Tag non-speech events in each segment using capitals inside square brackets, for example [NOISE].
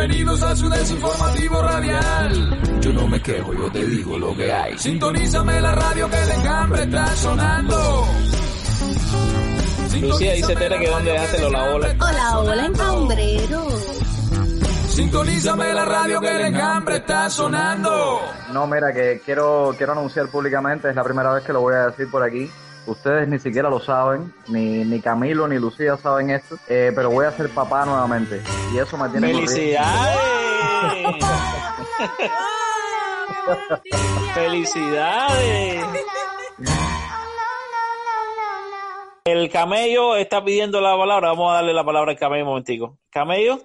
Bienvenidos a su desinformativo radial. Yo no me quejo, yo te digo lo que hay. Sintonízame la radio que el enjambre está sonando. Lucía dice Tere que dónde dejaste los la ola. Hola, hola, enjambrero. Sintonízame la radio que el enjambre está sonando. No, mira, que quiero, quiero anunciar públicamente, es la primera vez que lo voy a decir por aquí. Ustedes ni siquiera lo saben, ni, ni Camilo ni Lucía saben esto, eh, pero voy a ser papá nuevamente. Y eso me tiene ¡Felicidades! ¡Felicidades! El camello está pidiendo la palabra. Vamos a darle la palabra al camello un momentico. Camello.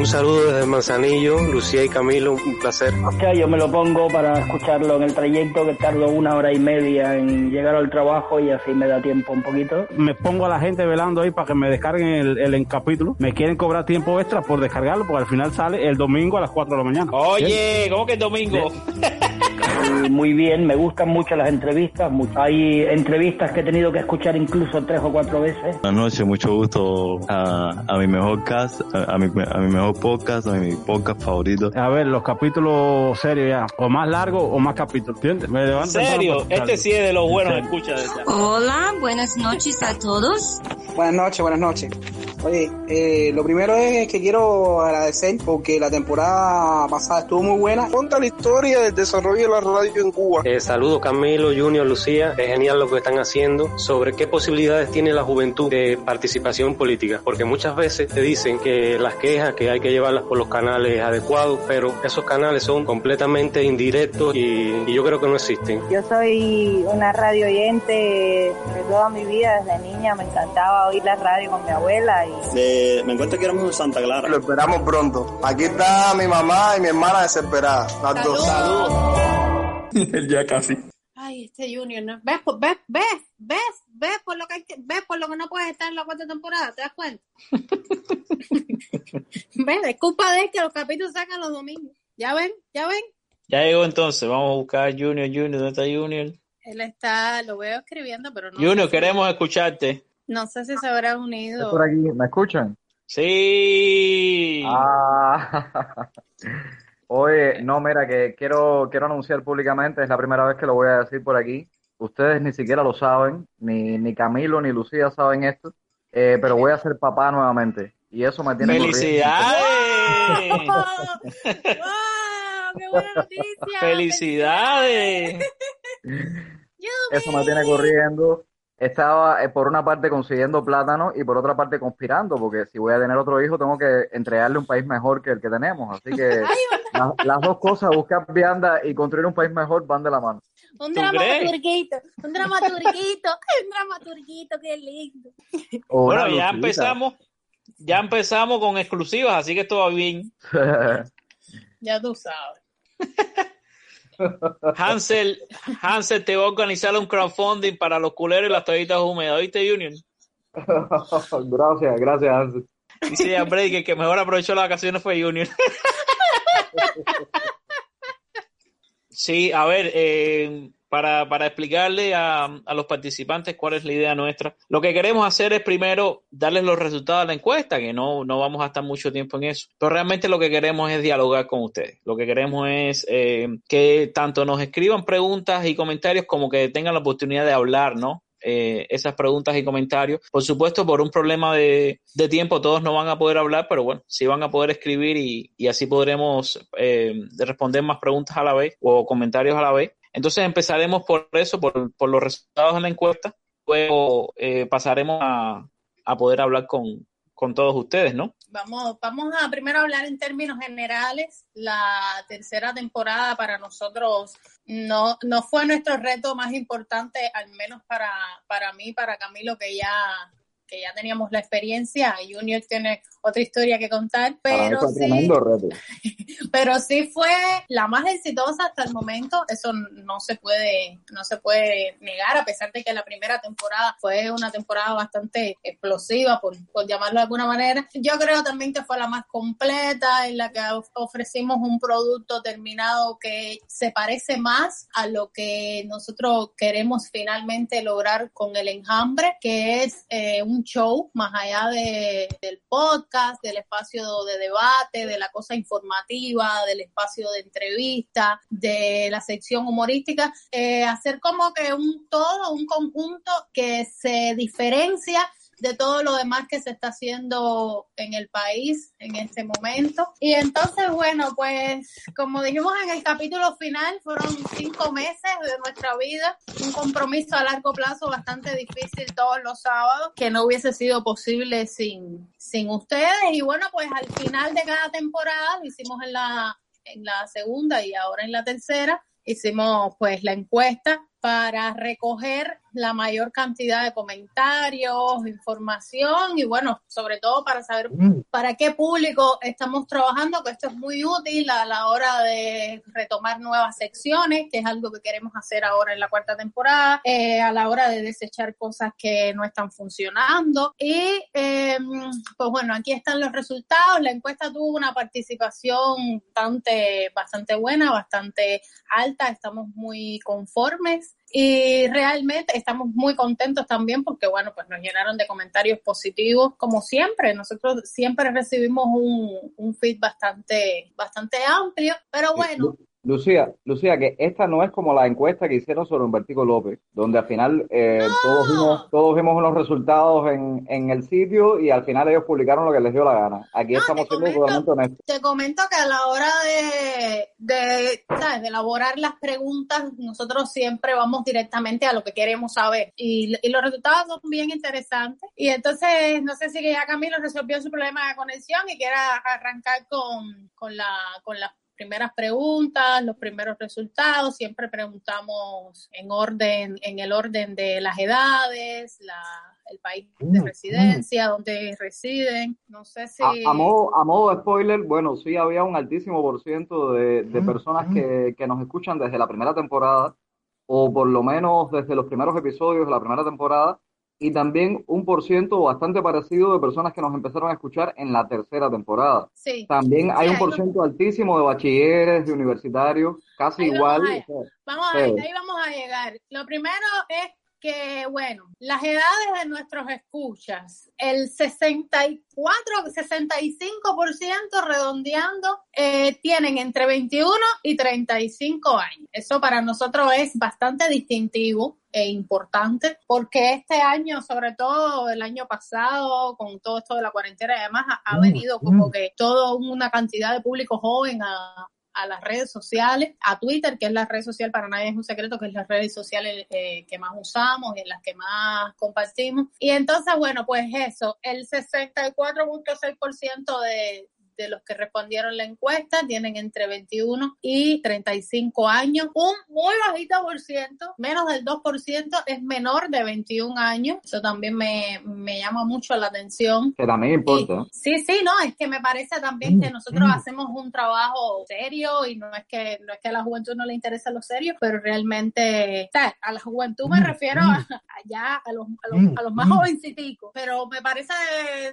Un saludo desde Manzanillo, Lucía y Camilo, un placer. Ya, yo me lo pongo para escucharlo en el trayecto que tardo una hora y media en llegar al trabajo y así me da tiempo un poquito. Me pongo a la gente velando ahí para que me descarguen el, el en capítulo. Me quieren cobrar tiempo extra por descargarlo porque al final sale el domingo a las 4 de la mañana. Oye, ¿cómo que el domingo? Muy bien, me gustan mucho las entrevistas. Hay entrevistas que he tenido que escuchar incluso tres o cuatro veces. Buenas noches, mucho gusto a, a mi mejor cast, a, a mi, a mi mejor podcast, a mi podcast favorito. A ver, los capítulos serios ya, o más largos o más capítulos, ¿entiendes? Me ¿En levanto serio? Este sí es de los buenos, escucha. de. Hola, buenas noches a todos. Buenas noches, buenas noches. Oye, eh, lo primero es que quiero agradecer porque la temporada pasada estuvo muy buena. Conta la historia del desarrollo de la radio en Cuba. Eh, saludos Camilo, Junior, Lucía. Es genial lo que están haciendo. Sobre qué posibilidades tiene la juventud de participación política. Porque muchas veces te dicen que las quejas, que hay que llevarlas por los canales adecuados, pero esos canales son completamente indirectos y, y yo creo que no existen. Yo soy una radio oyente de toda mi vida, desde niña me encantaba oír la radio con mi abuela y De- me encuentro que éramos en Santa Clara. Lo esperamos pronto. Aquí está mi mamá y mi hermana desesperadas. Las dos. [LAUGHS] ya casi. Ay, este Junior, ¿no? ¿Ves, por- ves, ves, ves, ves por lo que hay que, ves por lo que no puedes estar en la cuarta temporada? ¿Te das cuenta? [LAUGHS] ¿Ves? Es culpa de él que los capítulos sacan los domingos. ¿Ya ven? ¿Ya ven? Ya llegó entonces. Vamos a buscar a Junior, Junior. ¿Dónde está Junior? Él está, lo veo escribiendo, pero no, Junior, sé, queremos escucharte. no sé si se habrá unido. por aquí, ¿me escuchan? Sí. Ah. [LAUGHS] Oye, no, mira, que quiero, quiero anunciar públicamente, es la primera vez que lo voy a decir por aquí. Ustedes ni siquiera lo saben, ni, ni Camilo ni Lucía saben esto, eh, pero voy a ser papá nuevamente. Y eso me tiene corriendo. ¡Felicidades! [LAUGHS] ¡Wow! ¡Qué buena noticia! ¡Felicidades! [LAUGHS] Eso me tiene corriendo. Estaba eh, por una parte consiguiendo plátano y por otra parte conspirando, porque si voy a tener otro hijo tengo que entregarle un país mejor que el que tenemos. Así que [LAUGHS] la- las dos cosas, buscar vianda y construir un país mejor, van de la mano. Un dramaturguito, un dramaturguito, [LAUGHS] un dramaturguito, qué lindo. Bueno, ya empezamos. Ya empezamos con exclusivas, así que todo va bien. [LAUGHS] Ya tú sabes. Hansel, Hansel te va a organizar un crowdfunding para los culeros y las toallitas húmedas. ¿Oíste, Junior? [LAUGHS] gracias, gracias, Hansel. Dice a Brady que el que mejor aprovechó las vacaciones fue Junior. [LAUGHS] Sí, a ver, eh, para, para explicarle a, a los participantes cuál es la idea nuestra, lo que queremos hacer es primero darles los resultados de la encuesta, que no, no vamos a estar mucho tiempo en eso, pero realmente lo que queremos es dialogar con ustedes. Lo que queremos es eh, que tanto nos escriban preguntas y comentarios como que tengan la oportunidad de hablar, ¿no? eh, esas preguntas y comentarios. Por supuesto, por un problema de, de tiempo, todos no van a poder hablar, pero bueno, sí van a poder escribir y, y así podremos eh, responder más preguntas a la vez o comentarios a la vez. Entonces empezaremos por eso, por, por los resultados de la encuesta. Luego eh, pasaremos a, a poder hablar con, con todos ustedes, ¿no? Vamos, vamos a primero hablar en términos generales. La tercera temporada para nosotros no, no fue nuestro reto más importante, al menos para, para mí, para Camilo, que ya, que ya teníamos la experiencia. Junior tiene otra historia que contar, pero sí, [LAUGHS] pero sí fue la más exitosa hasta el momento. Eso no se puede, no se puede negar, a pesar de que la primera temporada fue una temporada bastante explosiva, por, por llamarlo de alguna manera. Yo creo también que fue la más completa, en la que of- ofrecimos un producto terminado que se parece más a lo que nosotros queremos finalmente lograr con el enjambre, que es eh, un show más allá de, del podcast del espacio de debate, de la cosa informativa, del espacio de entrevista, de la sección humorística, eh, hacer como que un todo, un conjunto que se diferencia de todo lo demás que se está haciendo en el país en este momento. Y entonces, bueno, pues como dijimos en el capítulo final, fueron cinco meses de nuestra vida, un compromiso a largo plazo bastante difícil todos los sábados, que no hubiese sido posible sin, sin ustedes. Y bueno, pues al final de cada temporada, hicimos en la, en la segunda y ahora en la tercera, hicimos pues la encuesta para recoger la mayor cantidad de comentarios, información y bueno, sobre todo para saber para qué público estamos trabajando, que esto es muy útil a la hora de retomar nuevas secciones, que es algo que queremos hacer ahora en la cuarta temporada, eh, a la hora de desechar cosas que no están funcionando. Y eh, pues bueno, aquí están los resultados. La encuesta tuvo una participación bastante, bastante buena, bastante alta, estamos muy conformes y realmente estamos muy contentos también porque, bueno, pues nos llenaron de comentarios positivos, como siempre. Nosotros siempre recibimos un, un feed bastante, bastante amplio, pero bueno. Lucía, Lucía, que esta no es como la encuesta que hicieron sobre Humbertico López, donde al final eh, todos, vimos, todos vimos unos resultados en, en el sitio y al final ellos publicaron lo que les dio la gana. Aquí estamos siendo totalmente honestos. Te comento que a la hora de, de, ¿sabes? de elaborar las preguntas, nosotros siempre vamos directamente a lo que queremos saber y, y los resultados son bien interesantes. Y entonces, no sé si ya Camilo resolvió su problema de conexión y quiera arrancar con, con, la, con las primeras preguntas, los primeros resultados, siempre preguntamos en orden, en el orden de las edades, la, el país de residencia, donde residen, no sé si... A, a, modo, a modo de spoiler, bueno, sí había un altísimo por ciento de, de personas que, que nos escuchan desde la primera temporada, o por lo menos desde los primeros episodios de la primera temporada, y también un por ciento bastante parecido de personas que nos empezaron a escuchar en la tercera temporada. Sí. También hay Sí, un por ciento altísimo de bachilleres, de universitarios, casi Ahí igual. vamos a, o sea, vamos a ver, ahí vamos a llegar. Lo primero es que, bueno, las edades de nuestros escuchas, el 64, 65% redondeando, eh, tienen entre 21 y 35 años. Eso para nosotros es bastante distintivo e importante porque este año, sobre todo el año pasado, con todo esto de la cuarentena y demás, ha, ha venido como que toda una cantidad de público joven a, a las redes sociales, a Twitter, que es la red social para nadie es un secreto, que es las redes sociales eh, que más usamos y en las que más compartimos. Y entonces, bueno, pues eso, el 64.6% de, de los que respondieron la encuesta tienen entre 21 y 35 años. Un muy bajito por ciento, menos del 2% es menor de 21 años. Eso también me, me llama mucho la atención. Que también importa. Sí, sí, no, es que me parece también que nosotros hacemos un trabajo serio y no es que no es que a la juventud no le interesa lo serio, pero realmente, o sea, a la juventud me refiero a, [LAUGHS] allá a los, a los, a los más jovenciticos, pero me parece,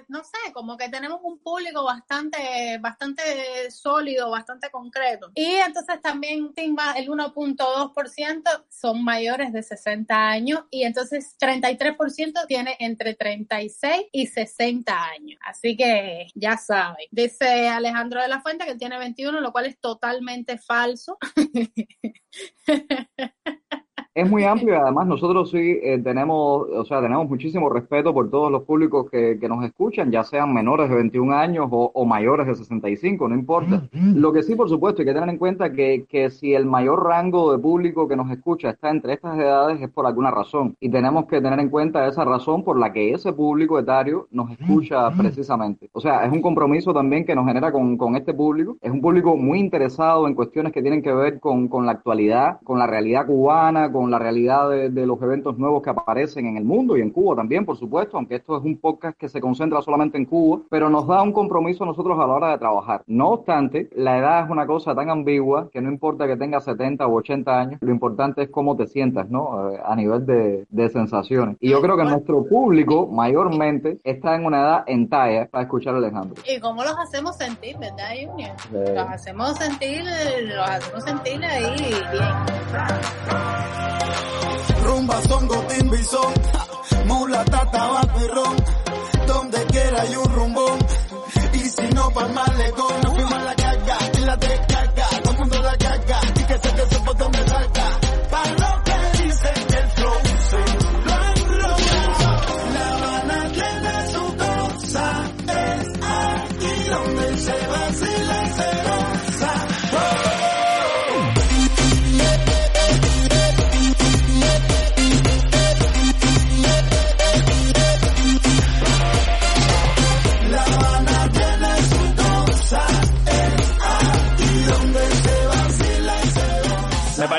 no sé, como que tenemos un público bastante bastante sólido, bastante concreto. Y entonces también el 1.2% son mayores de 60 años y entonces 33% tiene entre 36 y 60 años. Así que ya saben. Dice Alejandro de la Fuente que tiene 21, lo cual es totalmente falso. [LAUGHS] Es muy amplio y además nosotros sí eh, tenemos, o sea, tenemos muchísimo respeto por todos los públicos que, que nos escuchan, ya sean menores de 21 años o, o mayores de 65, no importa. Lo que sí, por supuesto, hay que tener en cuenta que, que si el mayor rango de público que nos escucha está entre estas edades es por alguna razón y tenemos que tener en cuenta esa razón por la que ese público etario nos escucha precisamente. O sea, es un compromiso también que nos genera con, con este público. Es un público muy interesado en cuestiones que tienen que ver con, con la actualidad, con la realidad cubana, con la realidad de, de, los eventos nuevos que aparecen en el mundo y en Cuba también, por supuesto, aunque esto es un podcast que se concentra solamente en Cuba, pero nos da un compromiso a nosotros a la hora de trabajar. No obstante, la edad es una cosa tan ambigua que no importa que tengas 70 u 80 años, lo importante es cómo te sientas, ¿no? A nivel de, de sensaciones. Y yo creo que nuestro público mayormente está en una edad en talla para escuchar a Alejandro. ¿Y cómo los hacemos sentir, verdad, Junior? Sí. Los hacemos sentir, los hacemos sentir ahí bien. Rumba, songo, timbizón, mulata, tabaco y ron. Donde quiera hay un rumbón. Y si no, pa' malecón,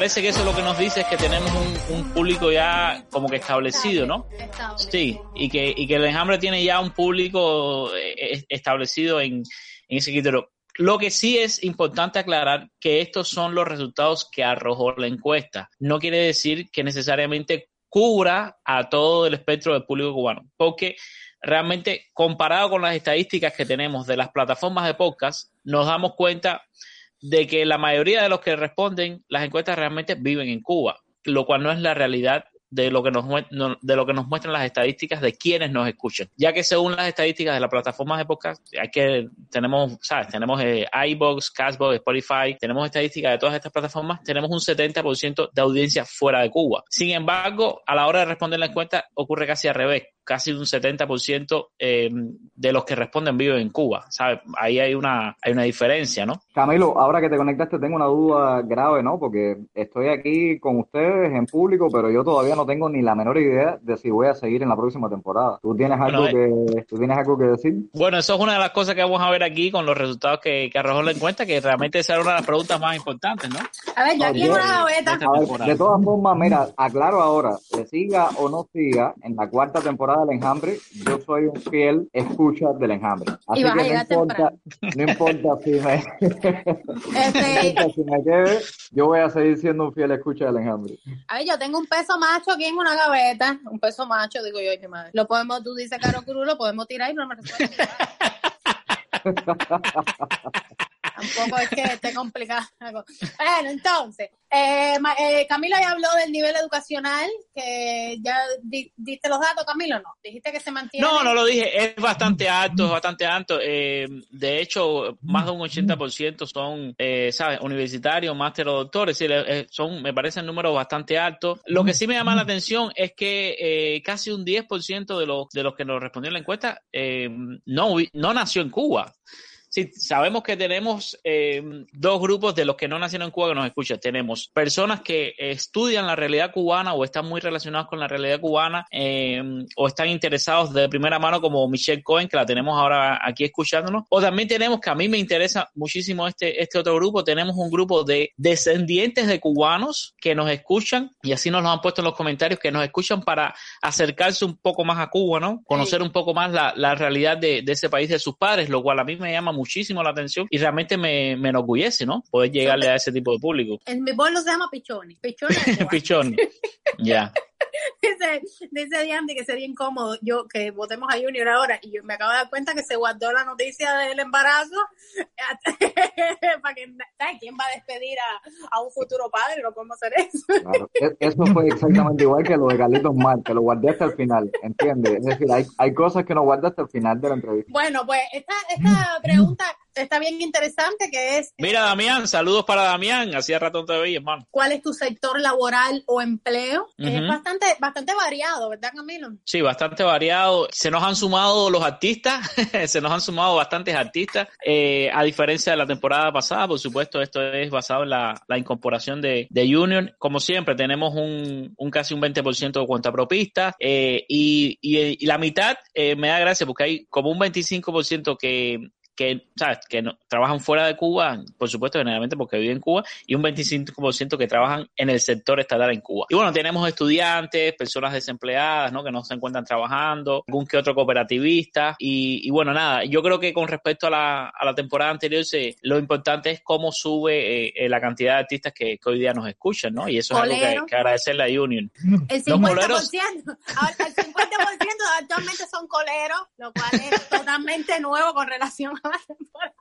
parece que eso lo que nos dice es que tenemos un, un público ya como que establecido, ¿no? Sí, y que, y que el enjambre tiene ya un público eh, establecido en, en ese criterio. Lo que sí es importante aclarar que estos son los resultados que arrojó la encuesta. No quiere decir que necesariamente cubra a todo el espectro del público cubano, porque realmente comparado con las estadísticas que tenemos de las plataformas de podcast, nos damos cuenta de que la mayoría de los que responden las encuestas realmente viven en Cuba, lo cual no es la realidad de lo que nos de lo que nos muestran las estadísticas de quienes nos escuchan. Ya que según las estadísticas de las plataformas de podcast hay que tenemos sabes tenemos eh, iBox Castbox Spotify tenemos estadísticas de todas estas plataformas tenemos un 70% de audiencia fuera de Cuba. Sin embargo a la hora de responder la encuesta ocurre casi al revés casi un 70% eh, de los que responden viven en Cuba, ¿sabes? Ahí hay una, hay una diferencia, ¿no? Camilo, ahora que te conectaste tengo una duda grave, ¿no? Porque estoy aquí con ustedes en público, pero yo todavía no tengo ni la menor idea de si voy a seguir en la próxima temporada. ¿Tú tienes algo, eh, que, ¿tú tienes algo que decir? Bueno, eso es una de las cosas que vamos a ver aquí con los resultados que, que arrojó la encuesta, que realmente esa era una de las preguntas más importantes, ¿no? A ver, yo aquí en una gaveta. de todas formas, mira, aclaro ahora, le siga o no siga en la cuarta temporada del enjambre, yo soy un fiel escucha del enjambre. Así que no importa, no importa si me, [LAUGHS] Este- no importa si me quede, yo voy a seguir siendo un fiel escucha del enjambre. A ver, yo tengo un peso macho aquí en una gaveta, un peso macho, digo yo, mi madre. Lo podemos, tú dices Caro Cruz, lo podemos tirar y no me resuelve. [LAUGHS] Tampoco es que esté complicado. [LAUGHS] Bueno, entonces, eh, eh, Camilo ya habló del nivel educacional, que ya di- diste los datos, Camilo, no. Dijiste que se mantiene. No, no lo dije, es bastante alto, es bastante alto. Eh, de hecho, más de un 80% son, eh, ¿sabes? Universitarios, máster o doctores. Eh, son, me parecen números bastante altos. Lo que sí me llama la atención es que casi un 10% de los, de los que nos respondieron la encuesta no, no nació en Cuba. Sí, sabemos que tenemos eh, dos grupos de los que no nacieron en Cuba que nos escuchan. Tenemos personas que estudian la realidad cubana o están muy relacionados con la realidad cubana eh, o están interesados de primera mano como Michelle Cohen, que la tenemos ahora aquí escuchándonos. O también tenemos, que a mí me interesa muchísimo este, este otro grupo, tenemos un grupo de descendientes de cubanos que nos escuchan y así nos lo han puesto en los comentarios, que nos escuchan para acercarse un poco más a Cuba, ¿no? Conocer un poco más la, la realidad de, de ese país de sus padres, lo cual a mí me llama muchísimo la atención y realmente me, me enorgullece, ¿no? Poder llegarle a ese tipo de público. En mi pueblo se llama de Cuba. Pichón. Ya. [LAUGHS] dice, dice Diandy que sería incómodo. Yo que votemos a Junior ahora. Y yo me acabo de dar cuenta que se guardó la noticia del embarazo. [LAUGHS] Para que quién va a despedir a, a un futuro padre no podemos hacer eso. Claro, e- Eso fue exactamente igual que lo de Carlitos Mar, que lo guardé hasta el final, ¿entiendes? Es decir, hay, hay cosas que no guardé hasta el final de la entrevista. bueno pues esta, esta pregunta está bien interesante que es Mira, Damián, saludos para Damián. Hacía rato no te veía, hermano. cuál es tu sector laboral o empleo es bastante bastante variado ¿verdad Camilo? Sí, bastante variado. Se nos han sumado los artistas, [LAUGHS] se nos han sumado bastantes artistas, eh, a diferencia de la temporada pasada, por supuesto, esto es basado en la, la incorporación de, de Union. Como siempre, tenemos un, un casi un 20% de cuentapropistas eh, y, y, y la mitad eh, me da gracia porque hay como un 25% que que, ¿sabes? que no, trabajan fuera de Cuba, por supuesto, generalmente porque viven en Cuba, y un 25% que trabajan en el sector estatal en Cuba. Y bueno, tenemos estudiantes, personas desempleadas, ¿no? Que no se encuentran trabajando, algún que otro cooperativista, y, y bueno, nada, yo creo que con respecto a la, a la temporada anterior, se, lo importante es cómo sube eh, eh, la cantidad de artistas que, que hoy día nos escuchan, ¿no? Y eso es algo que, que agradecerle a Union. El Los 50%, coleros- ahora el 50% actualmente son coleros, lo cual es totalmente nuevo con relación a la temporada.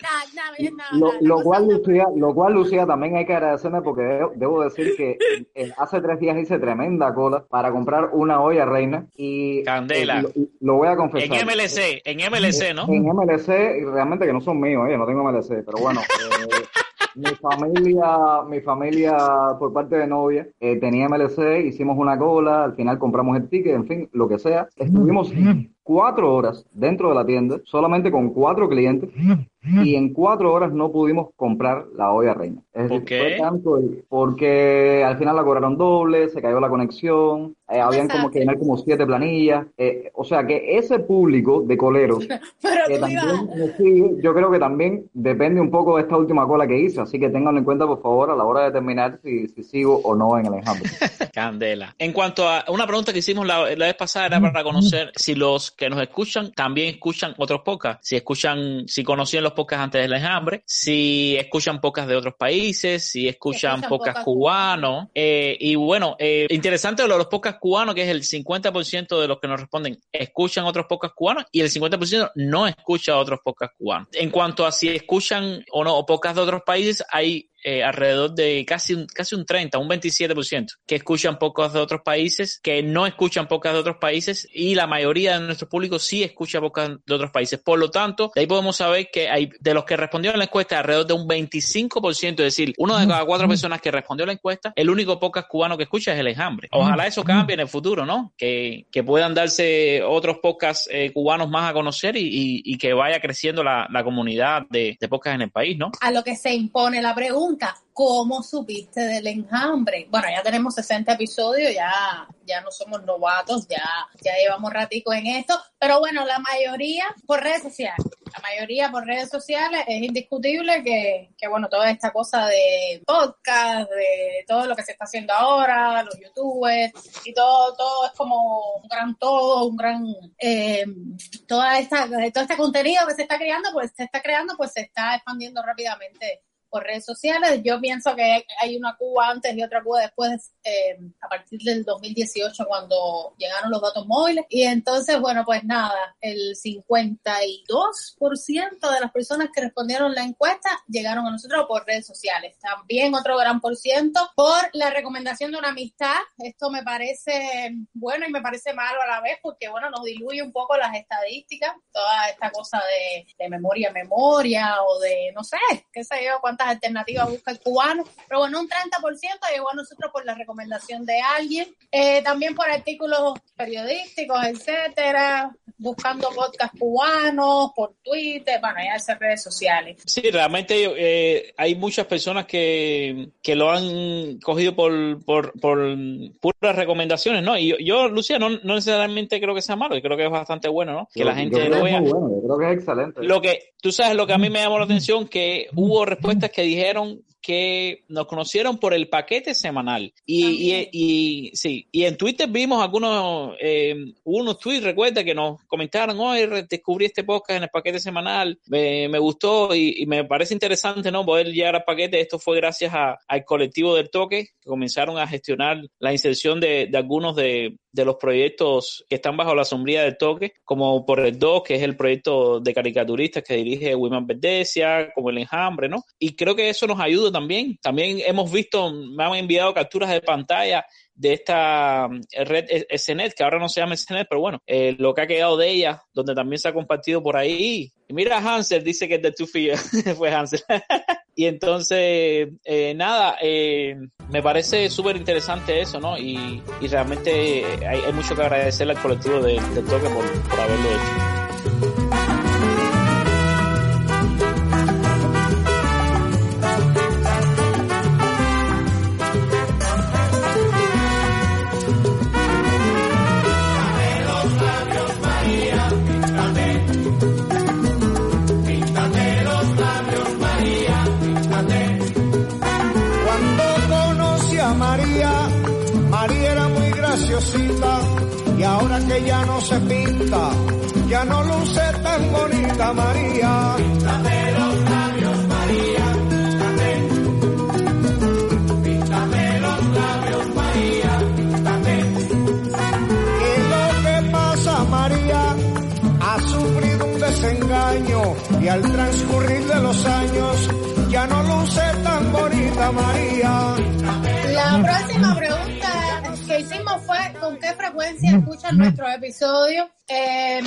Nada, nada, nada, nada, Lo, cual, Lucía, lo cual, Lucía, también hay que agradecerme porque debo, debo decir que eh, hace tres días hice tremenda cola para comprar una olla reina y Candela. eh, lo, lo voy a En confesar. MLC, en MLC, ¿no? En MLC, y realmente que no son míos, eh, no tengo MLC, pero bueno, eh, [LAUGHS] mi familia, mi familia por parte de novia eh, tenía MLC, hicimos una cola, al final compramos el ticket, en fin, lo que sea. Estuvimos cuatro horas dentro de la tienda, solamente con cuatro clientes, y en cuatro horas no pudimos comprar la olla reina. Es ¿Por decir, qué? fue tanto el- porque al final la cobraron doble, se cayó la conexión, eh, habían como que llenar como siete planillas, eh, o sea que ese público de coleros [LAUGHS] Pero que también sigue, yo creo que también depende un poco de esta última cola que hice, así que ténganlo en cuenta por favor a la hora de determinar si, si sigo o no en el enjambre. [LAUGHS] Candela. En cuanto a una pregunta que hicimos la, la vez pasada era para conocer si los que nos escuchan también escuchan otros podcasts, si escuchan, si conocían los podcasts antes del enjambre, si escuchan podcasts de otros países, si escuchan escuchan podcasts podcasts cubanos. eh, y bueno, eh, interesante lo de los podcasts cubanos, que es el 50% de los que nos responden escuchan otros podcasts cubanos y el 50% no escucha otros podcasts cubanos. En cuanto a si escuchan o no podcasts de otros países, hay eh, alrededor de casi un, casi un 30, un 27% que escuchan podcasts de otros países, que no escuchan podcasts de otros países y la mayoría de nuestro público sí escucha podcasts de otros países. Por lo tanto, de ahí podemos saber que hay de los que respondieron a la encuesta, alrededor de un 25%, es decir, uno de cada cuatro personas que respondió a la encuesta, el único podcast cubano que escucha es el enjambre. Ojalá eso cambie en el futuro, ¿no? Que, que puedan darse otros podcasts eh, cubanos más a conocer y, y- y que vaya creciendo la, la comunidad de, de podcasts en el país, ¿no? a lo que se impone la pregunta, ¿cómo supiste del enjambre? Bueno, ya tenemos 60 episodios, ya, ya no somos novatos, ya, ya llevamos ratico en esto, pero bueno, la mayoría por redes sociales, la mayoría por redes sociales es indiscutible que, que bueno, toda esta cosa de podcast, de todo lo que se está haciendo ahora, los youtubers y todo, todo es como un gran todo, un gran, eh, toda esta, todo este contenido que se está creando, pues se está creando, pues se está expandiendo rápidamente por redes sociales. Yo pienso que hay una Cuba antes y otra Cuba después, eh, a partir del 2018, cuando llegaron los datos móviles. Y entonces, bueno, pues nada, el 52% de las personas que respondieron la encuesta llegaron a nosotros por redes sociales. También otro gran por ciento por la recomendación de una amistad. Esto me parece bueno y me parece malo a la vez porque, bueno, nos diluye un poco las estadísticas, toda esta cosa de, de memoria memoria o de, no sé, qué sé yo, cuántas alternativas busca el cubano. Pero bueno, un 30% llegó a nosotros por la recomendación de alguien. Eh, también por artículos periodísticos, etcétera, buscando podcast cubanos, por Twitter, bueno, ya esas redes sociales. Sí, realmente eh, hay muchas personas que, que lo han cogido por, por, por puras recomendaciones, ¿no? Y yo, yo, Lucía, no, no necesariamente creo que sea malo, yo creo que es bastante bueno, ¿no? Que Yo- la gente lo vea. muy bueno, yo creo que es excelente. Lo que, tú sabes, lo que a mí me llamó la atención, que hubo respuestas que dijeron que nos conocieron por el paquete semanal. Y, y, y- sí, y en Twitter vimos algunos, eh, unos tweets, recuerda, que nos comentaron, hoy descubrí este podcast en el paquete semanal, me, me gustó y, y me parece interesante, ¿no? Poder llegar al paquete. Esto fue gracias a- al colectivo del toque, que comenzaron a gestionar la inserción de, de algunos de, de los proyectos que están bajo la sombría del toque, como por el 2, que es el proyecto de caricaturistas que dirige Wiman Verdesia, como el enjambre, ¿no? Y creo que eso nos ayuda también. También hemos visto, me han enviado capturas de pantalla de esta mm, red E- SNET, que ahora no se llama SNET, pero bueno, eh, lo que ha quedado de ella, donde también se ha compartido por ahí. Y mira, Hansel dice que es de Tufi, [LAUGHS] fue Hansel. Y entonces, eh, nada, eh, me parece súper interesante eso, ¿no? Y, y realmente hay, mucho que agradecerle al colectivo de- del toque por haberlo hecho. Y ahora que ya no se pinta, ya no luce tan bonita María. Píntate los labios María, píntate. Píntate los labios María, píntate. ¿Qué es lo que pasa María? Ha sufrido un desengaño y al transcurrir de los años ya no luce tan bonita María. La próxima pregunta que hicimos fue ¿con qué frecuencia escuchan nuestros episodios? Eh,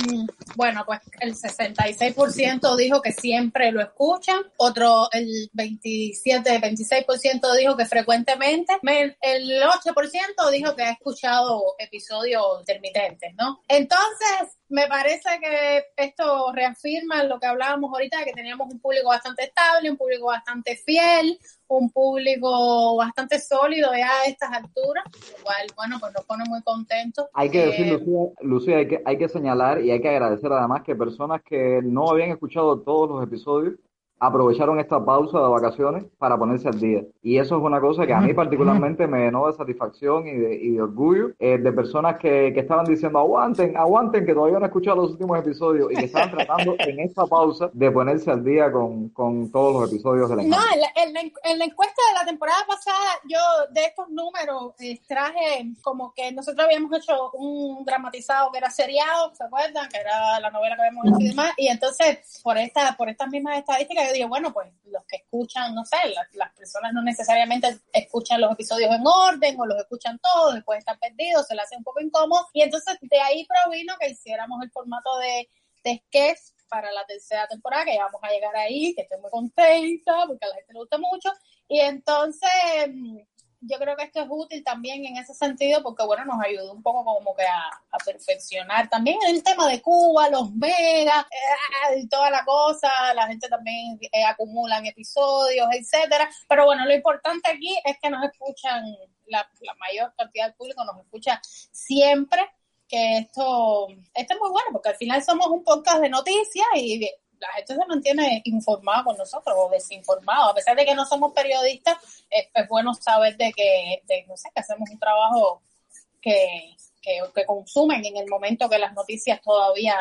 bueno, pues el 66% dijo que siempre lo escuchan, otro el 27, 26% dijo que frecuentemente, Me- el 8% dijo que ha escuchado episodios intermitentes, ¿no? Entonces, me parece que esto reafirma lo que hablábamos ahorita, que teníamos un público bastante estable, un público bastante fiel, un público bastante sólido ya a estas alturas, lo cual, bueno, pues nos pone muy contentos. Hay que Eh, decir, Lucía, Lucía, hay que, hay que señalar y hay que agradecer además que personas que no habían escuchado todos los episodios aprovecharon esta pausa de vacaciones para ponerse al día. Y eso es una cosa que a mí particularmente me llenó de satisfacción y de, y de orgullo eh, de personas que, que estaban diciendo aguanten, aguanten, que todavía no han escuchado los últimos episodios y que estaban [LAUGHS] tratando en esta pausa de ponerse al día con, con todos los episodios de la No, en la, en, la, en la encuesta de la temporada pasada, yo de estos números eh, traje como que nosotros habíamos hecho un dramatizado que era seriado, ¿se acuerdan? Que era la novela que habíamos hecho y demás. Y entonces, por esta, por estas mismas estadísticas, dije, bueno, pues los que escuchan, no sé, las, personas no necesariamente escuchan los episodios en orden o los escuchan todos, después están perdidos, se les hace un poco incómodo. Y entonces de ahí provino que hiciéramos el formato de, de sketch para la tercera temporada, que ya vamos a llegar ahí, que estoy muy contenta, porque a la gente le gusta mucho. Y entonces, mm, yo creo que esto es útil también en ese sentido, porque bueno, nos ayudó un poco como que a, perfeccionar también el tema de Cuba, los megas, eh, y toda la cosa, la gente también eh, acumulan episodios, etcétera. Pero bueno, lo importante aquí es que nos escuchan, la, la mayor cantidad del público nos escucha siempre que esto, esto es muy bueno, porque al final somos un podcast de noticias y la gente se mantiene informada con nosotros o desinformado. A pesar de que no somos periodistas, es, es bueno saber de que, de, no sé, que hacemos un trabajo que, que, que consumen en el momento que las noticias todavía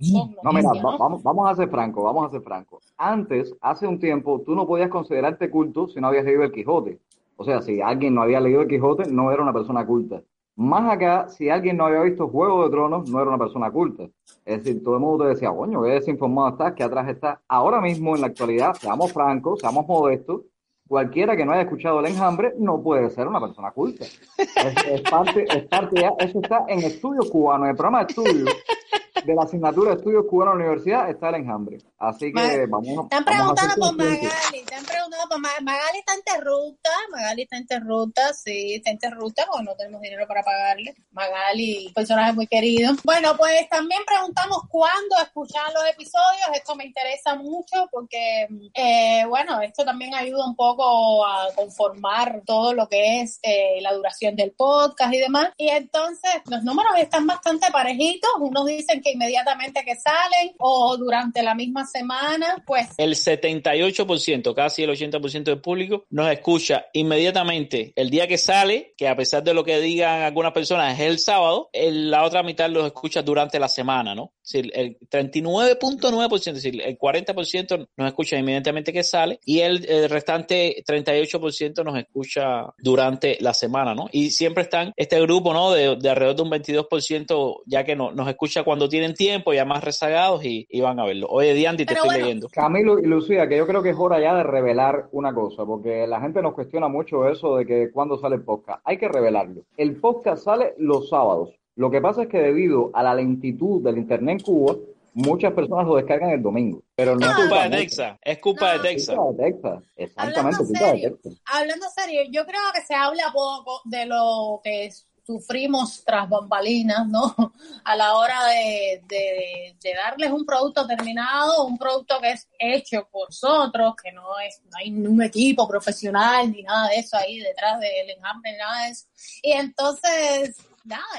son No, mira, noticias, va- ¿no? vamos, vamos a ser francos, vamos a ser francos. Antes, hace un tiempo, tú no podías considerarte culto si no habías leído el Quijote. O sea, si alguien no había leído el Quijote, no era una persona culta. Más acá, si alguien no había visto Juego de Tronos, no era una persona culta. Es decir, todo el mundo te decía, coño, qué desinformado estás, que atrás estás. Ahora mismo, en la actualidad, seamos francos, seamos modestos, cualquiera que no haya escuchado el enjambre no puede ser una persona culta. Es, parte, es parte eso está en estudios cubanos, en el programa de estudios [LAUGHS] de la asignatura de estudios cubanos de la universidad está el enjambre. Así que vamos, Están a preguntando ser por. Magali, están preguntando por Magali. Magali está interrupta, Magali está interrupta, sí, está interrupta porque no tenemos dinero para pagarle. Magali, personaje muy querido. Bueno, pues también preguntamos cuándo escuchar los episodios, esto me interesa mucho porque, eh, bueno, esto también ayuda un poco a conformar todo lo que es eh, la duración del podcast y demás. Y entonces los números están bastante parejitos, unos dicen que inmediatamente que salen o durante la misma semana, pues El 78%, casi el 80% del público, nos escucha inmediatamente el día que sale, que a pesar de lo que digan algunas personas es el sábado, el- la otra mitad los escucha durante la semana, ¿no? Es decir, el 39.9%, es decir, el 40% nos escucha inmediatamente que sale y el, el restante 38% nos escucha durante la semana, ¿no? Y siempre están este grupo, ¿no? De, de alrededor de un 22%, ya que no, nos escucha cuando tienen tiempo, ya más rezagados y, y van a verlo. Oye, Diandy, te estoy leyendo. Camilo y Lucía, que yo creo que es hora ya de revelar una cosa, porque la gente nos cuestiona mucho eso de que cuando sale el podcast. Hay que revelarlo. El podcast sale los sábados. Lo que pasa es que debido a la lentitud del internet en Cuba, muchas personas lo descargan el domingo. Pero no Es es culpa de. Texas, es culpa de Texas. Culpa de Texas. Exactamente, Hablando culpa de serio. Texas. hablando serio, yo creo que se habla poco de lo que sufrimos tras bambalinas, ¿no? [LAUGHS] A la hora de, de- de darles un producto terminado, un producto que es hecho por nosotros, que no es, no hay un equipo profesional ni nada de eso ahí detrás del enjambre, nada de eso. Y entonces,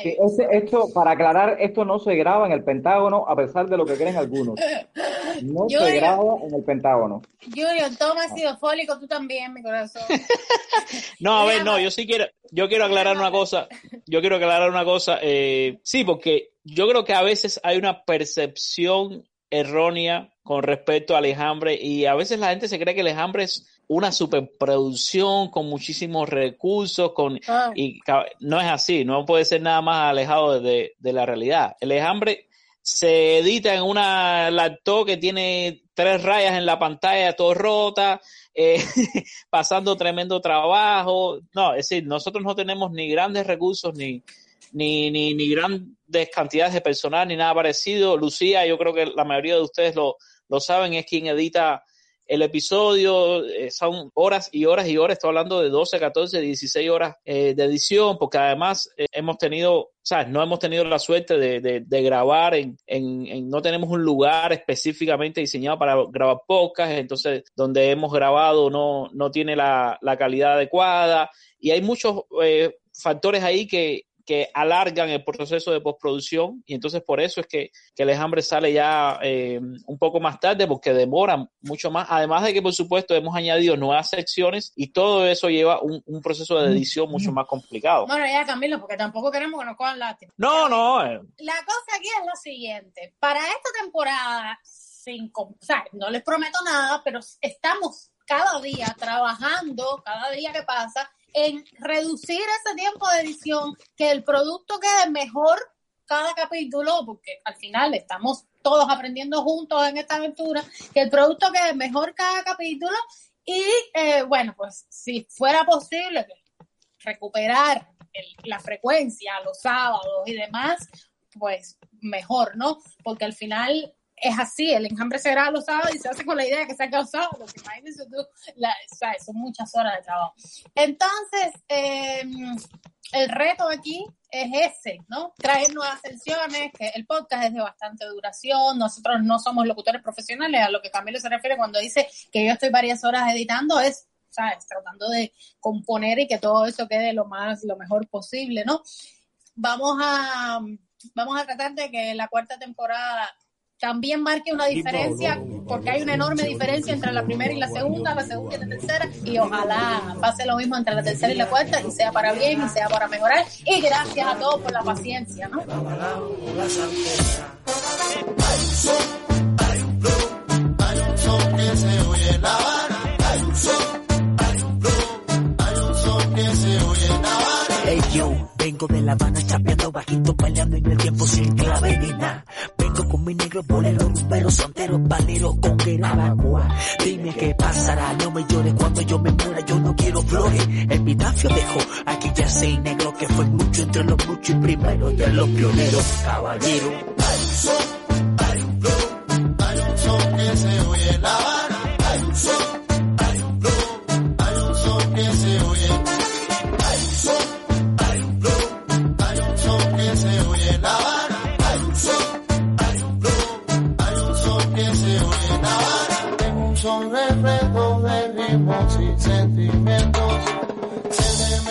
Sí, este- esto, para aclarar, esto no se graba en el Pentágono, a pesar de lo que creen algunos. No Yo se graba en el Pentágono. Junior, toma ácido fólico, tú también, mi corazón. [LAUGHS] No, a ver, no, yo sí quiero, yo quiero aclarar una cosa, yo quiero aclarar una cosa, eh, sí, porque yo creo que a veces hay una percepción errónea con respecto al enjambre y a veces la gente se cree que el enjambre es una superproducción con muchísimos recursos, con Ah. y no es así, no puede ser nada más alejado de, de la realidad. El enjambre se edita en una laptop que tiene tres rayas en la pantalla, todo rota, eh, [LAUGHS] pasando tremendo trabajo. No, es decir, nosotros no tenemos ni grandes recursos ni, ni, ni, ni grandes cantidades de personal, ni nada parecido. Lucía, yo creo que la mayoría de ustedes lo, lo saben, es quien edita el episodio, eh, son horas y horas y horas, estoy hablando de 12, 14, 16 horas eh, de edición, porque además eh, hemos tenido, ¿sabes? No hemos tenido la suerte de, de, grabar en, en, en, no tenemos un lugar específicamente diseñado para grabar podcast, entonces donde hemos grabado no, no tiene la, la calidad adecuada y hay muchos factores ahí que, que alargan el proceso de postproducción y entonces por eso es que, que el enjambre sale ya eh, un poco más tarde porque demora mucho más, además de que por supuesto hemos añadido nuevas secciones y todo eso lleva un, un proceso de edición mucho más complicado. Bueno, ya Camilo, porque tampoco queremos que nos cojan látigo. No, no. Eh. La cosa aquí es lo siguiente, para esta temporada, sin, o sea, no les prometo nada, pero estamos cada día trabajando, cada día que pasa, en reducir ese tiempo de edición, que el producto quede mejor cada capítulo, porque al final estamos todos aprendiendo juntos en esta aventura, que el producto quede mejor cada capítulo y eh, bueno, pues si fuera posible recuperar el, la frecuencia los sábados y demás, pues mejor, ¿no? Porque al final es así, el enjambre se graba los sábados y se hace con la idea de que se haga los sábados, imagínense tú, la, o sea, son muchas horas de trabajo. Entonces, eh, el reto aquí es ese, ¿no? Traer nuevas secciones, que el podcast es de bastante duración, nosotros no somos locutores profesionales, a lo que Camilo se refiere cuando dice que yo estoy varias horas editando, es, ¿sabes? Tratando de componer y que todo eso quede lo más, lo mejor posible, ¿no? Vamos a, vamos a tratar de que la cuarta temporada también marque una diferencia, porque hay una enorme diferencia entre la primera y la segunda, la segunda y la tercera, y ojalá pase lo mismo entre la tercera y la cuarta, y sea para bien, y sea para mejorar, y gracias a todos por la paciencia, ¿no? Hey yo, vengo de La Habana chapeando bajito, peleando en el tiempo sin clave ni nada. Vengo con mi negro bolero, pero soltero, valero con Guerragua. Dime qué pasará, no me llores cuando yo me muera, yo no quiero flores. Epitafio dejo, aquí ya sé negro que fue mucho entre los muchos y primero de los pioneros, caballero. Un sentimientos. Se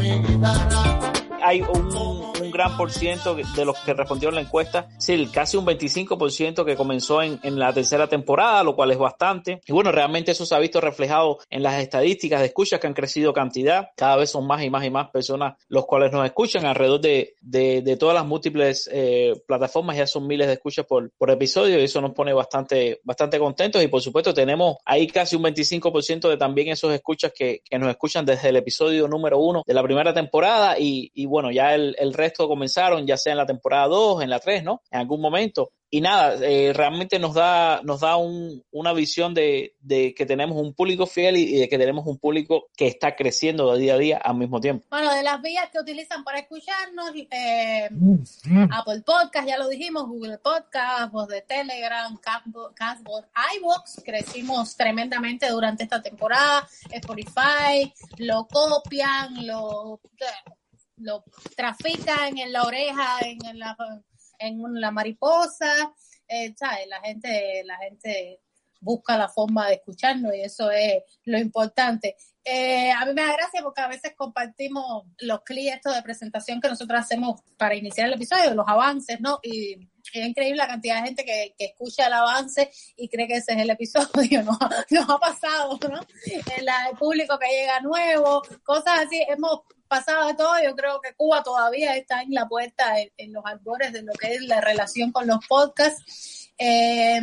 me como. Hay un, un gran por ciento de los que respondieron la encuesta, sí, casi un 25% que comenzó en, en, la tercera temporada, lo cual es bastante. Y bueno, realmente eso se ha visto reflejado en las estadísticas de escuchas que han crecido cantidad. Cada vez son más y más y más personas los cuales nos escuchan alrededor de, de, de todas las múltiples eh, plataformas. Ya son miles de escuchas por, por episodio y eso nos pone bastante, bastante contentos. Y por supuesto tenemos ahí casi un 25% de también esos escuchas que, que nos escuchan desde el episodio número uno de la primera temporada y, y bueno, ya el, el resto comenzaron, ya sea en la temporada 2, en la 3, ¿no? En algún momento. Y nada, eh, realmente nos da, nos da un, una visión de, de, que tenemos un público fiel y, y, de que tenemos un público que está creciendo de día a día al mismo tiempo. Bueno, de las vías que utilizan para escucharnos, eh, Apple Podcast, ya lo dijimos, Google Podcast, voz de Telegram, Castbox, iVoox, crecimos tremendamente durante esta temporada, Spotify, lo copian, lo lo trafican en la oreja, en, la, en la mariposa, eh, ¿sabes? La gente, la gente busca la forma de escucharnos y eso es lo importante. Eh, a mí me da gracia porque a veces compartimos los clips de presentación que nosotros hacemos para iniciar el episodio, los avances, ¿no? Y es increíble la cantidad de gente que, escucha el avance y cree que ese es el episodio, [LAUGHS] ¿no? Nos ha pasado, ¿no? El público que llega nuevo, cosas así, hemos pasado de todo, yo creo que Cuba todavía está en la puerta, en, en los albores de lo que es la relación con los podcasts. Eh,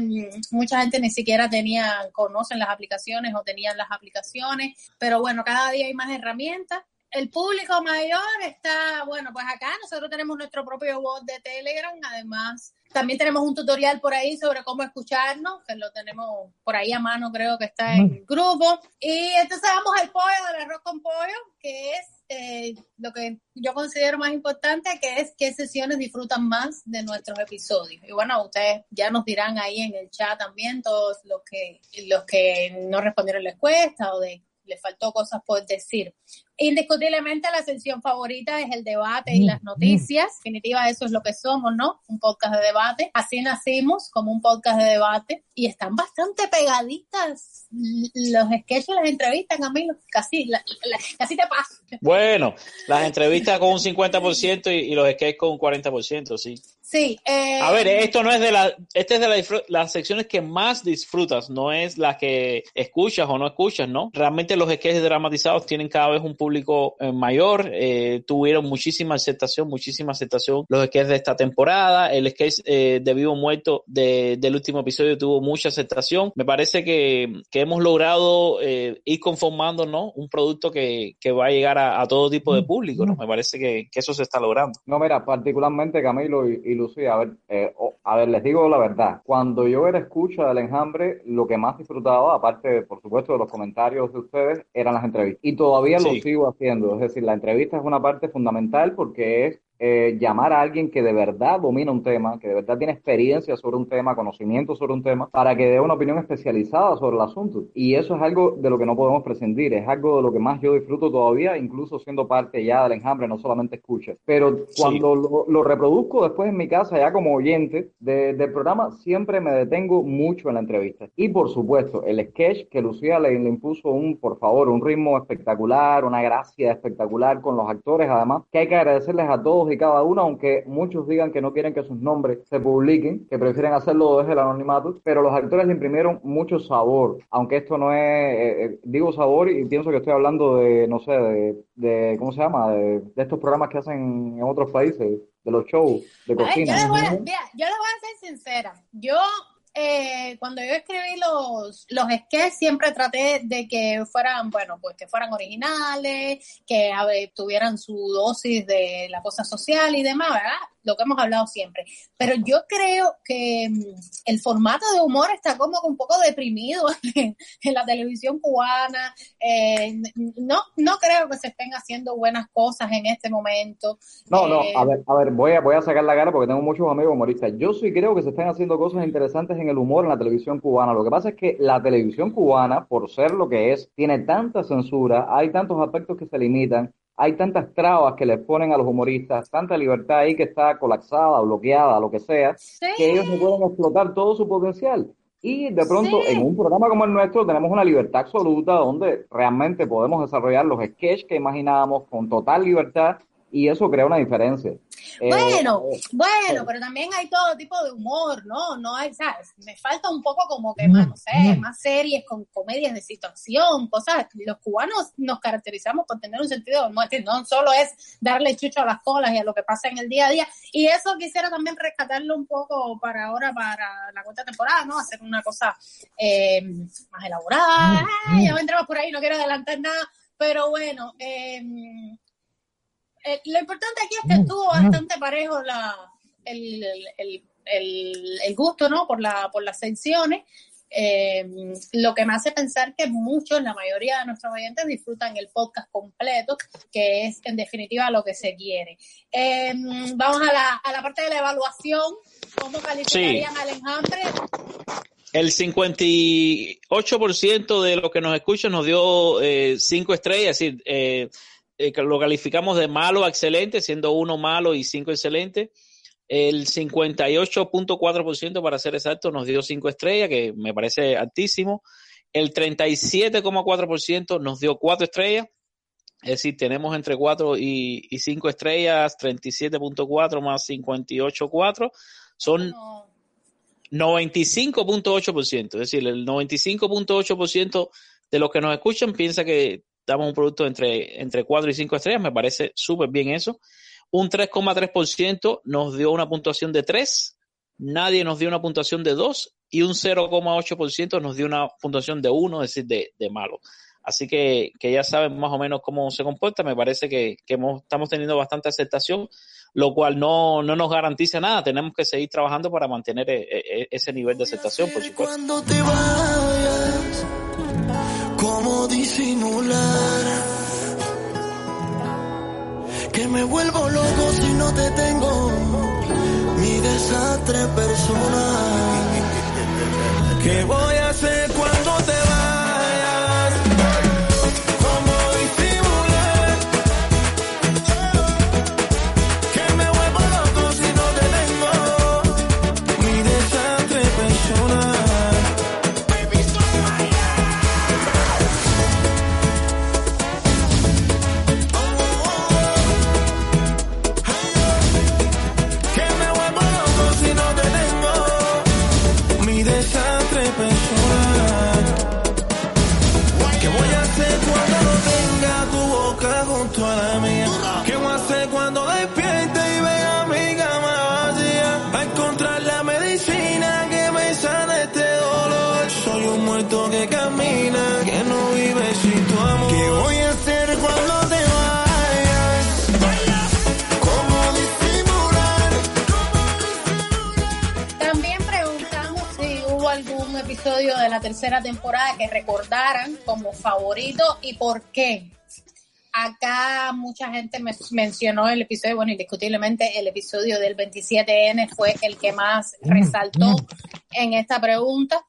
mucha gente ni siquiera tenía, conocen las aplicaciones o tenían las aplicaciones, pero bueno, cada día hay más herramientas. El público mayor está, bueno, pues acá nosotros tenemos nuestro propio bot de Telegram, además también tenemos un tutorial por ahí sobre cómo escucharnos, que lo tenemos por ahí a mano, creo que está en el grupo. Y entonces vamos al pollo del arroz con pollo, que es eh, lo que yo considero más importante que es qué sesiones disfrutan más de nuestros episodios. Y bueno, ustedes ya nos dirán ahí en el chat también todos los que, los que no respondieron la encuesta o de le faltó cosas por decir. Indiscutiblemente la sección favorita es el debate y las noticias. En definitiva, eso es lo que somos, ¿no? Un podcast de debate. Así nacimos como un podcast de debate y están bastante pegaditas los sketches, las entrevistas, Camilo. Casi, la, la, casi te pasa. Bueno, las entrevistas con un 50% y, y los sketches con un 40%, sí. Sí. Eh, a ver, esto no es de la, este es de la, las secciones que más disfrutas, no es la que escuchas o no escuchas, ¿no? Realmente los sketches dramatizados tienen cada vez un público eh, mayor, eh, tuvieron muchísima aceptación, muchísima aceptación los sketches de esta temporada, el sketch eh, de Vivo Muerto de, del último episodio tuvo mucha aceptación. Me parece que, que hemos logrado eh, ir conformando, ¿no? Un producto que, que va a llegar a, a, todo tipo de público, ¿no? Me parece que, que eso se está logrando. No, mira, particularmente Camilo y, y Lucía, a ver, oh, a ver, les digo la verdad. Cuando yo era escucha del enjambre, lo que más disfrutaba, aparte, por supuesto, de los comentarios de ustedes, eran las entrevistas. Y todavía sí. lo sigo haciendo. Es decir, la entrevista es una parte fundamental porque es eh, llamar a alguien que de verdad domina un tema, que de verdad tiene experiencia sobre un tema, conocimiento sobre un tema, para que dé una opinión especializada sobre el asunto. Y eso es algo de lo que no podemos prescindir, es algo de lo que más yo disfruto todavía, incluso siendo parte ya del enjambre, no solamente escucha. Pero cuando sí. lo, lo, reproduzco después en mi casa, ya como oyente de, del programa, siempre me detengo mucho en la entrevista. Y por supuesto, el sketch que Lucía le, le impuso un, por favor, un ritmo espectacular, una gracia espectacular con los actores, además, que hay que agradecerles a todos y cada uno, aunque muchos digan que no quieren que sus nombres se publiquen, que prefieren hacerlo desde el anonimato, pero los actores le imprimieron mucho sabor, aunque esto no es, eh, eh, digo sabor y pienso que estoy hablando de, no sé, de, de ¿cómo se llama? De, de, estos programas que hacen en otros países, de los shows de cocina. Ver, yo, les voy a, mira, yo les voy a ser sincera, yo eh, cuando yo escribí los, los sketches siempre traté de que fueran, bueno, pues que fueran originales, que tuvieran su dosis de la cosa social y demás, ¿verdad? Lo que hemos hablado siempre. Pero yo creo que mm, el formato de humor está como un poco deprimido [LAUGHS] en, en la televisión cubana. Eh, no, no creo que se estén haciendo buenas cosas en este momento. No, no, a ver, a ver, voy a, voy a sacar la cara porque tengo muchos amigos humoristas. Yo sí creo que se están haciendo cosas interesantes en el humor en la televisión cubana. Lo que pasa es que la televisión cubana, por ser lo que es, tiene tanta censura, hay tantos aspectos que se limitan, hay tantas trabas que les ponen a los humoristas, tanta libertad ahí que está colapsada, bloqueada, lo que sea, sí. que ellos no pueden explotar todo su potencial. Y de pronto, sí. en un programa como el nuestro, tenemos una libertad absoluta donde realmente podemos desarrollar los sketches que imaginábamos con total libertad y eso crea una diferencia. Bueno, eh, bueno, eh, pero también hay todo tipo de humor, ¿no? No hay, ¿sabes? Me falta un poco como que más, no sé, más series con comedias de situación, cosas. Los cubanos nos caracterizamos por tener un sentido de humor, no solo es darle chucho a las colas y a lo que pasa en el día a día. Y eso quisiera también rescatarlo un poco para ahora, para la cuarta temporada, ¿no? Hacer una cosa eh, más elaborada. Ay, ya vendremos por ahí, no quiero adelantar nada, pero bueno, eh, eh, lo importante aquí es que estuvo bastante parejo la, el, el, el, el, gusto, ¿no? Por, la, por las secciones. Eh, lo que me hace pensar que muchos, la mayoría de nuestros oyentes disfrutan el podcast completo, que es en definitiva lo que se quiere. Eh, vamos a la, a la parte de la evaluación. ¿Cómo calificarían sí. al enjambre? El 58% de los que nos escuchan nos dio eh, cinco estrellas, es decir, eh, lo calificamos de malo a excelente, siendo uno malo y cinco excelente. El 58.4% para ser exacto nos dio cinco estrellas, que me parece altísimo. El 37.4% nos dio cuatro estrellas. Es decir, tenemos entre 4 y, y 5 estrellas, 37.4 más 58.4, son 95.8%. Es decir, el 95.8% de los que nos escuchan piensa que damos un producto entre, entre 4 y 5 estrellas, me parece súper bien eso. Un 3,3% nos dio una puntuación de 3, nadie nos dio una puntuación de 2 y un 0,8% nos dio una puntuación de 1, es decir, de, de malo. Así que, que, ya saben más o menos cómo se comporta. Me parece que, que estamos teniendo bastante aceptación, lo cual no, no nos garantiza nada. Tenemos que seguir trabajando para mantener e, e, ese nivel de aceptación, por supuesto. ¿Cómo disimular? que me vuelvo loco si no te tengo. Mi desastre personal. ¿Qué voy a hacer cuando episodio de la tercera temporada que recordaran como favorito y por qué. Acá mucha gente me mencionó el episodio, bueno, indiscutiblemente el episodio del 27N fue el que más resaltó en esta pregunta.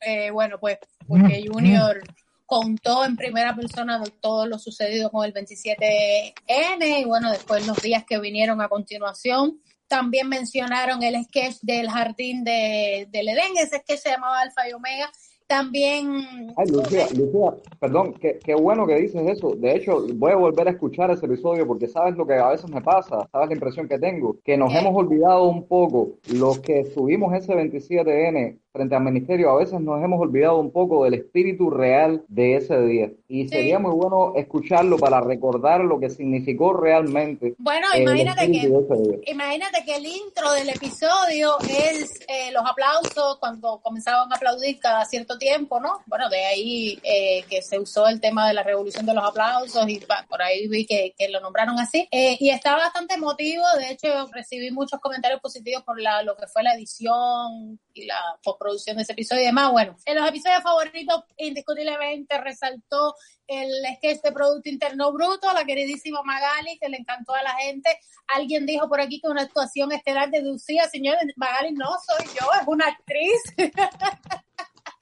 Eh, bueno, pues porque Junior contó en primera persona de todo lo sucedido con el 27N y bueno, después los días que vinieron a continuación. También mencionaron el sketch del jardín de, del Edén, ese sketch se llamaba Alfa y Omega. También Ay, Lucía, Lucía, perdón, qué, qué bueno que dices eso. De hecho, voy a volver a escuchar ese episodio porque sabes lo que a veces me pasa, sabes la impresión que tengo, que nos hemos olvidado un poco, los que subimos ese 27N frente al ministerio, a veces nos hemos olvidado un poco del espíritu real de ese día. Y sería muy bueno escucharlo para recordar lo que significó realmente. Bueno, el imagínate que, imagínate que el intro del episodio es eh, los aplausos cuando comenzaban a aplaudir cada cierto tiempo, ¿no? Bueno, de ahí eh, que se usó el tema de la revolución de los aplausos y por ahí vi que, que lo nombraron así. Eh, y está bastante emotivo, de hecho recibí muchos comentarios positivos por la, lo que fue la edición y la postproducción de ese episodio y demás. Bueno, en los episodios favoritos indiscutiblemente resaltó el sketch de Producto Interno Bruto, la queridísima Magali, que le encantó a la gente. Alguien dijo por aquí que una actuación estelar de Lucía, señores, Magali no soy yo, es una actriz. [LAUGHS]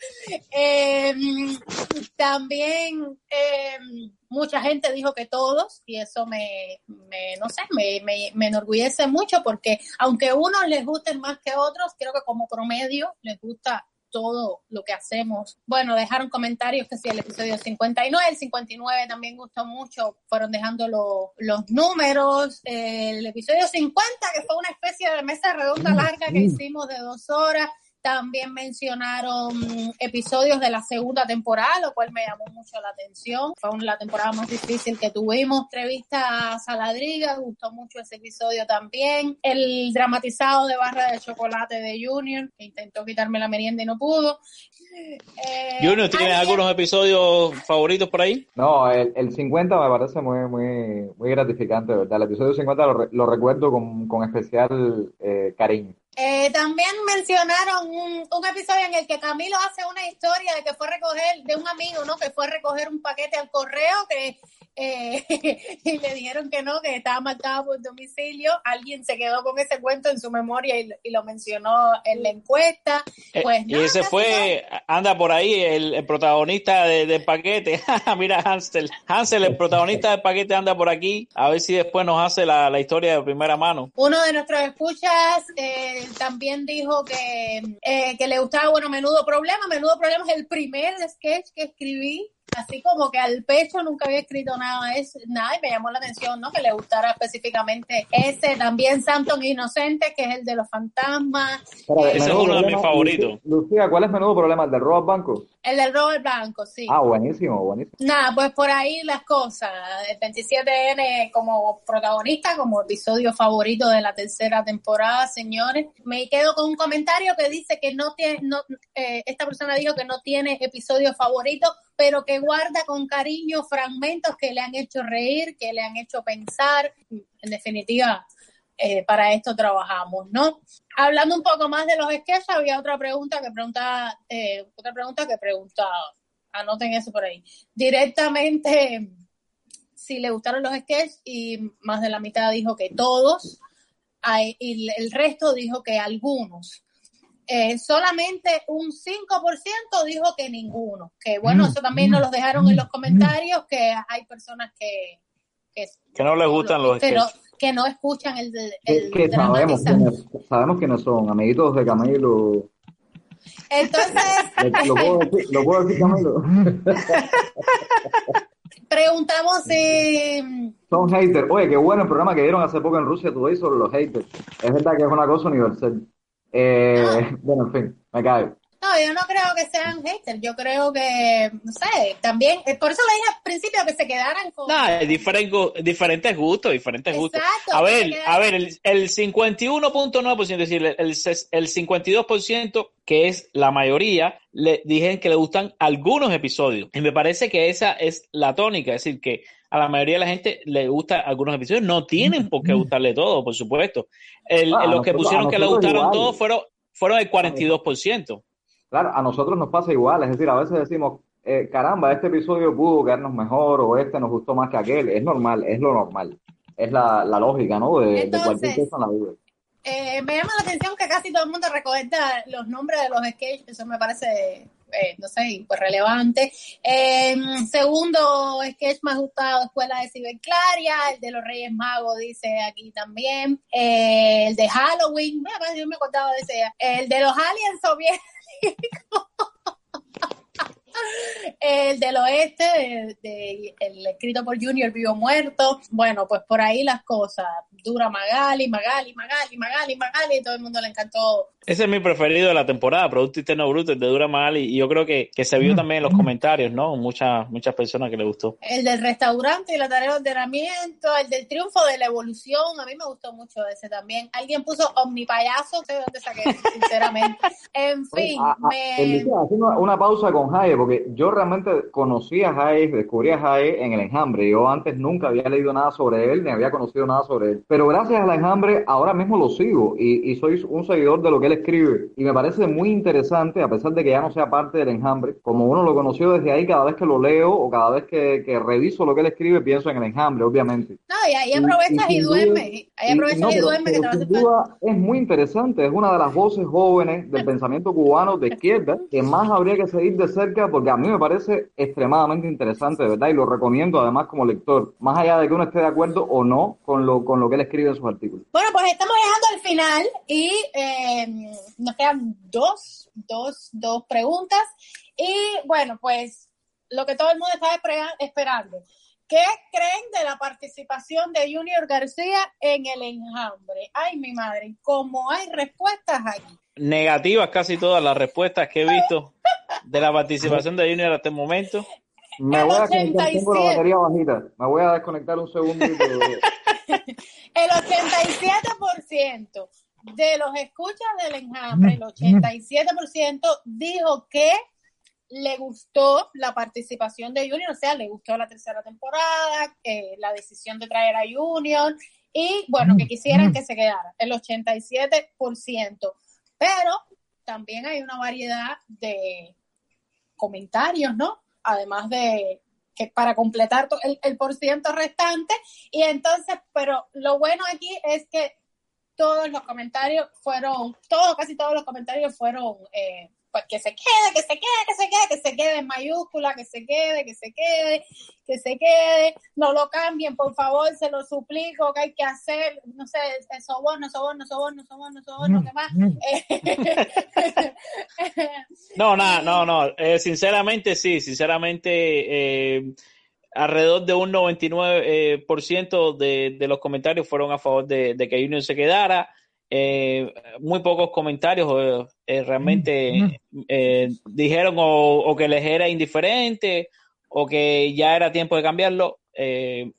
[LAUGHS] Eh, también eh, mucha gente dijo que todos, y eso me, me no sé, me, me, me enorgullece mucho porque aunque unos les gusten más que otros, creo que como promedio les gusta todo lo que hacemos. Bueno, dejaron comentarios que si el episodio 59, el 59 también gustó mucho, fueron dejando lo- los números. El episodio 50, que fue una especie de mesa redonda larga que hicimos de dos horas. También mencionaron episodios de la segunda temporada, lo cual me llamó mucho la atención. Fue una- la temporada más difícil que tuvimos. Entrevista a Saladriga, gustó mucho ese episodio también. El dramatizado de barra de chocolate de Junior, que intentó quitarme la merienda y no pudo. Eh, Junior, ¿tienes alguien- algunos episodios favoritos por ahí? No, el, el 50 me parece muy, muy, muy gratificante, ¿verdad? El episodio 50 lo, re- lo recuerdo con, con especial eh, cariño. Eh, también mencionaron un, un episodio en el que Camilo hace una historia de que fue a recoger, de un amigo, ¿no? Que fue a recoger un paquete al correo que eh, [LAUGHS] y le dijeron que no, que estaba marcado por domicilio. Alguien se quedó con ese cuento en su memoria y, y lo mencionó en la encuesta. Eh, Pues y ese fue, anda por ahí el, el protagonista de- del paquete. [LAUGHS] Mira Hansel. Hansel, el protagonista del paquete anda por aquí. A ver si después nos hace la, la historia de primera mano. Uno de nuestros escuchas eh, también dijo que, eh, que le gustaba, bueno, Menudo Problema. Menudo Problema es el primer sketch que escribí. Así como que al pecho nunca había escrito nada, es, nada y me llamó la atención, ¿no? Que le gustara específicamente ese. También Santos Inocentes, que es el de los fantasmas. Eh, menudo problema, Lucía, ¿cuál es menudo problema? ¿El del robo al banco? El del Robert Blanco, sí. Ah, buenísimo, buenísimo. Nada, pues por ahí las cosas. El 27N como protagonista, como episodio favorito de la tercera temporada, señores. Me quedo con un comentario que dice que no tiene, no, eh, esta persona dijo que no tiene episodio favorito, pero que guarda con cariño fragmentos que le han hecho reír, que le han hecho pensar. En definitiva, eh, para esto trabajamos, ¿no? Hablando un poco más de los sketches, había otra pregunta que preguntaba, eh, otra pregunta que preguntaba, anoten eso por ahí, directamente si le gustaron los sketches y más de la mitad dijo que todos, y el resto dijo que algunos. Eh, solamente un 5% dijo que ninguno. Que bueno, eso también nos lo dejaron en los comentarios, que hay personas que, que, Que no les gustan los pero que no escuchan el, Que, el que sabemos, dramatizar. quiénes, sabemos quiénes son, amiguitos de Camilo. Entonces, ¿Lo puedo decir, ¿lo puedo decir Camilo? [LAUGHS] preguntamos si Son haters. Oye, qué bueno el programa que dieron hace poco en Rusia Today sobre los haters. Es verdad que es una cosa universal. Eh, [LAUGHS] bueno, en fin, me cae. No, yo no creo que sean haters. Yo creo que, no sé, también, eh, por eso le dije al principio que se quedaran con. Nah, es diferente gu- diferentes gustos, diferentes gustos. Exacto, A que ver, a ver, el, el 51.9%, es decir, el, el, ses- el 52%, que es la mayoría, le dijeron que le gustan algunos episodios. Y me parece que esa es la tónica, es decir, que a la mayoría de la gente le gusta algunos episodios. No tienen por qué gustarle todo, por supuesto. El- Ah, los que nosotros- pusieron que le gustaron igual. todos fueron, fueron el 42%. Claro, a nosotros nos pasa igual, es decir, a veces decimos, eh, caramba, este episodio pudo quedarnos mejor o este nos gustó más que aquel. Es normal, es lo normal. Es la, la lógica, ¿no? De, de cualquier Entonces, cosa en la vida. Eh, me llama la atención que casi todo el mundo recuerda los nombres de los sketches, eso me parece, eh, no sé, pues relevante. Eh, segundo sketch más gustado, Escuela de Ciberclaria, el de los Reyes Magos, dice aquí también. Eh, el de Halloween, pues, yo me acordaba de ese. El de los aliens soviéticos. [LAUGHS] El del oeste, de- de- el escrito por Junior Vivo Muerto. Bueno, pues por ahí las cosas. Dura Magali, Magali, Magali, Magali, Magali, y todo el mundo le encantó. Ese es mi preferido de la temporada, Producto Interno Bruto, el de Dura Magali, y yo creo que, que se vio también en los comentarios, ¿no? Muchas, muchas personas que le gustó. El del restaurante y la tarea de ordenamiento, el del triunfo de la evolución, a mí me gustó mucho ese también. Alguien puso omnipayaso, no sé de dónde saqué, sinceramente. [LAUGHS] En fin, Ah, ah, me... Haciendo una, una pausa con Jae, porque yo realmente conocí a Jae, descubrí a Jae en el enjambre. Yo antes nunca había leído nada sobre él, ni había conocido nada sobre él. Pero gracias al enjambre, ahora mismo lo sigo y, y soy un seguidor de lo que él escribe. Y me parece muy interesante, a pesar de que ya no sea parte del enjambre, como uno lo conoció desde ahí, cada vez que lo leo o cada vez que, que reviso lo que él escribe, pienso en el enjambre, obviamente. No, y ahí aprovechas y, sin duda- duermes. Ahí y- aprovechas no, y pero- duermes que pero te vas a sin duda es muy interesante, es una de las voces jóvenes del pensamiento cubano de izquierda que más habría que seguir de cerca porque a mí me parece extremadamente interesante, de verdad, y lo recomiendo además como lector, más allá de que uno esté de acuerdo o no con lo, con lo que él escribe en sus artículos. Bueno, pues estamos llegando al final y eh, nos quedan dos, dos, dos preguntas. Y bueno, pues lo que todo el mundo está espera- esperando. ¿Qué creen de la participación de Junior García en el enjambre? Ay, mi madre, como hay respuestas aquí. Negativas casi todas las respuestas que he visto de la participación de Junior hasta el momento. Me voy a desconectar, tengo la 87. batería bajita, me voy a desconectar un segundo. [LAUGHS] El 87% de los escuchas del enjambre, el 87% dijo que le gustó la participación de Junior, o sea, le gustó la tercera temporada, eh, la decisión de traer a Junior y bueno, que quisieran que se quedara, el 87%. Pero también hay una variedad de comentarios, ¿no? Además de que para completar el, el por ciento restante. Y entonces, pero lo bueno aquí es que todos los comentarios fueron, todos, casi todos los comentarios fueron, eh, pues que se quede, que se quede, que se quede, que se quede en mayúscula, que se quede, que se quede, que se quede, no lo cambien, por favor, se lo suplico, que hay que hacer, no sé, eh, soborno, soborno, soborno, soborno, soborno, ¿qué más? Eh, [LAUGHS] No, nada, no, no. Eh, sinceramente, sí, sinceramente, eh, alrededor de un 99% eh, por ciento de, de los comentarios fueron a favor de, de que Junior se quedara. Eh, muy pocos comentarios eh, realmente eh, dijeron o, o que les era indiferente o que ya era tiempo de cambiarlo. Eh,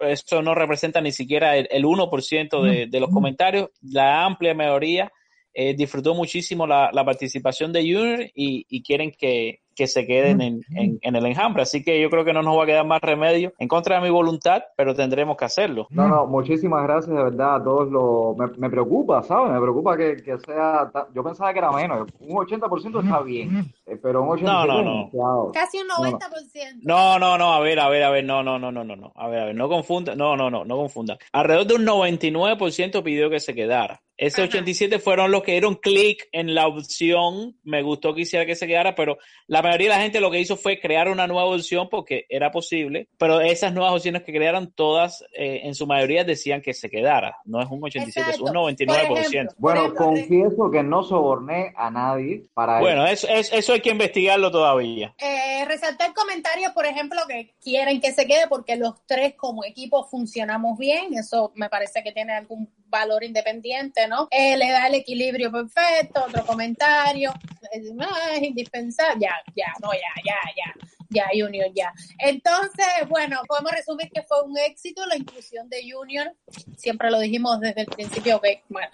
eso no representa ni siquiera el, el 1% de, de los comentarios. La amplia mayoría eh, disfrutó muchísimo la, la participación de Junior y, y quieren que, que se queden en, en, en, el enjambre. Así que yo creo que no nos va a quedar más remedio en contra de mi voluntad, pero tendremos que hacerlo. No, no, muchísimas gracias de verdad a todos los... Me, me preocupa, ¿sabes? Me preocupa que, que sea... Yo pensaba que era menos. Un 80% está bien, eh, pero un 80% no, no, no. demasiado. Casi un 90%. No, no, no, a ver, a ver, a ver, no, no, no, no, no, no. A ver, a ver, no confunda, no, no, no, no confunda. Alrededor de un 99% pidió que se quedara. Ese 87 fueron los que dieron clic en la opción, me gustó que hiciera que se quedara, pero la mayoría de la gente lo que hizo fue crear una nueva opción porque era posible, pero esas nuevas opciones que crearon todas, eh, en su mayoría decían que se quedara. No es un 87, es un 99%. Bueno, confieso que no soborné a nadie para Bueno, eso, eso, eso hay que investigarlo todavía. Eh, resaltar comentarios, por ejemplo, que quieren que se quede porque los tres como equipo funcionamos bien, eso me parece que tiene algún valor independiente, ¿no? Eh, le da el equilibrio perfecto, otro comentario, es, es indispensable, ya, ya, no, ya, ya, ya, ya, Junior, ya. Entonces, bueno, podemos resumir que fue un éxito la inclusión de Junior, siempre lo dijimos desde el principio, que, bueno,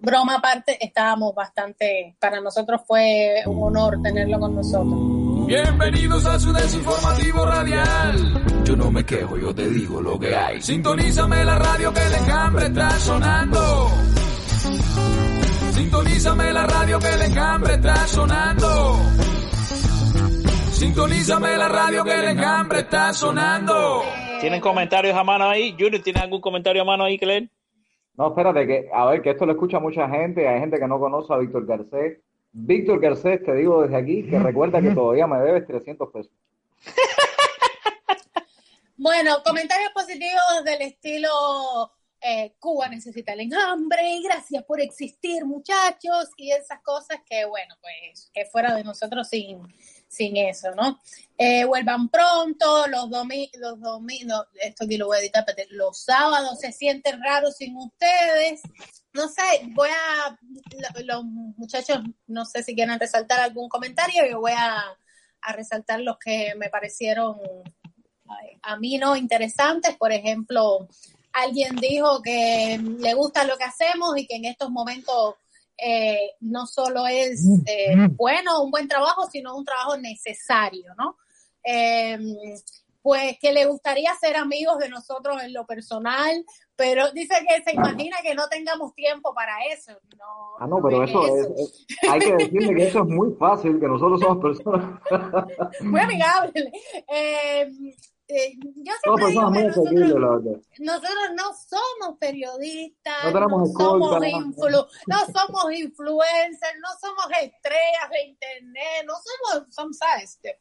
broma aparte, estábamos bastante, para nosotros fue un honor tenerlo con nosotros. Bienvenidos a su desinformativo radial. Yo no me quejo, yo te digo lo que hay. Sintonízame la radio que el enjambre está sonando. Sintonízame la radio que el enjambre está sonando. Sintonízame la radio que el enjambre está sonando. ¿Tienen comentarios a mano ahí? Junior, ¿tienes algún comentario a mano ahí que leer? No, espérate, que a ver, que esto lo escucha mucha gente, hay gente que no conoce a Víctor Garcés. Víctor Garcés, te digo desde aquí que recuerda que todavía me debes 300 pesos. [LAUGHS] Bueno, comentarios positivos del estilo eh, Cuba necesita el enjambre, gracias por existir muchachos y esas cosas que bueno, pues que fuera de nosotros sin, sin eso, ¿no? Eh, vuelvan pronto, los domingos, los domingos, esto aquí lo voy a editar, los sábados se sienten raros sin ustedes. No sé, voy a, los muchachos, no sé si quieren resaltar algún comentario, yo voy a, a resaltar los que me parecieron a mí no interesantes, por ejemplo, alguien dijo que le gusta lo que hacemos y que en estos momentos eh, no solo es eh, bueno, un buen trabajo, sino un trabajo necesario, ¿no? Eh, pues que le gustaría ser amigos de nosotros en lo personal, pero dice que se imagina que no tengamos tiempo para eso. No, ah, no, pero eso, es, es, hay que decirle que eso es muy fácil, que nosotros somos personas. [LAUGHS] muy amigables. Eh, eh, yo No, siempre digo que nosotros, no somos periodistas, No somos, escolta. influ- no somos influencers, no somos estrellas de internet, no somos, ¿sabes? De-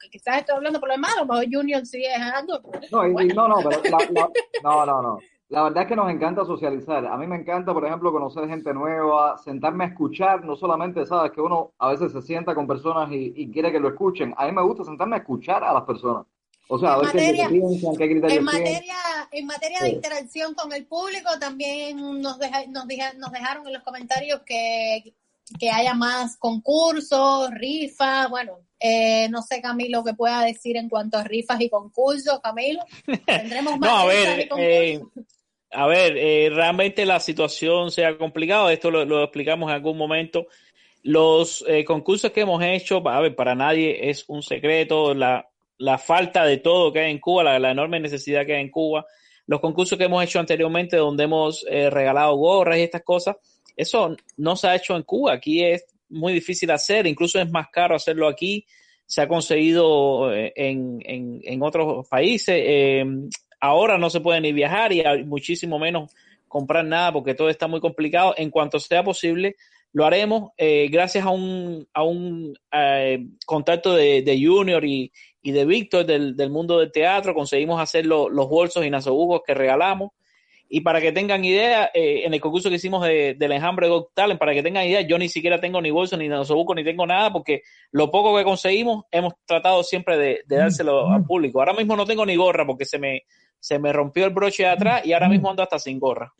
que quizás estoy hablando por lo demás, a lo mejor Junior sí es algo. No, y- y bueno. no, no, pero la, la- no, no, no. La verdad es que nos encanta socializar. A mí me encanta, por ejemplo, conocer gente nueva, sentarme a escuchar, no solamente, sabes, que uno a veces se sienta con personas y, y quiere que lo escuchen. A mí me gusta sentarme a escuchar a las personas. O sea, a En que materia- piensan, En materia, en materia de interacción con el público, también nos, deja- nos, deja- nos dejaron en los comentarios que, que haya más concursos, rifas, bueno, eh, no sé Camilo que pueda decir en cuanto a rifas y concursos, Camilo. Tendremos [LAUGHS] más No, a ver, eh, a ver, eh, realmente la situación se ha complicado, esto lo, lo explicamos en algún momento. Los concursos que hemos hecho, a ver, para nadie es un secreto, la, la falta de todo que hay en Cuba, la, enorme necesidad que hay en Cuba, los concursos que hemos hecho anteriormente donde hemos eh, regalado gorras y estas cosas, eso no se ha hecho en Cuba, aquí es muy difícil hacer, incluso es más caro hacerlo aquí, se ha conseguido eh, en, en, en otros países, eh, ahora no se puede ni viajar y hay muchísimo menos comprar nada porque todo está muy complicado. En cuanto sea posible, lo haremos. Eh, gracias a un, a un eh, contacto de, de Junior y, y de Víctor del, del mundo del teatro. Conseguimos hacer lo- los bolsos y nasobugos que regalamos. Y para que tengan idea, eh, en el concurso que hicimos de, del enjambre Got Talent, para que tengan idea, yo ni siquiera tengo ni bolso, ni nasobuco, ni tengo nada, porque lo poco que conseguimos hemos tratado siempre de, de dárselo al público. Ahora mismo no tengo ni gorra porque se me, se me rompió el broche de atrás y ahora mismo ando hasta sin gorra.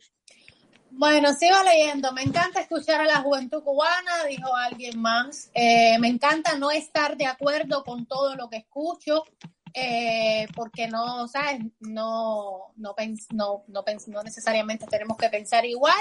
Bueno, sigo leyendo. Me encanta escuchar a la juventud cubana, dijo alguien más. Eh, me encanta no estar de acuerdo con todo lo que escucho, eh, porque no, ¿sabes? No, no, pens- no, no, pens- no necesariamente tenemos que pensar igual,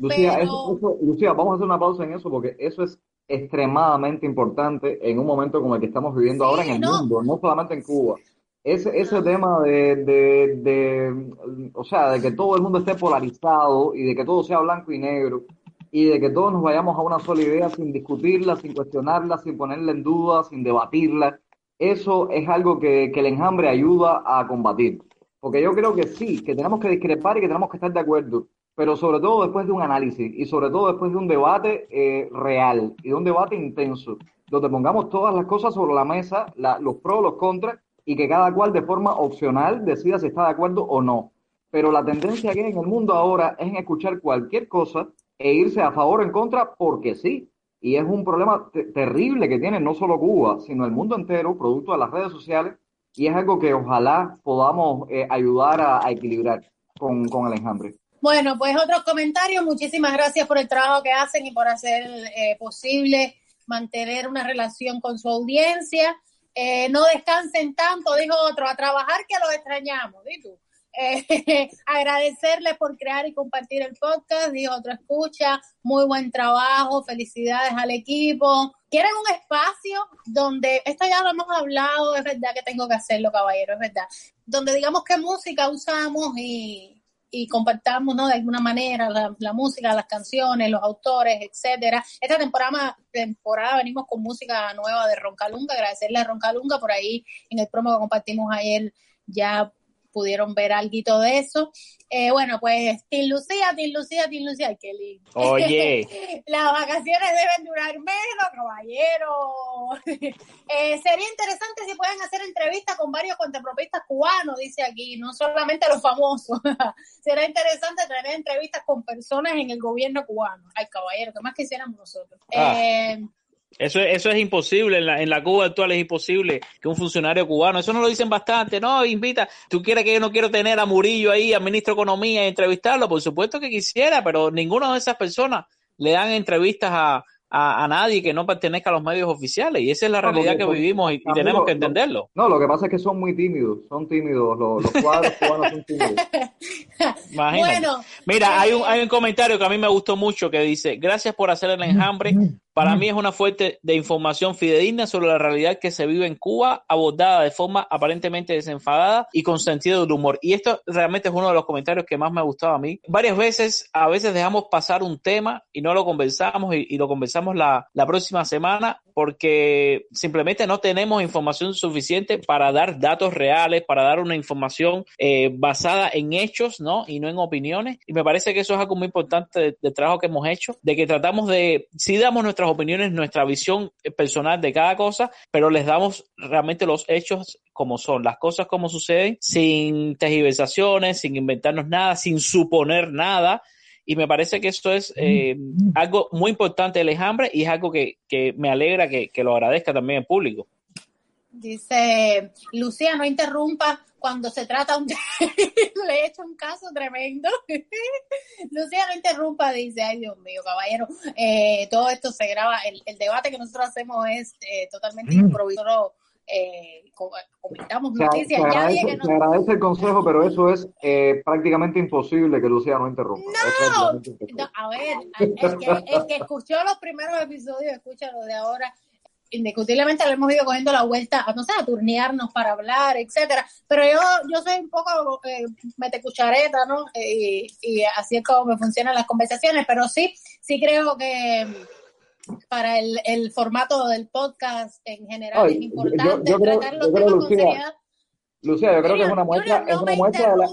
Lucía, pero eso- eso- Lucía, vamos a hacer una pausa en eso porque eso es extremadamente importante en un momento como el que estamos viviendo ahora en el mundo, no solamente en Cuba. Ese, ese tema de, de, de, o sea, de que todo el mundo esté polarizado y de que todo sea blanco y negro y de que todos nos vayamos a una sola idea sin discutirla, sin cuestionarla, sin ponerla en duda, sin debatirla, eso es algo que, que el enjambre ayuda a combatir. Porque yo creo que sí, que tenemos que discrepar y que tenemos que estar de acuerdo, pero sobre todo después de un análisis y sobre todo después de un debate eh, real y de un debate intenso, donde pongamos todas las cosas sobre la mesa, la- los pros, los contras, y que cada cual de forma opcional decida si está de acuerdo o no. Pero la tendencia que hay en el mundo ahora es en escuchar cualquier cosa e irse a favor o en contra porque sí. Y es un problema te- terrible que tiene no solo Cuba, sino el mundo entero, producto de las redes sociales, y es algo que ojalá podamos eh, ayudar a, a equilibrar con, con el enjambre. Bueno, pues otros comentarios. Muchísimas gracias por el trabajo que hacen y por hacer eh, posible mantener una relación con su audiencia. Eh, no descansen tanto, dijo otro, a trabajar que los extrañamos, ¿y tú? Eh, [LAUGHS] agradecerles por crear y compartir el podcast, dijo otro escucha, muy buen trabajo, felicidades al equipo. ¿Quieren un espacio donde, esto ya lo hemos hablado, es verdad que tengo que hacerlo, caballero, es verdad, donde digamos qué música usamos y, y compartamos, ¿no? De alguna manera la, la música, las canciones, los autores, etcétera. Esta temporada, temporada venimos con música nueva de Roncalunga, agradecerle a Roncalunga por ahí en el promo que compartimos ayer ya pudieron ver algo de eso. Eh, bueno, pues Tin Lucía, Tin Lucía, Tin Lucía, ay, qué lindo. Oye. [LAUGHS] Las vacaciones deben durar menos, caballero. [LAUGHS] Eh, sería interesante si pueden hacer entrevistas con varios contrapropistas cubanos, dice aquí, no solamente los famosos. [LAUGHS] Será interesante tener entrevistas con personas en el gobierno cubano. Ay, caballero, ¿qué más quisiéramos nosotros? Ah. Eh, Eso, es- eso es imposible, en la, en la Cuba actual es imposible que un funcionario cubano, eso no lo dicen bastante, no, invita, tú quieres que yo no quiero tener a Murillo ahí, al ministro de Economía y entrevistarlo, por supuesto que quisiera, pero ninguna de esas personas le dan entrevistas a, a, a nadie que no pertenezca a los medios oficiales y esa es la No, realidad porque- que vivimos y, Amigo, tenemos que lo- entenderlo. No, lo que pasa es que son muy tímidos, son tímidos, los, los cuadros cubanos son tímidos. [LAUGHS] Imagínate. Bueno, Mira, hay un, hay un comentario que a mí me gustó mucho que dice, gracias por hacer el enjambre. Para mí es una fuente de información fidedigna sobre la realidad que se vive en Cuba, abordada de forma aparentemente desenfadada y con sentido del humor. Y esto realmente es uno de los comentarios que más me ha gustado a mí. Varias veces, a veces dejamos pasar un tema y no lo conversamos y, y lo conversamos la, la próxima semana porque simplemente no tenemos información suficiente para dar datos reales, para dar una información eh, basada en hechos, ¿no? Y no en opiniones. Y me parece que eso es algo muy importante de- del trabajo que hemos hecho, de que tratamos de, sí damos nuestras opiniones, nuestra visión eh, personal de cada cosa, pero les damos realmente los hechos como son, las cosas como suceden, sin tergiversaciones, sin inventarnos nada, sin suponer nada. Y me parece que esto es eh, algo muy importante del enjambre y es algo que, que me alegra que, que lo agradezca también el público. Dice, Lucía, no interrumpa cuando se trata un... [LAUGHS] Le he hecho un caso tremendo. [LAUGHS] Lucía, no interrumpa, dice, ay Dios mío, caballero, eh, todo esto se graba, el, el debate que nosotros hacemos es eh, totalmente improvisado, eh, co- comentamos noticias, se agradece, que nos... se agradece el consejo, pero eso es eh, prácticamente imposible que Lucía no interrumpa. Es. No, a ver, el que, el que escuchó los primeros episodios, escucha lo de ahora. Indiscutiblemente le hemos ido cogiendo la vuelta, a, no sé, a turnearnos para hablar, etcétera. Pero yo, yo soy un poco eh, mete cuchareta, ¿no? Eh, y, y así es como me funcionan las conversaciones. Pero sí, sí creo que para el, el formato del podcast en general Ay, es importante yo creo- tratar los temas con seriedad. Lucía, yo creo que es una muestra, Junior, es no una muestra de la.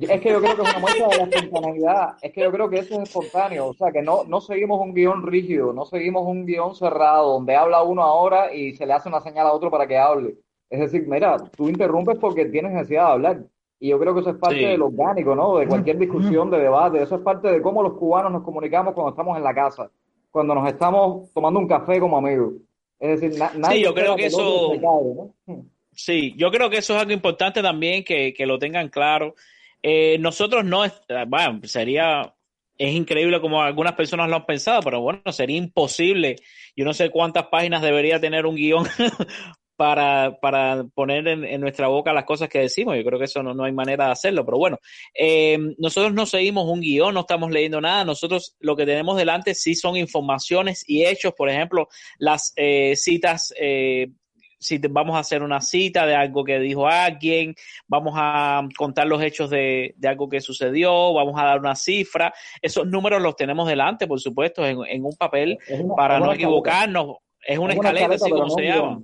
Es que yo creo que es una muestra de la espontaneidad, es que yo creo que eso es espontáneo, o sea, que no, no seguimos un guion rígido, no seguimos un guion cerrado, donde habla uno ahora y se le hace una señal a otro para que hable. Es decir, mira, tú interrumpes porque tienes necesidad de hablar. Y yo creo que eso es parte Sí. de lo orgánico, ¿no? De cualquier discusión, de debate. Eso es parte de cómo los cubanos nos comunicamos cuando estamos en la casa, cuando nos estamos tomando un café como amigos. Es decir, na- nadie yo espera creo que eso- ¿no? Sí, yo creo que eso es algo importante también que, que lo tengan claro. Eh, nosotros no, bueno, sería, es increíble como algunas personas lo han pensado, pero bueno, sería imposible. Yo no sé cuántas páginas debería tener un guion [LAUGHS] para, para poner en, en nuestra boca las cosas que decimos. Yo creo que eso no, no hay manera de hacerlo, pero bueno, eh, nosotros no seguimos un guion, no estamos leyendo nada. Nosotros lo que tenemos delante sí son informaciones y hechos, por ejemplo, las eh, citas. Eh, si te- vamos a hacer una cita de algo que dijo alguien, vamos a contar los hechos de, de algo que sucedió, vamos a dar una cifra. Esos números los tenemos delante, por supuesto, en, en un papel una- para no equivocarnos. Es una Es una escaleta, escaleta, así como no se llama.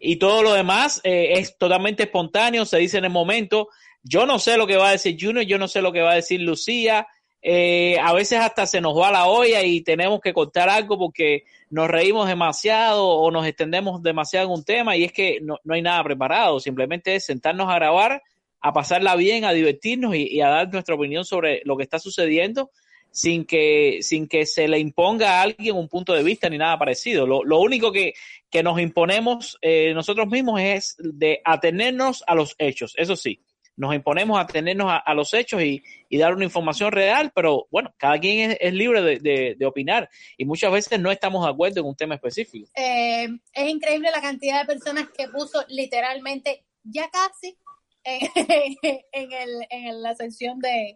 Y todo lo demás eh, es totalmente espontáneo, se dice en el momento. Yo no sé lo que va a decir Junior, yo no sé lo que va a decir Lucía. Eh, a veces hasta se nos va la olla y tenemos que cortar algo porque nos reímos demasiado o nos extendemos demasiado en un tema y es que no, no hay nada preparado, simplemente es sentarnos a grabar, a pasarla bien, a divertirnos y, a dar nuestra opinión sobre lo que está sucediendo sin que, sin que se le imponga a alguien un punto de vista ni nada parecido. Lo, lo único que, que nos imponemos eh, nosotros mismos es de atenernos a los hechos, eso sí. Nos imponemos a atenernos a, los hechos y, dar una información real, pero bueno, cada quien es, es libre de, de- de opinar y muchas veces no estamos de acuerdo en un tema específico. Eh, es increíble la cantidad de personas que puso literalmente ya casi en, [LAUGHS] en el, en la sección de,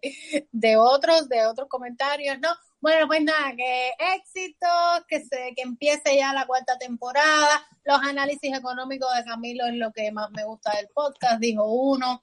de otros, de otros comentarios, ¿no? Bueno, pues nada, que éxito, que se, que empiece ya la cuarta temporada, los análisis económicos de Camilo es lo que más me gusta del podcast, dijo uno.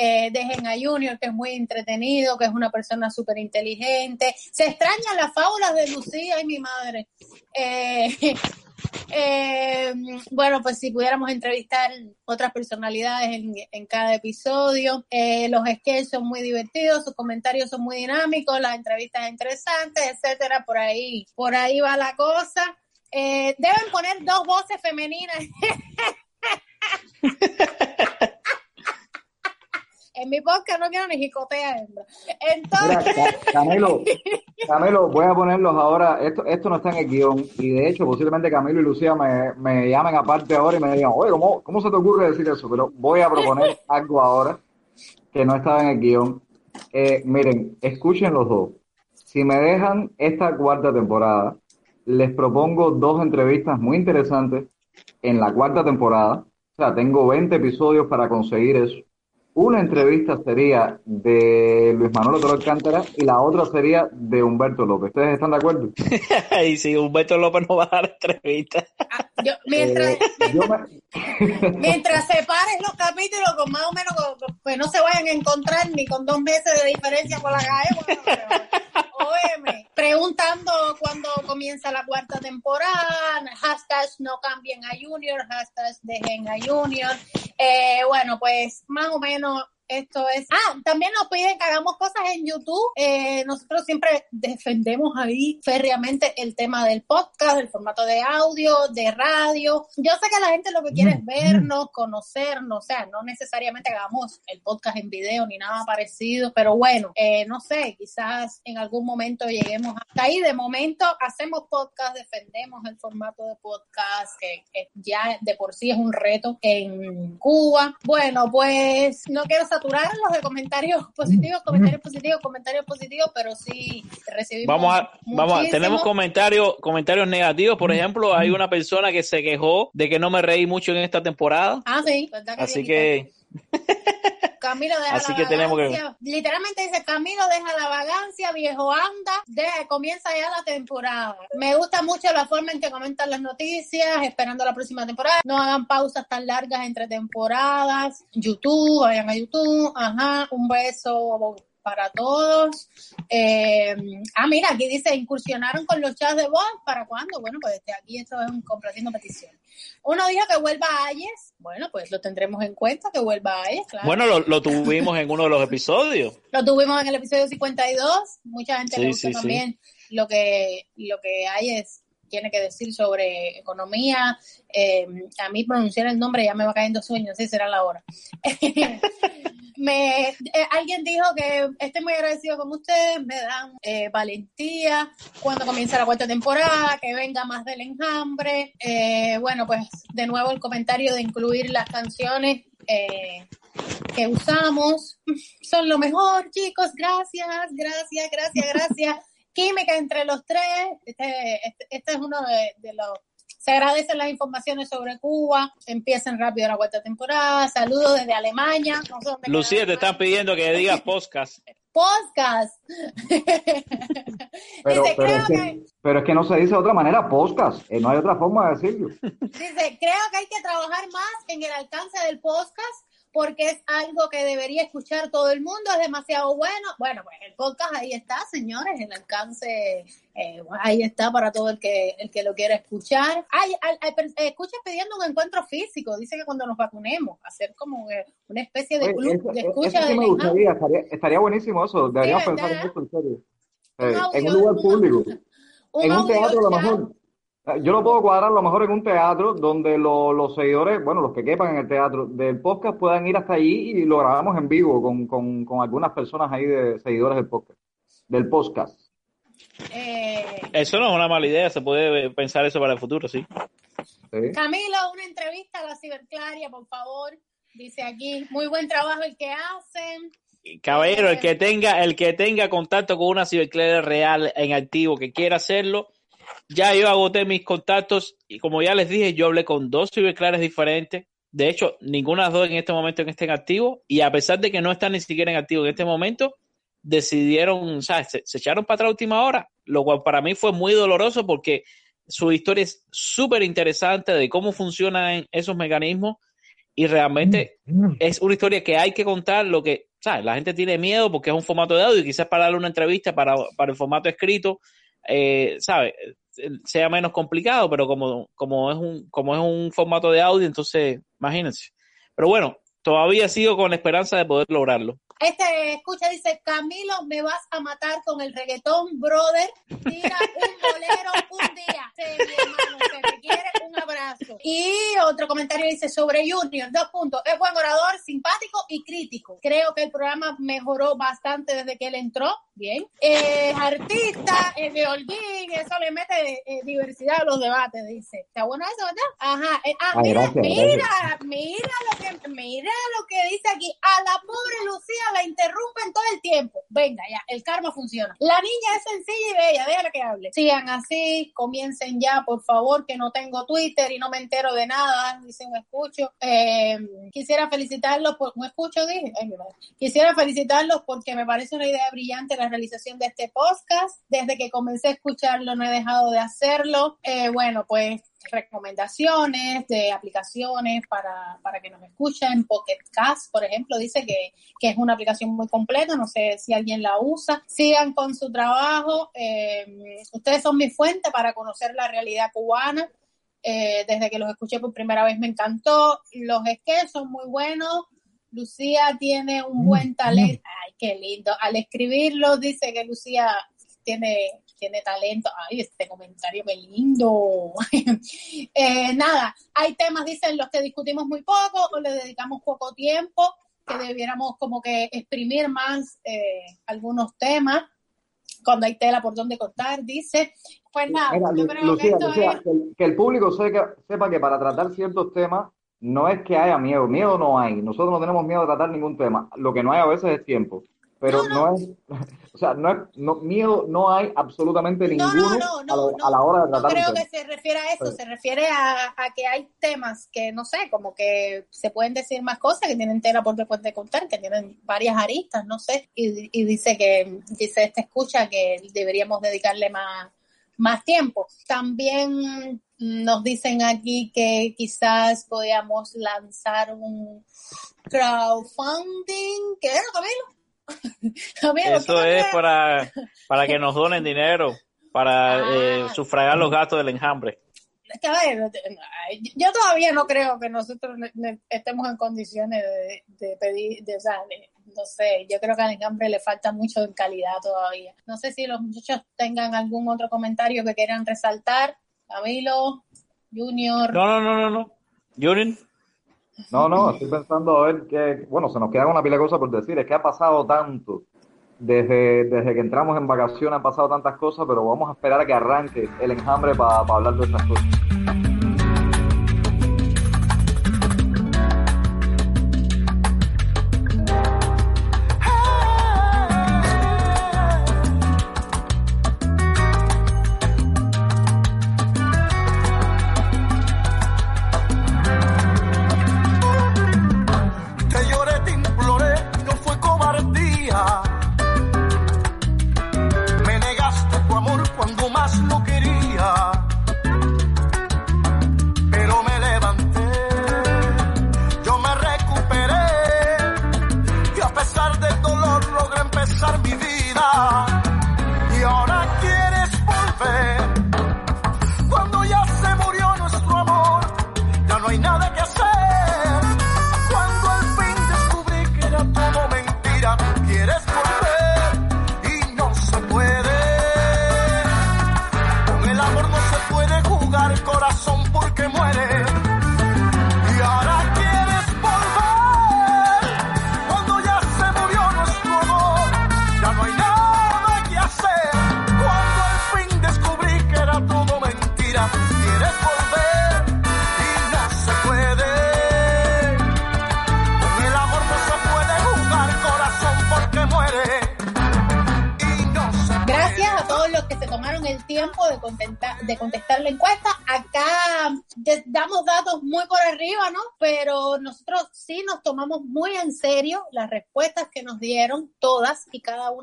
Eh, dejen a Junior, que es muy entretenido, que es una persona súper inteligente. Se extrañan las fábulas de Lucía y mi madre. Eh, [LAUGHS] eh, bueno, pues si pudiéramos entrevistar otras personalidades en, en cada episodio. Los sketches son muy divertidos, sus comentarios son muy dinámicos, las entrevistas interesantes, etcétera. Por ahí, por ahí va la cosa. Deben poner dos voces femeninas. [LAUGHS] [LAUGHS] en mi podcast no quiero ni jicotea hembra. Entonces, Ca- Camilo, Camilo, voy a ponerlos ahora. Esto, esto no está en el guion. Y de hecho, posiblemente Camilo y Lucía me, me llamen aparte ahora y me digan, oye, ¿cómo, ¿cómo se te ocurre decir eso? Pero voy a proponer [LAUGHS] algo ahora que no estaba en el guion. Eh, miren, escuchen los dos. Si me dejan esta cuarta temporada, les propongo dos entrevistas muy interesantes en la cuarta temporada. O sea, tengo 20 episodios para conseguir eso. Una entrevista sería de Luis Manuel Otero Alcántara y la otra sería de Humberto López. ¿Ustedes están de acuerdo? [LAUGHS] y si Humberto López no va a dar entrevista. yo, mientras, Eh, yo me- [LAUGHS] mientras separes los capítulos con más o menos, con- con- pues no se vayan a encontrar ni con dos meses de diferencia por la calle. bueno, pero, [LAUGHS] óyeme, preguntando cuándo comienza la cuarta temporada, hashtag no cambien a Junior, hashtag dejen a Junior. Eh, bueno, pues más o menos no esto es. Ah, también nos piden que hagamos cosas en YouTube. Eh, nosotros siempre defendemos ahí férreamente el tema del podcast, el formato de audio, de radio. Yo sé que la gente lo que quiere es vernos, conocernos, o sea, no necesariamente hagamos el podcast en video ni nada parecido, pero bueno, eh, no sé, quizás en algún momento lleguemos hasta ahí. De momento hacemos podcast, defendemos el formato de podcast, que, que ya de por sí es un reto en Cuba. Bueno, pues no quiero saturarlos de comentarios [LAUGHS] positivos, comentarios positivos, comentarios positivos, pero sí recibimos. Vamos a, vamos a, muchísimos. tenemos comentarios, comentarios negativos. Por ejemplo, hay una persona que se quejó de que no me reí mucho en esta temporada. Ah, sí, ¿verdad que Así que Camilo deja Así la que tenemos que- vagancia. Literalmente dice, Camilo deja la vagancia, viejo anda, deja, comienza ya la temporada. Me gusta mucho la forma en que comentan las noticias, esperando la próxima temporada. No hagan pausas tan largas entre temporadas. YouTube, vayan a YouTube. Ajá, un beso para todos. Eh, ah, mira, aquí dice, incursionaron con los chats de voz. ¿Para cuándo? Bueno, pues desde aquí esto es un complaciendo petición. Uno dijo que vuelva a Ayes. Bueno, pues lo tendremos en cuenta, que vuelva a Ayes, claro. bueno, lo, lo tuvimos en uno de los episodios. [LAUGHS] Lo tuvimos en el episodio 52. Mucha gente Sí, le gusta sí, sí. también lo que lo que hay es tiene que decir sobre economía. Eh, a mí pronunciar el nombre ya me va cayendo sueño, sí será la hora. [LAUGHS] [LAUGHS] me, eh, alguien dijo que estoy muy agradecido con ustedes, me dan eh, valentía cuando comienza la cuarta temporada, que venga más del enjambre. Eh, bueno, pues de nuevo el comentario de incluir las canciones eh, que usamos. Son lo mejor, chicos. Gracias, gracias, gracias, gracias. [LAUGHS] Química entre los tres. Este, este, este es uno de, de los Se agradecen las informaciones sobre Cuba. Empiecen rápido la cuarta temporada. Saludos desde Alemania. No sé dónde Lucía, te están pidiendo que digas podcast. [LAUGHS] podcast. Pero, Dice, pero, creo es que, pero es que no se dice de otra manera, podcast. Eh, no hay otra forma de decirlo. Dice, creo que hay que trabajar más en el alcance del podcast porque es algo que debería escuchar todo el mundo, es demasiado bueno. Bueno, pues el podcast ahí está, señores, el alcance eh, ahí está para todo el que el que lo quiera escuchar. Hay, hay per- eh, escuchas pidiendo un encuentro físico, dice que cuando nos vacunemos, hacer como eh, una especie de Oye, club eso, de eso escucha sí del me gustaría, estaría, estaría buenísimo eso. Deberíamos Sí, pensar en eso en serio. Eh, audio, en un lugar público. un en un teatro, a lo mejor. Eh, Yo lo puedo cuadrar a lo mejor en un teatro donde lo- los seguidores, bueno, los que quepan en el teatro del podcast puedan ir hasta allí y lo grabamos en vivo con, con, con algunas personas ahí de seguidores del podcast. Del podcast. Eh, Eso no es una mala idea, se puede pensar eso para el futuro, sí. Camilo, una entrevista a la ciberclaria, por favor. Dice aquí, muy buen trabajo el que hacen. Caballero, el que tenga, el que tenga contacto con una ciberclaria real en activo que quiera hacerlo, ya yo agoté mis contactos y como ya les dije, yo hablé con dos ciberclarias diferentes. De hecho, ninguna de las dos en este momento que estén activos y a pesar de que no están ni siquiera en activo en este momento, decidieron, ¿sabes? Se, se echaron para atrás última hora, lo cual para mí fue muy doloroso porque su historia es súper interesante de cómo funcionan esos mecanismos y realmente es una historia que hay que contar lo que, ¿sabes? La gente tiene miedo porque es un formato de audio y quizás para darle una entrevista para, para el formato escrito, eh, ¿sabes? Sea menos complicado, pero como, como, es un, como es un formato de audio, entonces imagínense. Pero bueno, todavía sigo con la esperanza de poder lograrlo. Este escucha, dice, Camilo, me vas a matar con el reggaetón, brother. Tira un bolero un día. Sí, mi hermano, se te quiere un abrazo. Y otro comentario dice sobre Junior, dos puntos. Es buen orador, simpático y crítico. Creo que el programa mejoró bastante desde que él entró. Bien. Eh, artista, eh, de Holguín, eso le mete eh, diversidad a los debates, dice. Está bueno eso, ¿verdad? Ajá. Eh, ah, Ay, mira, gracias, mira, mira lo que, mira lo que dice aquí. A la pobre Lucía la interrumpen todo el tiempo. Venga, ya, el karma funciona. La niña es sencilla y bella, déjala que hable. Sigan así, comiencen ya, por favor, que no tengo Twitter y no me entero de nada, dice un escucho. Eh, quisiera felicitarlos por, un escucho, dije, Ay, quisiera felicitarlos porque me parece una idea brillante la realización de este podcast. Desde que comencé a escucharlo no he dejado de hacerlo. Eh, bueno, pues recomendaciones de aplicaciones para, para que nos escuchen. Pocket Cast, por ejemplo, dice que, que es una aplicación muy completa. No sé si alguien la usa. Sigan con su trabajo. Eh, ustedes son mi fuente para conocer la realidad cubana. Eh, desde que los escuché por primera vez me encantó. Los sketches son muy buenos. Lucía tiene un buen talento. Ay, qué lindo. Al escribirlo dice que Lucía tiene, tiene talento. Ay, este comentario qué lindo. [LAUGHS] eh, nada, hay temas, dicen, los que discutimos muy poco o le dedicamos poco tiempo, que debiéramos como que exprimir más eh, algunos temas cuando hay tela por donde cortar, dice. Pues nada, Mira, yo creo que esto Lucía, es... que, el, que el público sepa, sepa que para tratar ciertos temas no es que haya miedo, miedo no hay. Nosotros no tenemos miedo de tratar ningún tema. Lo que no hay a veces es tiempo. Pero no, es, [LAUGHS] o sea, no es, no, miedo no hay absolutamente ninguno a, a la hora de No tratar creo un que se refiere a eso, Sí. se refiere a, a que hay temas que, no sé, como que se pueden decir más cosas, que tienen tela por después de contar, que tienen varias aristas, no sé, y, y dice que, dice este escucha que deberíamos dedicarle más, más tiempo. También nos dicen aquí que quizás podíamos lanzar un crowdfunding, ¿qué era, Camilo? [LAUGHS] Camilo, Eso ¿qué es para, para que nos donen dinero, para eh, sufragar los gastos del enjambre. Ver, yo todavía no creo que nosotros estemos en condiciones de, de pedir, de, o sea, de- no sé, yo creo que al enjambre le falta mucho en calidad todavía. No sé si los muchachos tengan algún otro comentario que quieran resaltar. Camilo, Junior. No, no, no, no, no. Junior, No, no, estoy pensando a ver qué, bueno, se nos queda una pila de cosas por decir, es que ha pasado tanto. Desde, desde que entramos en vacaciones han pasado tantas cosas, pero vamos a esperar a que arranque el enjambre para hablar de estas cosas.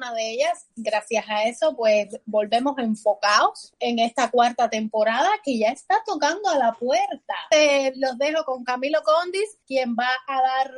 Una de ellas. Gracias a eso, pues volvemos enfocados en esta cuarta temporada que ya está tocando a la puerta. Eh, los dejo con Camilo Condis, quien va a dar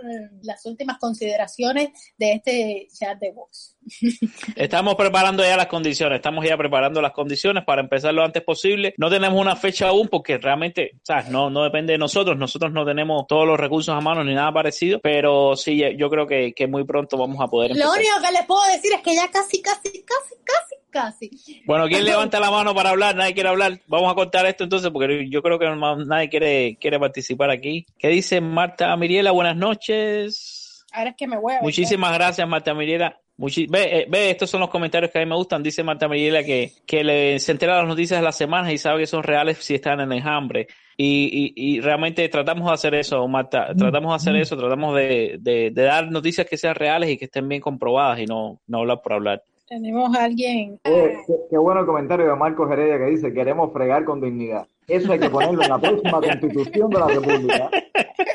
las últimas consideraciones de este chat de voz. [LAUGHS] Estamos preparando ya las condiciones, estamos ya preparando las condiciones para empezar lo antes posible. No tenemos una fecha aún porque realmente, ¿sabes? No, no depende de nosotros, nosotros no tenemos todos los recursos a mano ni nada parecido, pero sí, yo creo que, que muy pronto vamos a poder Lo empezar. único que les puedo decir es que ya casi, casi, casi, casi, casi. Bueno, ¿quién levanta la mano para hablar? Nadie quiere hablar. Vamos a cortar esto entonces porque yo creo que no- nadie quiere, quiere participar aquí. ¿Qué dice Marta Miriela? Buenas noches. Ahora es que me voy a Muchísimas gracias, Marta Miriela. Muchi- ve, eh, ve, estos son los comentarios que a mí me gustan. Dice Marta Miriela que, que le, se entera de las noticias de las semanas y sabe que son reales si están en enjambre. Y, y, y realmente tratamos de hacer eso, Marta. Tratamos de hacer eso, tratamos de, de, de dar noticias que sean reales y que estén bien comprobadas y no, no hablar por hablar. Tenemos a alguien. Eh, qué, qué bueno el comentario de Marcos Heredia que dice queremos fregar con dignidad. Eso hay que ponerlo en la próxima constitución de la República.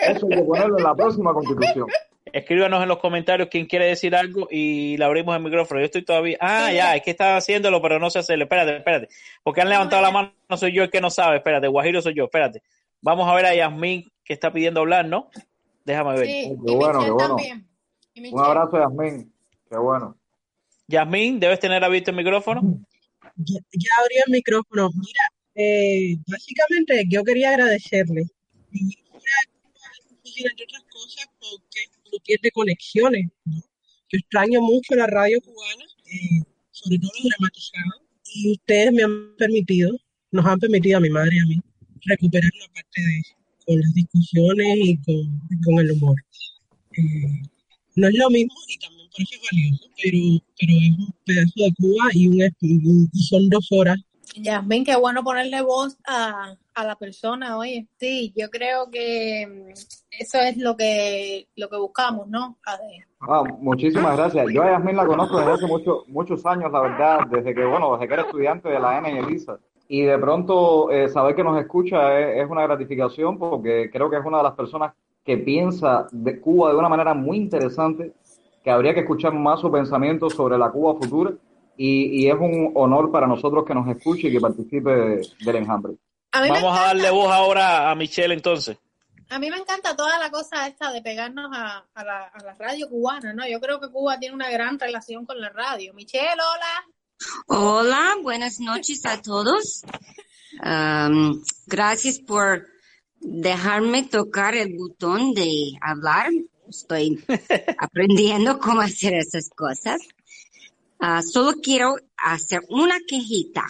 Eso hay que ponerlo en la próxima constitución. Escríbanos en los comentarios quién quiere decir algo y le abrimos el micrófono. Yo estoy todavía. Ah, ya, es que están haciéndolo, pero no se hace. Espérate, espérate. Porque han levantado la mano, no soy yo el que no sabe. Espérate, Guajiro soy yo. Espérate. Vamos a ver a Yasmín que está pidiendo hablar, ¿no? Déjame ver. Sí, Qué bueno, qué bueno. Un abrazo, Yasmín. Qué bueno. Yasmín, debes tener abierto el micrófono. Ya, ya abrí el micrófono. Mira, eh, básicamente yo quería agradecerle. Y entre otras cosas, porque no pierde conexiones. ¿no? Yo extraño mucho la radio cubana, eh, sobre todo los dramatizados, y ustedes me han permitido, nos han permitido a mi madre y a mí, recuperar una parte de eso, con las discusiones y con, con el humor. Eh, no es lo mismo y también por eso es valioso, pero, pero es un pedazo de Cuba y, un, y son dos horas Yasmin, qué bueno ponerle voz a, a la persona, oye. Sí, yo creo que mm, eso es lo que lo que buscamos, ¿no? Ah, muchísimas gracias. Yo a Yasmín la conozco desde hace mucho- muchos años, la verdad, desde que, bueno, desde que era estudiante de la N y Elisa. Y de pronto eh, saber que nos escucha es, es una gratificación porque creo que es una de las personas que piensa de Cuba de una manera muy interesante, que habría que escuchar más su pensamiento sobre la Cuba futura. Y, y es un honor para nosotros que nos escuche y que participe del enjambre. A Vamos a darle voz ahora a Michelle entonces. a mí me encanta toda la cosa esta de pegarnos a, a la, a la radio cubana, ¿no? Yo creo que Cuba tiene una gran relación con la radio. Michelle, hola. Hola, buenas noches a todos. Gracias por dejarme tocar el botón de hablar. Estoy [LAUGHS] aprendiendo cómo hacer esas cosas. Ah, solo quiero hacer una quejita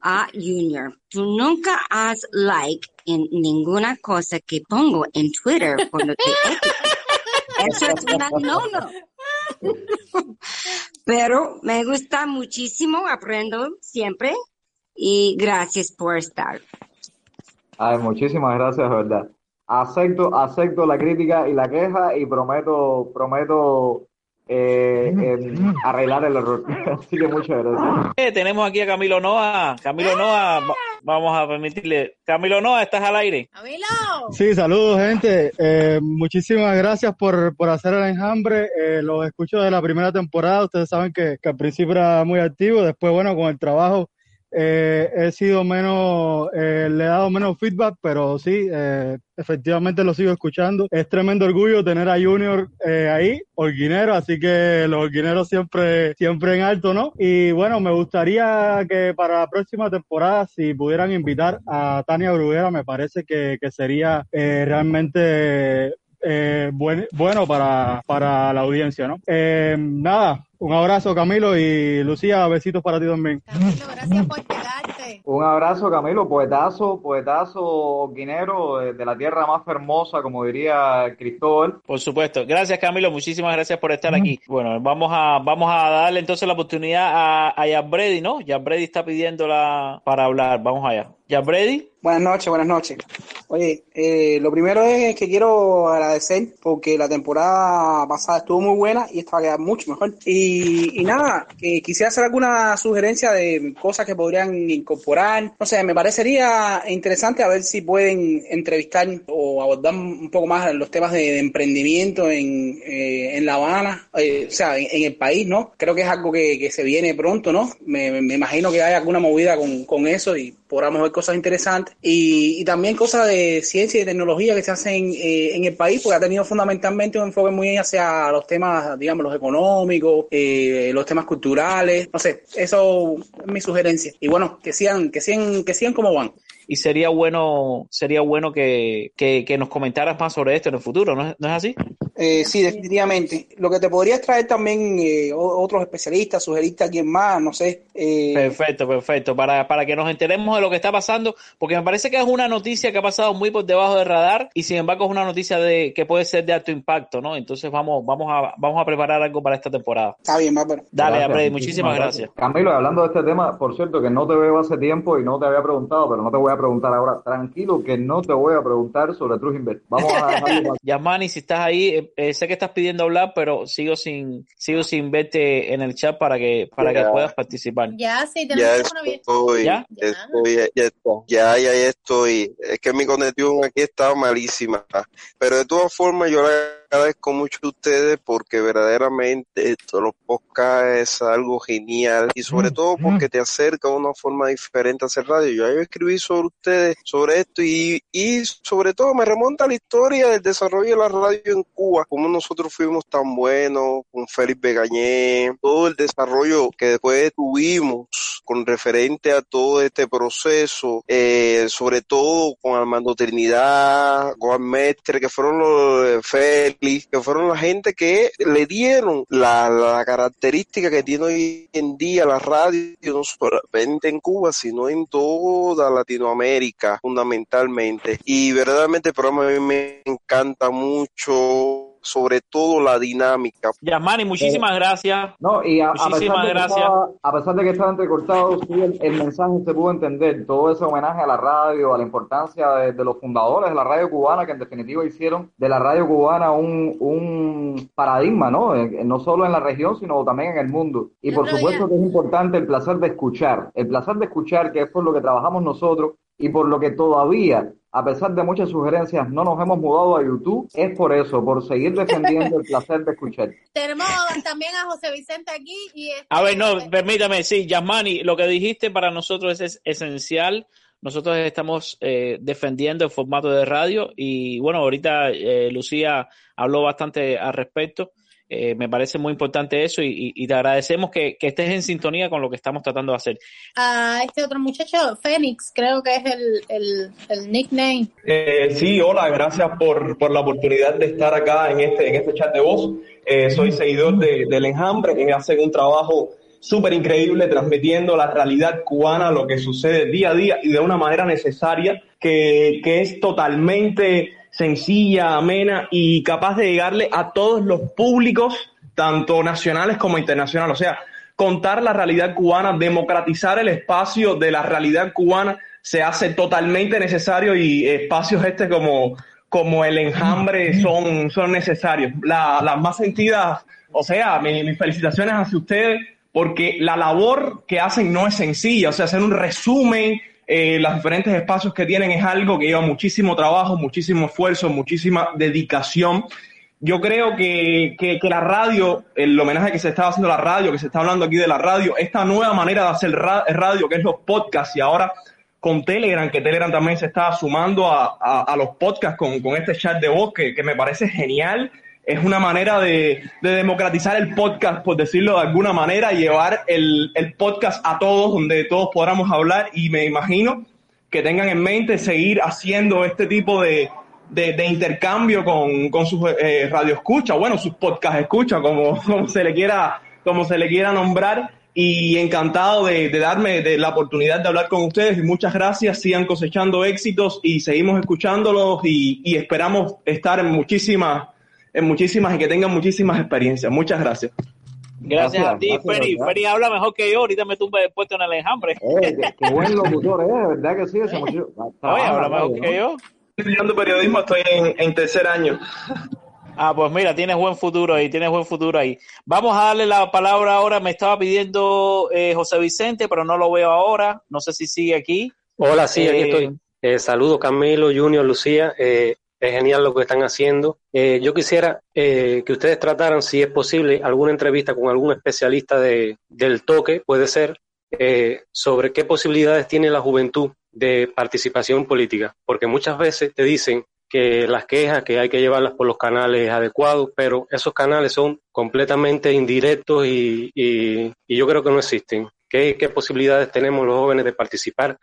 a Junior. Tú nunca haz like en ninguna cosa que pongo en Twitter cuando te Eso es una no no. Pero me gusta muchísimo, aprendo siempre y gracias por estar. Ay, muchísimas gracias, verdad. Acepto, acepto la crítica y la queja y prometo, prometo eh, em, arreglar el error. [LAUGHS] Así que muchas gracias. Eh, tenemos aquí a Camilo Noa. Camilo Noa, va- vamos a permitirle. Camilo Noa, estás al aire. Camilo. Sí, saludos gente. Eh, muchísimas gracias por, por hacer el enjambre. Eh, los escucho de la primera temporada. Ustedes saben que, que al principio era muy activo. Después, bueno, con el trabajo eh, he sido menos, eh, le he dado menos feedback, pero sí, eh, efectivamente lo sigo escuchando. Es tremendo orgullo tener a Junior eh, ahí, orguinero, así que los orguineros siempre, siempre en alto, ¿no? Y bueno, me gustaría que para la próxima temporada, si pudieran invitar a Tania Bruguera, me parece que, que sería eh, realmente eh, buen- bueno para, para la audiencia, ¿no? Nada, un abrazo Camilo y Lucía, besitos para ti también. Gracias por quedarte. Un abrazo, Camilo, poetazo, poetazo guinero de, de la tierra más hermosa, como diría Cristóbal. Por supuesto. Gracias, Camilo. Muchísimas gracias por estar aquí. Bueno, vamos a, vamos a darle entonces la oportunidad a, a Yabredi, ¿no? Yabredi está pidiéndola para hablar. Vamos allá. Yabredi. Buenas noches, buenas noches. Oye, eh, lo primero es que quiero agradecer porque la temporada pasada estuvo muy buena y esta va a quedar mucho mejor. Y, y nada, que quisiera hacer alguna sugerencia de cosas que podrían incorporar. No sé, me parecería interesante a ver si pueden entrevistar o abordar un poco más los temas de, emprendimiento en, eh, en La Habana, eh, o sea, en, el país, ¿no? Creo que es algo que, que se viene pronto, ¿no? Me- me imagino que hay alguna movida con, con eso y podamos ver cosas interesantes. Y, también cosas de ciencia y tecnología que se hacen eh, en el país, porque ha tenido fundamentalmente un enfoque muy hacia los temas, digamos, los económicos, eh, los temas culturales. No sé, eso es mi sugerencia. Y bueno, que sigan, que sigan, que sigan como van. Y sería bueno, sería bueno que, que, nos comentaras más sobre esto en el futuro, ¿no es, no es así? Eh, sí, definitivamente. Lo que te podría traer también eh, otros especialistas, sugerirte a alguien más, no sé. eh, Perfecto, perfecto. Para, para que nos enteremos de lo que está pasando, porque me parece que es una noticia que ha pasado muy por debajo del radar y sin embargo es una noticia de que puede ser de alto impacto, ¿no? Entonces vamos, vamos a, vamos a preparar algo para esta temporada. Está bien, Bárbara. Dale, Gracias, Abrey, muchísimas gracias. Camilo, hablando de este tema, por cierto, que no te veo hace tiempo y no te había preguntado, pero no te voy a preguntar ahora. Tranquilo, que no te voy a preguntar sobre Invest. Vamos a dejarlo [LAUGHS] Yasmani, si estás ahí, eh, eh, sé que estás pidiendo hablar, pero sigo sin, sigo sin verte en el chat para que, para que puedas participar. Ya, sí, Ya tenemos estoy, ¿Ya? ya estoy, ya, ya, ya, ya estoy. Es que mi conexión aquí estaba malísima. Pero de todas formas, yo le agradezco mucho a ustedes porque verdaderamente esto, los podcasts es algo genial y sobre todo porque te acerca a una forma diferente a hacer radio. Yo, yo escribí sobre ustedes, sobre esto y, y sobre todo me remonta a la historia del desarrollo de la radio en Cuba, cómo nosotros fuimos tan buenos con Félix Begañé, todo el desarrollo que después tuvimos con referente a todo este proceso, eh, sobre todo con Armando Trinidad, Juan Mestre, que fueron los de Que fueron la gente que le dieron la, la característica que tiene hoy en día la radio, no solamente en Cuba, sino en toda Latinoamérica, fundamentalmente. Y verdaderamente el programa a mí me encanta mucho, sobre todo la dinámica. Yasmani, muchísimas gracias. No, y a, a pesar Muchísimas de que gracias. estaba, a pesar de que estaba entrecortado, sí, el, el mensaje se pudo entender. Todo ese homenaje a la radio, a la importancia de, de los fundadores de la radio cubana, que en definitiva hicieron de la radio cubana un, un paradigma, ¿no? Eh, No solo en la región, sino también en el mundo. Y por supuesto que es importante el placer de escuchar, el placer de escuchar, que es por lo que trabajamos nosotros y por lo que todavía, a pesar de muchas sugerencias, no nos hemos mudado a YouTube, es por eso, por seguir defendiendo el placer de escuchar. [LAUGHS] Tenemos también a José Vicente aquí y este, A ver, no, permítame, sí, Yasmani, lo que dijiste para nosotros es esencial. Nosotros estamos eh, defendiendo el formato de radio y bueno, ahorita eh, Lucía habló bastante al respecto. Eh, me parece muy importante eso y, y- y te agradecemos que, que estés en sintonía con lo que estamos tratando de hacer. a este otro muchacho, Fénix, creo que es el, el, el nickname. Eh, sí, hola, gracias por, por la oportunidad de estar acá en este, en este chat de voz. Eh, soy seguidor de, del Enjambre, que hacen un trabajo súper increíble transmitiendo la realidad cubana, lo que sucede día a día y de una manera necesaria, que, que es totalmente sencilla, amena y capaz de llegarle a todos los públicos, tanto nacionales como internacionales. O sea, contar la realidad cubana, democratizar el espacio de la realidad cubana se hace totalmente necesario y espacios este como, como el enjambre son, son necesarios. La- las más sentidas, o sea, mi- mis felicitaciones hacia ustedes porque la labor que hacen no es sencilla, o sea, hacer un resumen, eh, los diferentes espacios que tienen es algo que lleva muchísimo trabajo, muchísimo esfuerzo, muchísima dedicación yo creo que, que, la radio, el homenaje que se estaba haciendo a la radio, que se está hablando aquí de la radio, esta nueva manera de hacer radio, que es los podcasts, y ahora con Telegram, que Telegram también se está sumando a, a, a los podcasts con, con, este chat de voz, que, que, me parece genial. Es una manera de, de, democratizar el podcast, por decirlo de alguna manera, llevar el, podcast a todos, donde todos podamos hablar, y me imagino que tengan en mente seguir haciendo este tipo de, intercambio con, sus eh, radioescuchas, bueno, sus podcast escuchas, [LAUGHS] como, se le quiera, como se le quiera nombrar. Y encantado de, darme la oportunidad de hablar con ustedes y muchas gracias. Sigan cosechando éxitos y seguimos escuchándolos y, y esperamos estar en muchísimas, en muchísimas y que tengan muchísimas experiencias. Muchas gracias. Gracias, gracias a ti, gracias, Feri. Feri habla mejor que yo. Ahorita me tumba después en el enjambre. Eh, qué, qué, buen locutor, ¿eh? ¿Verdad que sí? Ese muchacho. [LAUGHS] Oye, habla mejor que yo estudiando periodismo, estoy en, en, tercer año. Ah, pues mira, tienes buen futuro ahí, tienes buen futuro ahí. Vamos a darle la palabra ahora. Me estaba pidiendo eh, José Vicente, pero no lo veo ahora. No sé si sigue aquí. Hola, sí, aquí eh, estoy. Eh, saludo Camilo, Junior, Lucía. Es genial lo que están haciendo. yo quisiera que ustedes trataran, si es posible, alguna entrevista con algún especialista de, del toque, puede ser, sobre qué posibilidades tiene la juventud de participación política, porque muchas veces te dicen que las quejas que hay que llevarlas por los canales adecuados, pero esos canales son completamente indirectos y, y, y yo creo que no existen. ¿Qué, ¿Qué, posibilidades tenemos los jóvenes de participar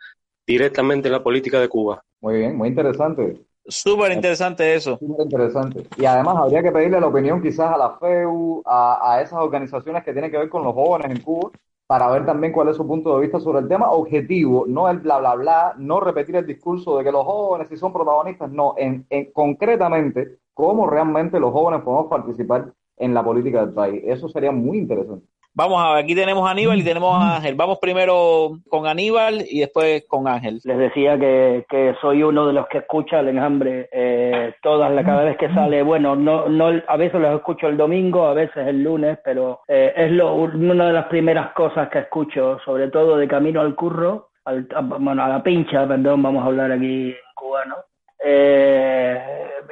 directamente en la política de Cuba? Muy bien, muy interesante. Súper interesante eso. Súper interesante. Y además habría que pedirle la opinión quizás a la FEU, a, a esas organizaciones que tienen que ver con los jóvenes en Cuba, para ver también cuál es su punto de vista sobre el tema objetivo, no el bla, bla, bla, no repetir el discurso de que los jóvenes si son protagonistas, no, en, en, concretamente cómo realmente los jóvenes podemos participar en la política del país. Eso sería muy interesante. Vamos a ver, aquí tenemos a Aníbal y tenemos a Ángel. Vamos primero con Aníbal y después con Ángel. Les decía que, que soy uno de los que escucha el enjambre eh, todas la, cada vez que sale. Bueno, no, no, a veces los escucho el domingo, a veces el lunes, pero eh, es lo, una de las primeras cosas que escucho, sobre todo de camino al curro, al, bueno, a la pincha, perdón, vamos a hablar aquí en cubano. Eh,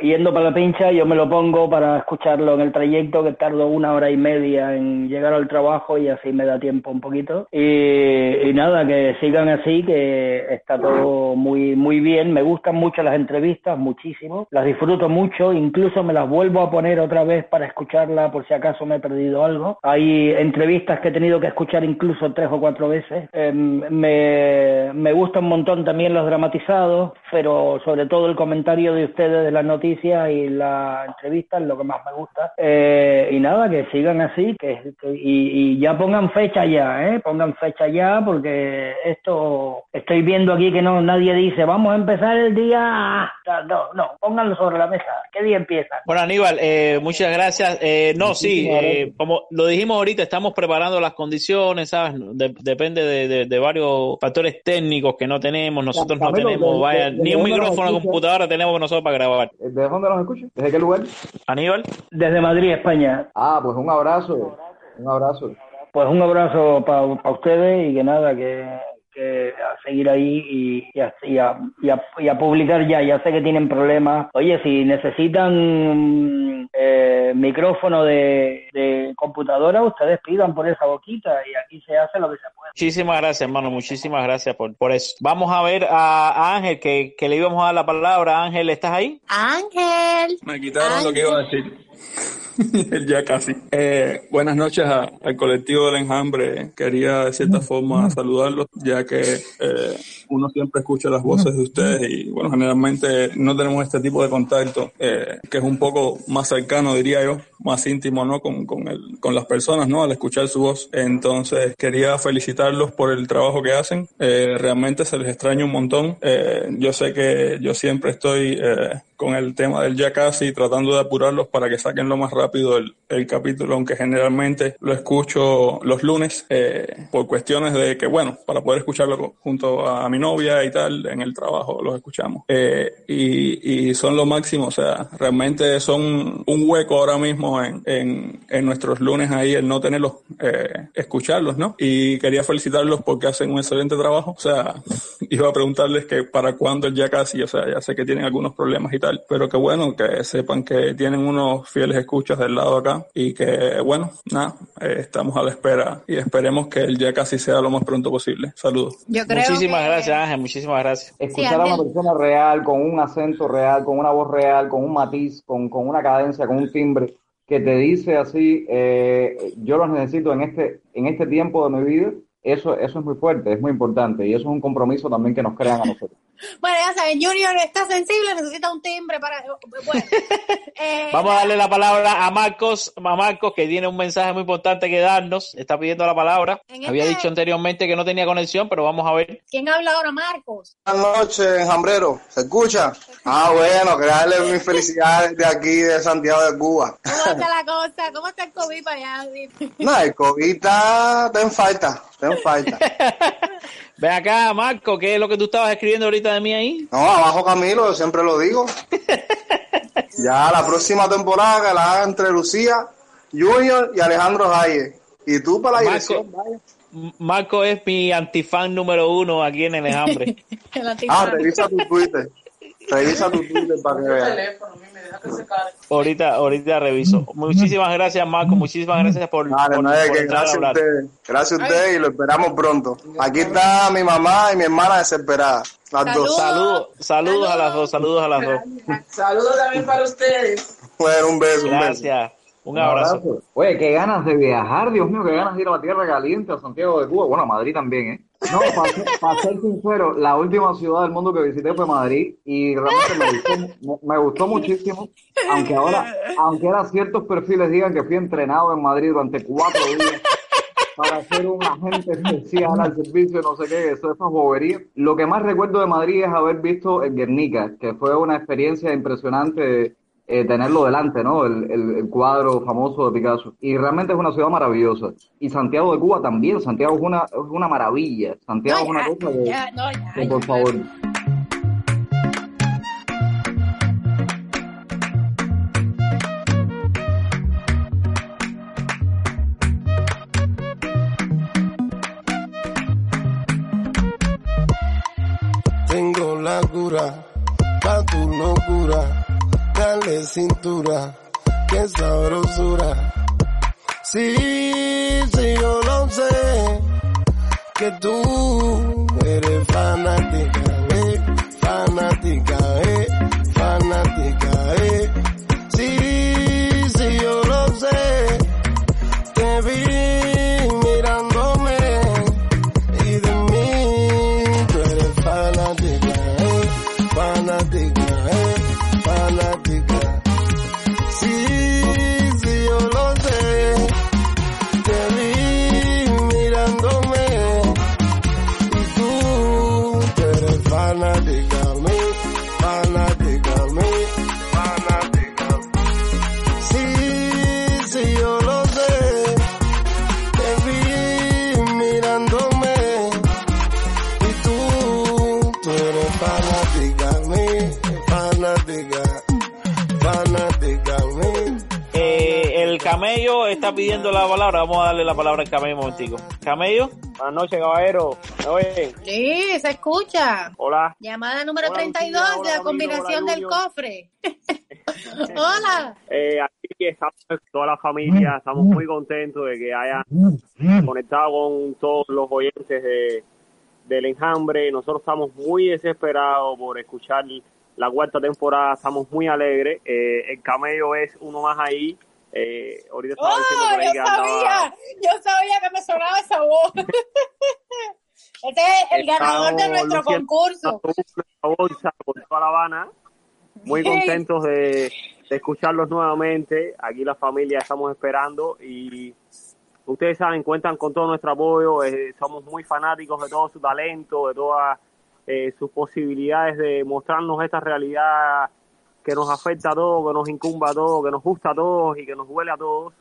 yendo para la pincha, yo me lo pongo para escucharlo en el trayecto, que tardo una hora y media en llegar al trabajo y así me da tiempo un poquito. Y, y nada, que sigan así, que está todo muy, muy bien. Me gustan mucho las entrevistas, muchísimo. Las disfruto mucho, incluso me las vuelvo a poner otra vez para escucharla por si acaso me he perdido algo. Hay entrevistas que he tenido que escuchar incluso tres o cuatro veces. Eh, me, me gusta un montón también los dramatizados, pero sobre todo el comentario de ustedes de las noticias y la entrevista es lo que más me gusta. Eh, y nada, que sigan así que, que y, y, ya pongan fecha ya, ¿eh? Pongan fecha ya porque esto estoy viendo aquí que no nadie dice vamos a empezar el día. No, no, pónganlo sobre la mesa. ¿Qué día empieza? Bueno, Aníbal, eh, muchas gracias. Eh, no, sí, eh, como lo dijimos ahorita, estamos preparando las condiciones, ¿sabes? De, depende de, de, de, varios factores técnicos que no tenemos. Nosotros no tenemos, vaya, ni un micrófono, computadora tenemos nosotros para grabar. ¿Desde dónde nos escuchan? ¿Desde qué lugar? Aníbal. Desde Madrid, España. Ah, pues un abrazo. Un abrazo. Pues un abrazo para pa ustedes y que nada, que, que a seguir ahí y, y, a, y, a, y, a, y, a, publicar ya. Ya sé que tienen problemas. Oye, si necesitan eh, micrófono de, de, computadora, ustedes pidan por esa boquita y aquí se hace lo que se puede. Muchísimas gracias, hermano. Muchísimas gracias por, por eso. Vamos a ver a, a Ángel, que, que, le íbamos a dar la palabra. Ángel, ¿estás ahí? Ángel. Me quitaron Ángel. lo que iba a decir. [LAUGHS] ya casi. Eh, buenas noches a, al colectivo del enjambre. Quería de cierta forma saludarlos, ya que eh, uno siempre escucha las voces de ustedes y bueno, generalmente no tenemos este tipo de contacto, eh, que es un poco más cercano, diría yo, más íntimo, ¿no? Con, con, el, con las personas, ¿no? Al escuchar su voz. Entonces, quería felicitarlos por el trabajo que hacen. Eh, realmente se les extraña un montón. yo sé que yo siempre estoy con el tema del ya casi, tratando de apurarlos para que saquen lo más rápido el, el capítulo, aunque generalmente lo escucho los lunes, eh, por cuestiones de que, bueno, para poder escucharlo junto a mi novia y tal, en el trabajo los escuchamos. Eh, y, y, son lo máximo, o sea, realmente son un hueco ahora mismo en, en, en nuestros lunes ahí, el no tenerlos, eh, escucharlos, ¿no? Y quería felicitarlos porque hacen un excelente trabajo, o sea, [LAUGHS] iba a preguntarles que para cuándo el ya casi, o sea, ya sé que tienen algunos problemas y tal tal. Pero que bueno, que sepan que tienen unos fieles escuchas del lado acá y que bueno, nada, eh, estamos a la espera y esperemos que el ya casi sea lo más pronto posible. Saludos. Yo creo Muchísimas que- gracias, Ángel, muchísimas gracias. Escuchar a una persona real, con un acento real, con una voz real, con un matiz, con, con una cadencia, con un timbre, que te dice así, eh, yo los necesito en este, en este tiempo de mi vida, eso, eso es muy fuerte, es muy importante y eso es un compromiso también que nos crean a nosotros. Bueno, ya saben, Junior está sensible, necesita un timbre para... Bueno, [LAUGHS] eh, Vamos a darle la palabra a Marcos, a Marcos que tiene un mensaje muy importante que darnos, está pidiendo la palabra. En Había este- dicho anteriormente que no tenía conexión, pero vamos a ver. ¿Quién habla ahora, Marcos? Buenas noches, enjambrero. ¿Se escucha? Ah, bueno, que darle [LAUGHS] mis felicidades de aquí, de Santiago de Cuba. ¿Cómo está la [LAUGHS] cosa? ¿Cómo está el COVID para allá? No, el COVID está, está en falta, está en falta. Ven acá, Marco, ¿qué es lo que tú estabas escribiendo ahorita de mí ahí? No, abajo Camilo, yo siempre lo digo. [LAUGHS] Ya la próxima temporada que la haga entre Lucía, Junior y Alejandro Hayes. Y tú para la Marco, dirección, vaya. Marco es mi antifan número uno aquí en el enjambre. [LAUGHS] Ah, revisa tu Twitter. Revisa tu Twitter para que veas. Ahorita, ahorita reviso. Muchísimas gracias, Marco. Muchísimas gracias por, Vale, por- no es por que entrar a gracias a hablar. ustedes. Gracias a ustedes y lo esperamos pronto. Aquí está mi mamá y mi hermana desesperada. Las dos. Saludos, saludos a las dos, saludos a las dos. Saludos también para ustedes. Bueno, un beso, un. Gracias. Un abrazo. Oye, qué ganas de viajar, Dios mío, qué ganas de ir a la tierra caliente, a Santiago de Cuba, bueno, a Madrid también, ¿eh? No, para ser, sincero, la última ciudad del mundo que visité fue Madrid y realmente me gustó, me, gustó muchísimo, aunque ahora, aunque ahora ciertos perfiles digan que fui entrenado en Madrid durante cuatro días para ser un agente especial al servicio, no sé qué, eso es bobería. Lo que más recuerdo de Madrid es haber visto el Guernica, que fue una experiencia impresionante eh, tenerlo delante, ¿no? El, el, el cuadro famoso de Picasso. Y realmente es una ciudad maravillosa. Y Santiago de Cuba también, Santiago es una, es una maravilla. Santiago es una cosa que, Ya, no, ya, que, por favor. Tengo la cura pa' tu locura. Dale cintura, qué sabrosura. Sí, sí, yo lo sé. Que tú eres fanática, eh, fanática, eh, fanática, eh. Está pidiendo la palabra. Vamos a darle la palabra al camello un momentico. Camello. Buenas noches, caballero. ¿Me oyen? Sí, se escucha. Hola. Llamada número Hola, 32 Lucía, de hola, la combinación del hola, cofre. [LAUGHS] Hola. Eh, aquí estamos toda la familia, estamos muy contentos de que hayan conectado con todos los oyentes de, del enjambre. Nosotros estamos muy desesperados por escuchar la cuarta temporada, estamos muy alegres. Eh, el camello es uno más ahí. Eh, ahorita estaba diciendo ¡Oh, por ahí yo que andaba- sabía! Yo sabía que me sonaba esa voz. [LAUGHS] Este es el ganador de nuestro concurso. bolsa por toda La Habana. Muy contentos de, de escucharlos nuevamente. Aquí la familia estamos esperando y ustedes saben, cuentan con todo nuestro apoyo. eh, somos muy fanáticos de todo su talento, de todas eh, sus posibilidades de mostrarnos esta realidad que nos afecta a todos, que nos incumba a todos, que nos gusta a todos y que nos duele a todos.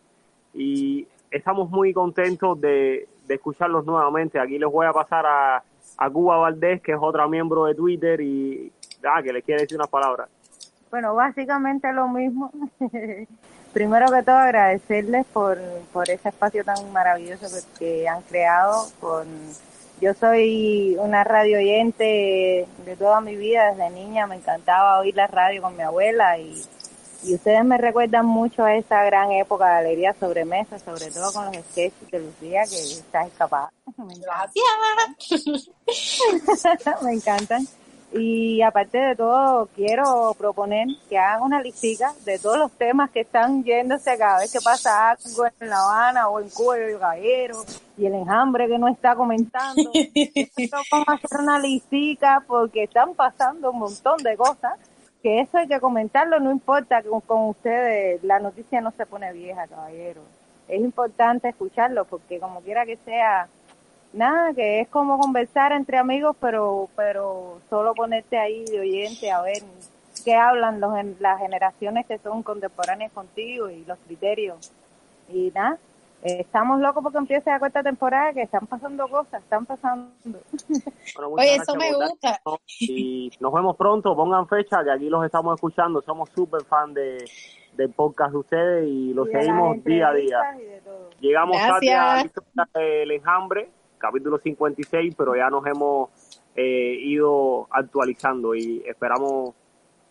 Y estamos muy contentos de, escucharlos nuevamente. Aquí les voy a pasar a, a Cuba Valdés, que es otra miembro de Twitter y ah, que les quiere decir unas palabras. Bueno, básicamente lo mismo. [LAUGHS] Primero que todo agradecerles por, por ese espacio tan maravilloso que, que han creado, por Yo soy una radio oyente de toda mi vida, desde niña me encantaba oír la radio con mi abuela y, y ustedes me recuerdan mucho a esa gran época de alegría sobremesa, sobre todo con los sketches de Lucía que está escapada. [LAUGHS] Gracias. [LAUGHS] me encantan. Y aparte de todo, quiero proponer que hagan una listica de todos los temas que están yéndose cada vez que pasa algo en La Habana o en Cuba y el Gallero y el enjambre que no está comentando. [LAUGHS] Vamos a hacer una listica porque están pasando un montón de cosas que eso hay que comentarlo, no importa que con, con ustedes la noticia no se pone vieja, caballero. Es importante escucharlo porque como quiera que sea, nada, que es como conversar entre amigos, pero pero solo ponerte ahí de oyente a ver qué hablan los, las generaciones que son contemporáneas contigo y los criterios. Y nada, eh, estamos locos porque empiece la cuarta temporada, que están pasando cosas, están pasando. [LAUGHS] Bueno, Oye, eso me gusta. Y nos vemos pronto, pongan fecha, que aquí los estamos escuchando, somos súper fan de, del podcast de ustedes y lo Y seguimos día a día. Llegamos tarde a Gracias. la historia del enjambre, capítulo 56, pero ya nos hemos eh, ido actualizando y esperamos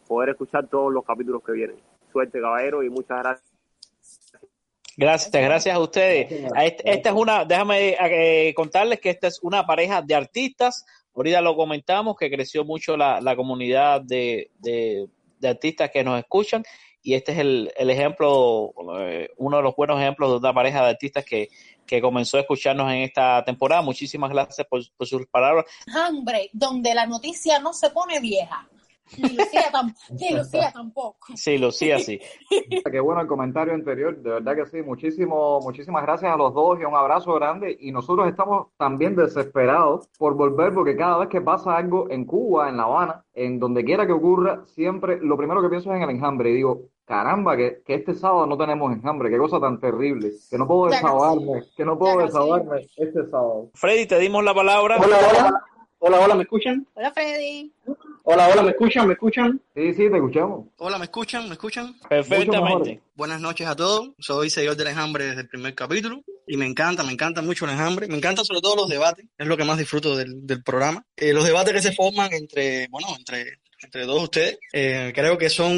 poder escuchar todos los capítulos que vienen. Suerte, caballero, y muchas gracias. Gracias, gracias a ustedes. Este- Esta es una, déjame eh, contarles que esta es una pareja de artistas. Ahorita lo comentamos que creció mucho la, la comunidad de, de, artistas que nos escuchan y este es el, el ejemplo, eh, uno de los buenos ejemplos de una pareja de artistas que, que comenzó a escucharnos en esta temporada. Muchísimas gracias por, por sus palabras. Hambre, donde la noticia no se pone vieja. Ni Lucía, tam- ni Lucía tampoco. Sí, Lucía, sí. [LAUGHS] Qué bueno el comentario anterior, de verdad que sí. Muchísimo, muchísimas gracias a los dos y un abrazo grande. Y nosotros estamos también desesperados por volver, porque cada vez que pasa algo en Cuba, en La Habana, en donde quiera que ocurra, siempre lo primero que pienso es en el enjambre. Y digo, caramba, que, que este sábado no tenemos enjambre, qué cosa tan terrible, que no puedo desahogarme, que no puedo desahogarme este sábado. Freddy, te dimos la palabra. Hola, hola. Hola, hola, ¿me escuchan? Hola, Freddy. Hola, hola, ¿me escuchan? ¿Me escuchan? Sí, sí, te escuchamos. Hola, ¿me escuchan? ¿Me escuchan? Perfectamente. Buenas noches a todos. Soy seguidor del enjambre desde el primer capítulo y me encanta, me encanta mucho el enjambre. Me encantan sobre todo los debates. Es lo que más disfruto del, del programa. Eh, los debates que se forman entre, bueno, entre, entre todos ustedes, eh, creo que son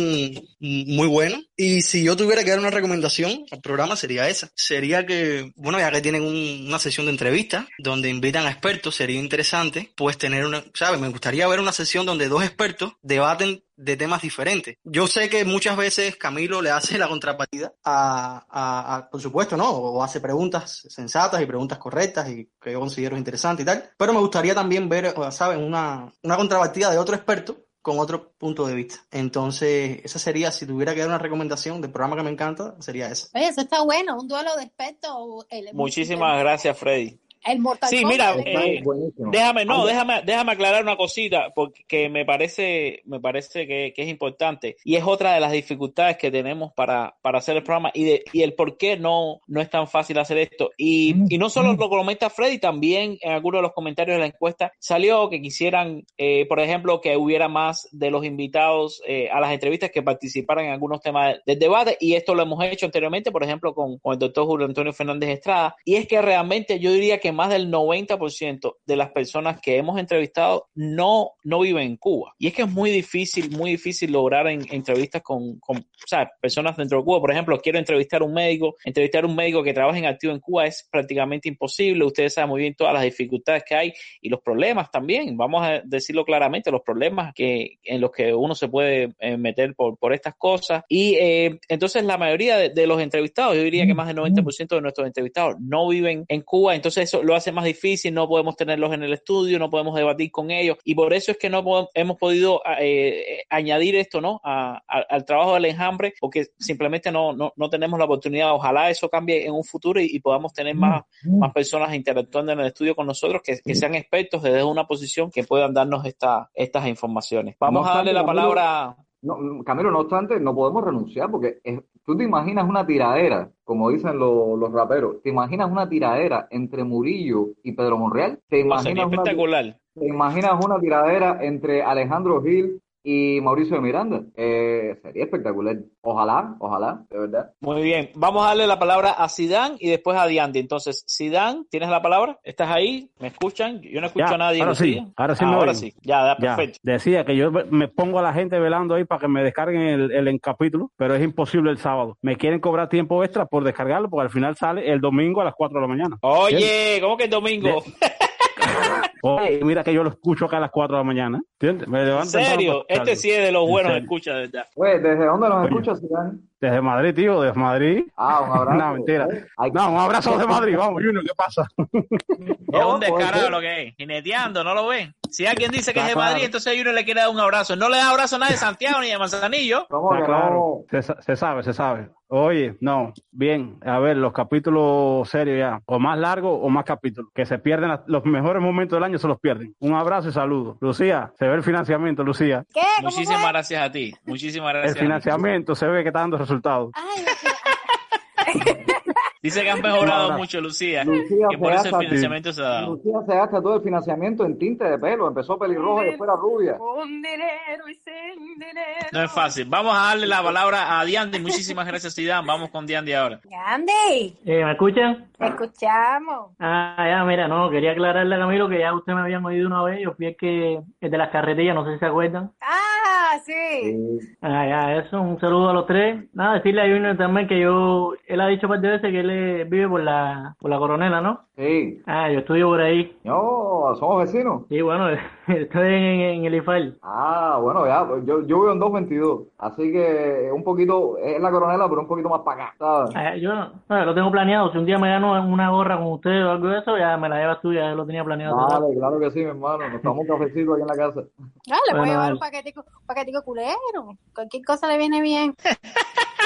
muy buenos. Y si yo tuviera que dar una recomendación al programa sería esa. Sería que, bueno, ya que tienen un- una sesión de entrevistas donde invitan a expertos, sería interesante pues tener una, ¿sabes? Me gustaría ver una sesión donde dos expertos debaten de temas diferentes. Yo sé que muchas veces Camilo le hace la contrapartida a, a- a- por supuesto, ¿no? O hace preguntas sensatas y preguntas correctas y que yo considero interesantes y tal. Pero me gustaría también ver, o, ¿saben? Una, una contrapartida de otro experto con otro punto de vista. Entonces, esa sería, si tuviera que dar una recomendación del programa que me encanta, sería esa. Oye, eso está bueno, un duelo de expertos. Muchísimas gracias, Freddy. El Mortal Sí, Kombat mira, eh, déjame, no, déjame, déjame aclarar una cosita, porque me parece, me parece que, que es importante y es otra de las dificultades que tenemos para, para hacer el programa y, de, y el por qué no, no es tan fácil hacer esto. Y, y no solo lo comenta Freddy, también en algunos de los comentarios de la encuesta salió que quisieran, eh, por ejemplo, que hubiera más de los invitados eh, a las entrevistas que participaran en algunos temas del debate y esto lo hemos hecho anteriormente, por ejemplo, con, con el doctor Julio Antonio Fernández Estrada. Y es que realmente yo diría que más del 90% de las personas que hemos entrevistado no, no viven en Cuba. Y es que es muy difícil, muy difícil lograr en, entrevistas con, con o sea, personas dentro de Cuba. Por ejemplo, quiero entrevistar a un médico, entrevistar a un médico que trabaja en activo en Cuba es prácticamente imposible. Ustedes saben muy bien todas las dificultades que hay y los problemas también. Vamos a decirlo claramente, los problemas que, en los que uno se puede eh, meter por, por estas cosas. Y eh, entonces la mayoría de, de los entrevistados, yo diría que más del 90% de nuestros entrevistados no viven en Cuba, entonces eso lo hace más difícil, no podemos tenerlos en el estudio, no podemos debatir con ellos y por eso es que no podemos- hemos podido eh, añadir esto ¿no? A- a- al trabajo del enjambre porque simplemente no, no, no tenemos la oportunidad. Ojalá eso cambie en un futuro y, y podamos tener más, más personas interactuando en el estudio con nosotros que, que sean expertos desde una posición que puedan darnos esta, estas informaciones. Vamos No a darle la palabra. No, Camilo, no obstante, no podemos renunciar porque es- tú te imaginas una tiradera, como dicen lo- los raperos, te imaginas una tiradera entre Murillo y Pedro Monreal, te imaginas una, espectacular. te imaginas una tiradera entre Alejandro Gil y Mauricio de Miranda. Eh, sería espectacular. Ojalá, ojalá, de verdad. Muy bien, vamos a darle la palabra a Sidán y después a Diandi. Entonces, Sidán, ¿tienes la palabra? ¿Estás ahí? ¿Me escuchan? Yo no escucho Ya, a nadie. ahora sí, ahora sí Ah, me ahora sí, ya, ya, Ya, perfecto. Decía que yo me pongo a la gente velando ahí para que me descarguen el, el en capítulo, pero es imposible el sábado. Me quieren cobrar tiempo extra por descargarlo porque al final sale el domingo a las 4 de la mañana. Oye, ¿cómo que el domingo? [LAUGHS] Oye, mira que yo lo escucho acá a las 4 de la mañana. ¿Entiendes? Me ¿En serio? Este sí es de los En buenos, escucha, de verdad. Güey, ¿desde dónde nos Coño. escuchas? Desde Madrid, tío, desde Madrid. Ah, un abrazo. no, mentira. No, un abrazo de Madrid. Vamos, Junior, ¿qué pasa? Es un descarado lo que es. Jineteando, ¿no lo ven? Si alguien dice que es de Madrid, entonces uno le quiere dar un abrazo. No le da abrazo a nadie de Santiago ni de Manzanillo. ¿Cómo que claro. no? Se, sa- se sabe, se sabe. Oye, no, bien, a ver, los capítulos serios ya, o más largos o más capítulos, que se pierden, las- los mejores momentos del año se los pierden. Un abrazo y saludos. Lucía, se ve el financiamiento, Lucía. ¿Qué? ¿Cómo Muchísimas fue? gracias a ti. Muchísimas El gracias. a ti. financiamiento se ve que está dando resultados. Ay, [LAUGHS] Dice que han mejorado Ahora, mucho, Lucía. Lucía que por se eso el gasta- financiamiento se ha dado. Lucía se gasta todo el financiamiento en tinte de pelo. Empezó pelirroja y después era rubia. Con dinero y sin dinero. No es fácil. Vamos a darle la palabra a Diandi. Muchísimas gracias, Sidán. Vamos con Diandi ahora. Andy, Eh, ¿Me escuchan? te escuchamos. Ah, ya, mira, no, quería aclararle a Camilo que ya usted me habían oído una vez, yo fui el que, el de las carretillas, no sé si se acuerdan. Ah, sí. Ah, ya, eso, un saludo a los tres. Nada, decirle a Junior también que yo, él ha dicho un par de veces que él vive por la, por la coronela, ¿no? Sí. Ah, yo estudio por ahí. No, somos vecinos. Sí, bueno, [LAUGHS] estoy en, en el IFAL. Ah, bueno, ya, pues yo, yo vivo en 222, así que un poquito, es la coronela, pero un poquito más para acá, ¿sabes? Ah, yo no, lo tengo planeado. Si un día me gano una gorra con usted o algo de eso, ya me la llevas tú, ya lo tenía planeado. Vale, claro que sí, mi hermano, nos tomamos un cafecito aquí en la casa. Ah, le Bueno, voy a llevar un paquetico, un paquetico culero. Cualquier cosa le viene bien. [LAUGHS]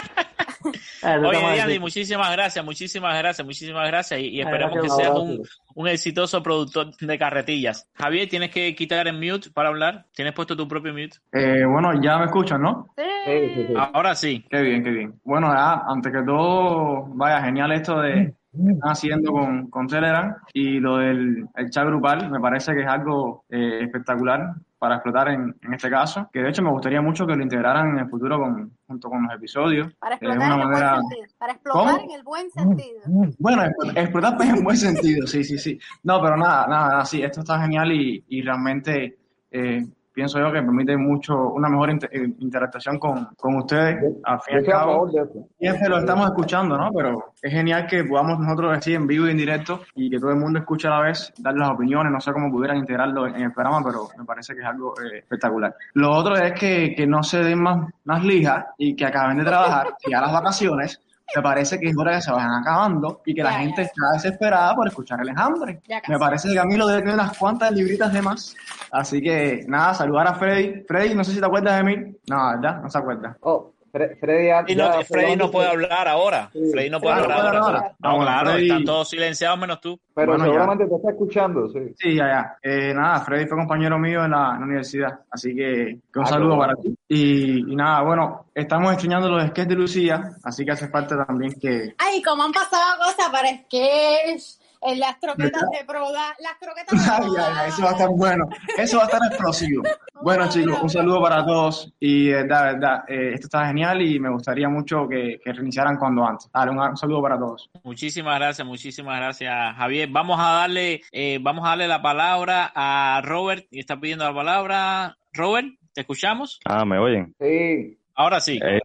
Ah, Oye, muchísimas gracias, muchísimas gracias, muchísimas gracias. Y, y Ah, esperemos gracias, que seas un, un exitoso productor de carretillas. Javier, tienes que quitar el mute para hablar. ¿Tienes puesto tu propio mute? Eh, bueno, ya me escuchan, ¿no? Sí, sí, sí. Ahora sí. Qué bien, qué bien. Bueno, ya, antes que todo, vaya, genial esto de que están haciendo con, con Telegram y lo del el chat grupal, me parece que es algo eh, espectacular para explotar en, en este caso, que de hecho me gustaría mucho que lo integraran en el futuro con, junto con los episodios. Para Es explotar una en el manera... buen sentido. Para explotar en el buen sentido. Bueno, explo- explotar pues, en buen sentido, sí, sí, sí. No, pero nada, nada, nada, sí, esto está genial y, y realmente eh, pienso yo que permite mucho, una mejor inter- eh, interactuación con, con ustedes, al fin y al cabo. Siempre lo estamos escuchando, ¿no? Pero es genial que podamos nosotros decir en vivo y en directo y que todo el mundo escuche a la vez, dar las opiniones, no sé cómo pudieran integrarlo en el programa, pero me parece que es algo eh, espectacular. Lo otro es que, que no se den más, más lijas y que acaben de trabajar y a las vacaciones. Me parece que es hora que se vayan acabando y que la gente ya. está desesperada por escuchar el enjambre. Me parece que Camilo debe tener unas cuantas libritas de más. Así que nada, saludar a Freddy. Freddy, no sé si te acuerdas de mí. No, ¿verdad? No se acuerda. Oh, Fre- Freddy ya, Y no, ya- Freddy no puede hablar ahora. Freddy no puede hablar ahora. No, claro, Freddy- están todos silenciados menos tú. Pero Bueno, ya. seguramente te está escuchando, sí. Sí, ya, ya. Eh, nada, Freddy fue compañero mío en la, en la universidad, así que, que un Ah, saludo para ti. Y, y nada, bueno, estamos extrañando los sketches de Lucía, así que hace falta también que... Ay, como han pasado cosas para sketch, en las croquetas de proda, las croquetas de ay, ay, eso va a estar bueno, eso va a estar explosivo. [LAUGHS] Bueno, chicos, un saludo para todos y de verdad, de verdad, eh, esto está genial y me gustaría mucho que, que reiniciaran cuando antes. Dale, un, un saludo para todos. Muchísimas gracias, muchísimas gracias, Javier. Vamos a darle, eh, vamos a darle la palabra a Robert, que está pidiendo la palabra. Robert, ¿te escuchamos? Ah, ¿me oyen? Sí. Ahora sí. Eh,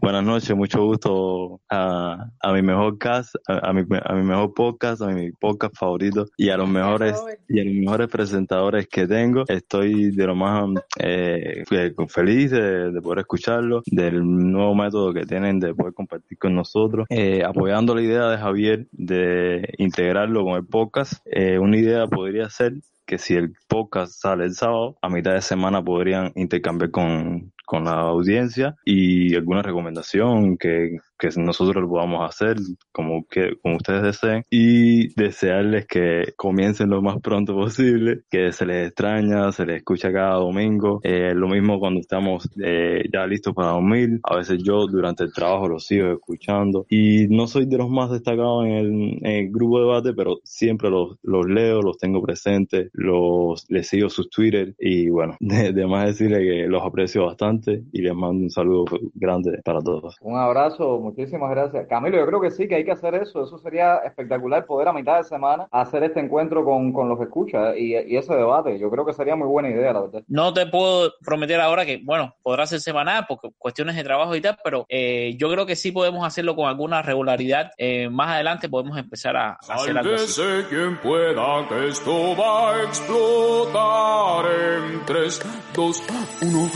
buenas noches, mucho gusto a, a mi mejor cast, a, a mi, a mi mejor podcast, a mi podcast favorito y a los mejores y a los mejores presentadores que tengo. Estoy de lo más eh, fe- feliz de, de poder escucharlo, del nuevo método que tienen de poder compartir con nosotros, eh, apoyando la idea de Javier de integrarlo con el podcast. Eh, una idea podría ser que si el podcast sale el sábado, a mitad de semana podrían intercambiar con, con la audiencia y alguna recomendación que, que nosotros lo podamos hacer como que como ustedes deseen y desearles que comiencen lo más pronto posible, que se les extraña, se les escucha cada domingo. Eh, lo mismo cuando estamos eh, ya listos para dormir. A veces yo durante el trabajo los sigo escuchando y no soy de los más destacados en el, en el grupo de debate, pero siempre los, los leo, los tengo presentes, los les sigo sus Twitter y bueno, [LAUGHS] de, de más decirle que los aprecio bastante y les mando un saludo grande para todos. Un abrazo, muchísimas gracias. Camilo, yo creo que sí, que hay que hacer eso. Eso sería espectacular poder a mitad de semana hacer este encuentro con, con los escuchas y, y ese debate. Yo creo que sería muy buena idea, la verdad. No te puedo prometer ahora que, bueno, podrá ser semanal porque cuestiones de trabajo y tal, pero eh, yo creo que sí podemos hacerlo con alguna regularidad. Eh, más adelante podemos empezar a, a hacer algo así. Quien pueda que esto va a explotar en 3, 2, 1.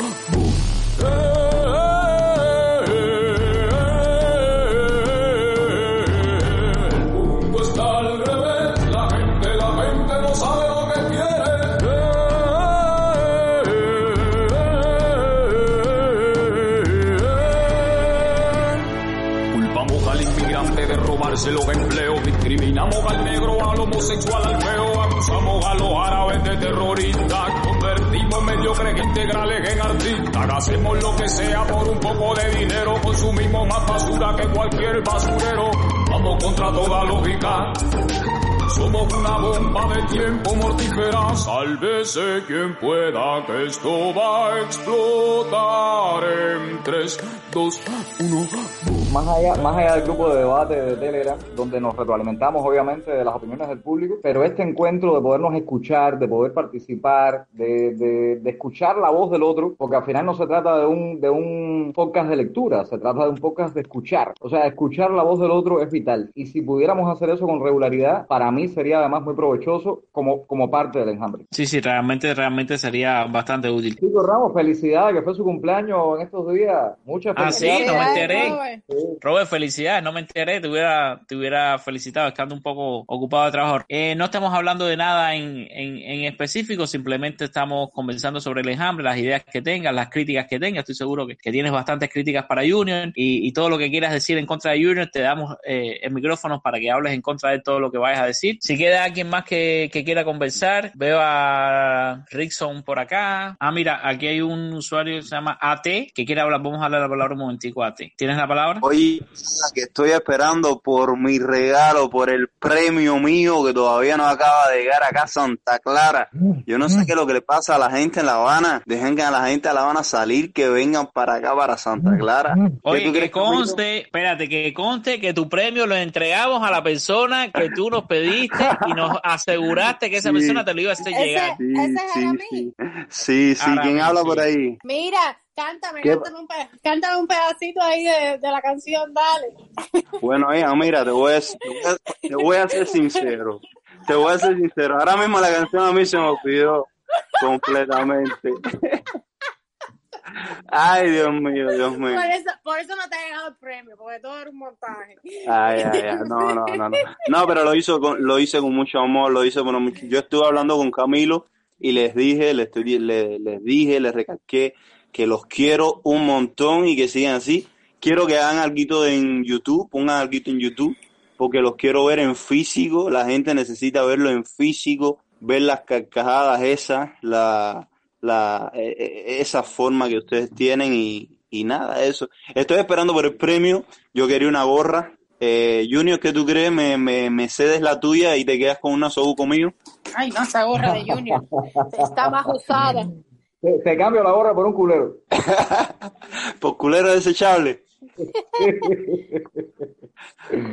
El los empleos, discriminamos al negro, al homosexual, al feo, acusamos a los árabes de terroristas, convertimos mediocres integrales en artistas, hacemos lo que sea por un poco de dinero, consumimos más basura que cualquier basurero, vamos contra toda lógica. Somos una bomba de tiempo mortífera. Sálvese quien pueda, que esto va a explotar en 3, 2, 1. Más allá, más allá del grupo de debate de Telegram, donde nos retroalimentamos obviamente de las opiniones del público, pero este encuentro de podernos escuchar, de poder participar, de, de, de escuchar la voz del otro, porque al final no se trata de un, de un podcast de lectura, se trata de un podcast de escuchar. O sea, escuchar la voz del otro es vital. Y si pudiéramos hacer eso con regularidad, para mí sería además muy provechoso como, como parte del enjambre. Sí, sí, realmente, realmente sería bastante útil. Chico Ramos, felicidades, que fue su cumpleaños en estos días. Muchas Ah, sí, felicidades. no me enteré. Robert, felicidades, no me enteré, te hubiera, te hubiera felicitado, estando un poco ocupado de trabajo. Eh, no estamos hablando de nada en, en, específico, simplemente estamos conversando sobre el enjambre, las ideas que tengas, las críticas que tengas. Estoy seguro que, que tienes bastantes críticas para Junior y, todo lo que quieras decir en contra de Junior, te damos eh, el micrófono para que hables en contra de todo lo que vayas a decir. Si queda alguien más que, que quiera conversar, veo a Rickson por acá. Ah, mira, aquí hay un usuario que se llama AT que quiere hablar. Vamos a hablar la palabra un momentico, AT. ¿Tienes la palabra? Que estoy esperando por mi regalo, por el premio mío que todavía no acaba de llegar acá a Santa Clara. Yo no sé qué es lo que le pasa a la gente en La Habana. Dejen que a la gente de La Habana salir, que vengan para acá, para Santa Clara. ¿Qué Oye, tú que conste, espérate, que conste que tu premio lo entregamos a la persona que tú nos pediste y nos aseguraste que esa Sí. persona te lo iba a hacer llegar. Sí, sí, sí. Sí, sí, ¿quién habla por ahí? Mira, cántame, cántame un, pe- cántame un pedacito ahí de, de la canción, dale. Bueno, hija, mira, te voy, a, te, voy a, ser sincero. Te voy a ser sincero. Ahora mismo la canción a mí se me olvidó completamente. Ay, Dios mío, Dios mío. Por eso, por eso no te ha llegado el premio, porque todo era un montaje. Ay, ay, ay, no, no, no, no. No, pero lo hizo con, lo hice con mucho amor, lo hice con mucho. Yo estuve hablando con Camilo y les dije, les, estoy- le- les dije, les recalqué que los quiero un montón y que sigan así. Quiero que hagan algo en YouTube, pongan algo en YouTube, porque los quiero ver en físico. La gente necesita verlo en físico, ver las carcajadas esas, la, la, eh, eh, esa forma que ustedes tienen y, y nada, eso. Estoy esperando por el premio. Yo quería una gorra. Eh, Junior, ¿qué tú crees? Me, me, me cedes la tuya y te quedas con una sobu conmigo. Ay, no, esa gorra de Junior [LAUGHS] está más usada. Te, te cambio la gorra por un culero. [LAUGHS] Por culero desechable. [LAUGHS]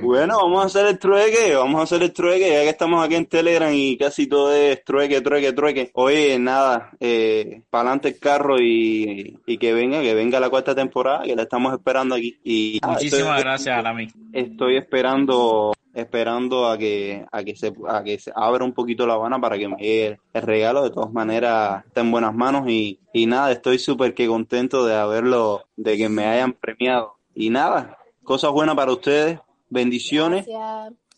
Bueno, vamos a hacer el trueque, vamos a hacer el trueque, ya que estamos aquí en Telegram y casi todo es trueque, trueque, trueque. Oye, nada, eh, para adelante el carro y, y que venga, que venga la cuarta temporada, que la estamos esperando aquí. Y Muchísimas estoy- gracias, Alami. Estoy esperando, esperando a que, a que se, a que se abra un poquito La Habana para que me llegue el, regalo. De todas maneras, está en buenas manos y, y nada, estoy súper que contento de haberlo, de que me hayan premiado. Y nada, cosas buenas para ustedes, bendiciones.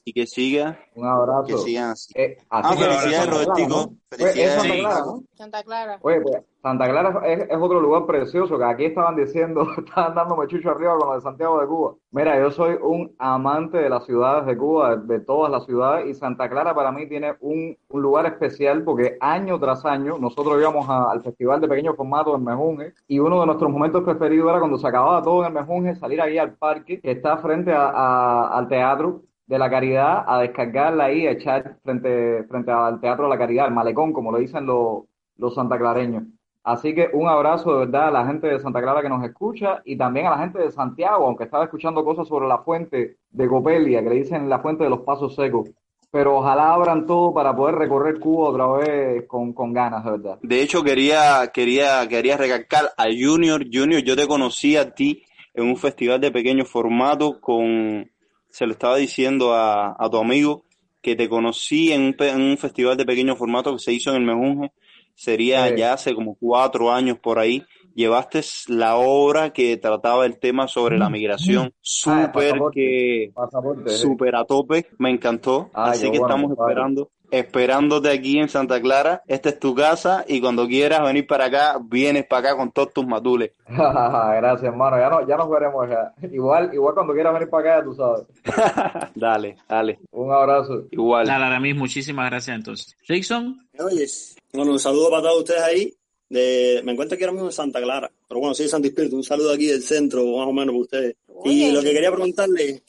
Y que siga. Un abrazo. Que sigan así. Eh, Ah, felicidades, Santa Clara, Robertico. Pues, Felicidades. es Santa. Clara, ¿no? Santa Clara. Oye, pues Santa Clara es, es otro lugar precioso que aquí estaban diciendo, [LAUGHS] estaban dándome chucho arriba con lo de Santiago de Cuba. Mira, yo soy un amante de las ciudades de Cuba, de, de todas las ciudades, y Santa Clara para mí tiene un, un lugar especial porque año tras año nosotros íbamos a- al Festival de Pequeño Formato en Mejunje y uno de nuestros momentos preferidos era cuando se acababa todo en el Mejunje, salir ahí al parque que está frente a- a- al teatro de la Caridad a descargarla ahí, a echar frente, frente al Teatro de la Caridad, el malecón, como lo dicen los, los santaclareños. Así que un abrazo de verdad a la gente de Santa Clara que nos escucha y también a la gente de Santiago, aunque estaba escuchando cosas sobre la fuente de Copelia, que le dicen la fuente de los pasos secos. Pero ojalá abran todo para poder recorrer Cuba otra vez con, con ganas, de verdad. De hecho, quería, quería, quería recalcar a Junior. Junior, yo te conocí a ti en un festival de pequeño formato con, se lo estaba diciendo a, a tu amigo, que te conocí en un, en un festival de pequeño formato que se hizo en el Mejunje. Sería Sí. ya hace como cuatro años por ahí. Llevaste la obra que trataba el tema sobre la migración. Ah, Súper que, Pasaporte, sí. súper a tope. Me encantó. Ay, Así que bueno, estamos esperando esperándote aquí en Santa Clara. Esta es tu casa y cuando quieras venir para acá, vienes para acá con todos tus matules. [LAUGHS] Gracias, hermano. Ya, no, ya nos veremos ya. Igual, igual cuando quieras venir para acá, ya tú sabes. [LAUGHS] Dale, dale. Un abrazo. Igual. Dale, Aramis, muchísimas gracias entonces. Rickson, ¿Me oyes? Bueno, un saludo para todos ustedes ahí. De, me encuentro aquí ahora mismo en Santa Clara. Pero bueno, soy de Santo Espíritu. Un saludo aquí del centro, más o menos para ustedes. Y lo que quería preguntarle,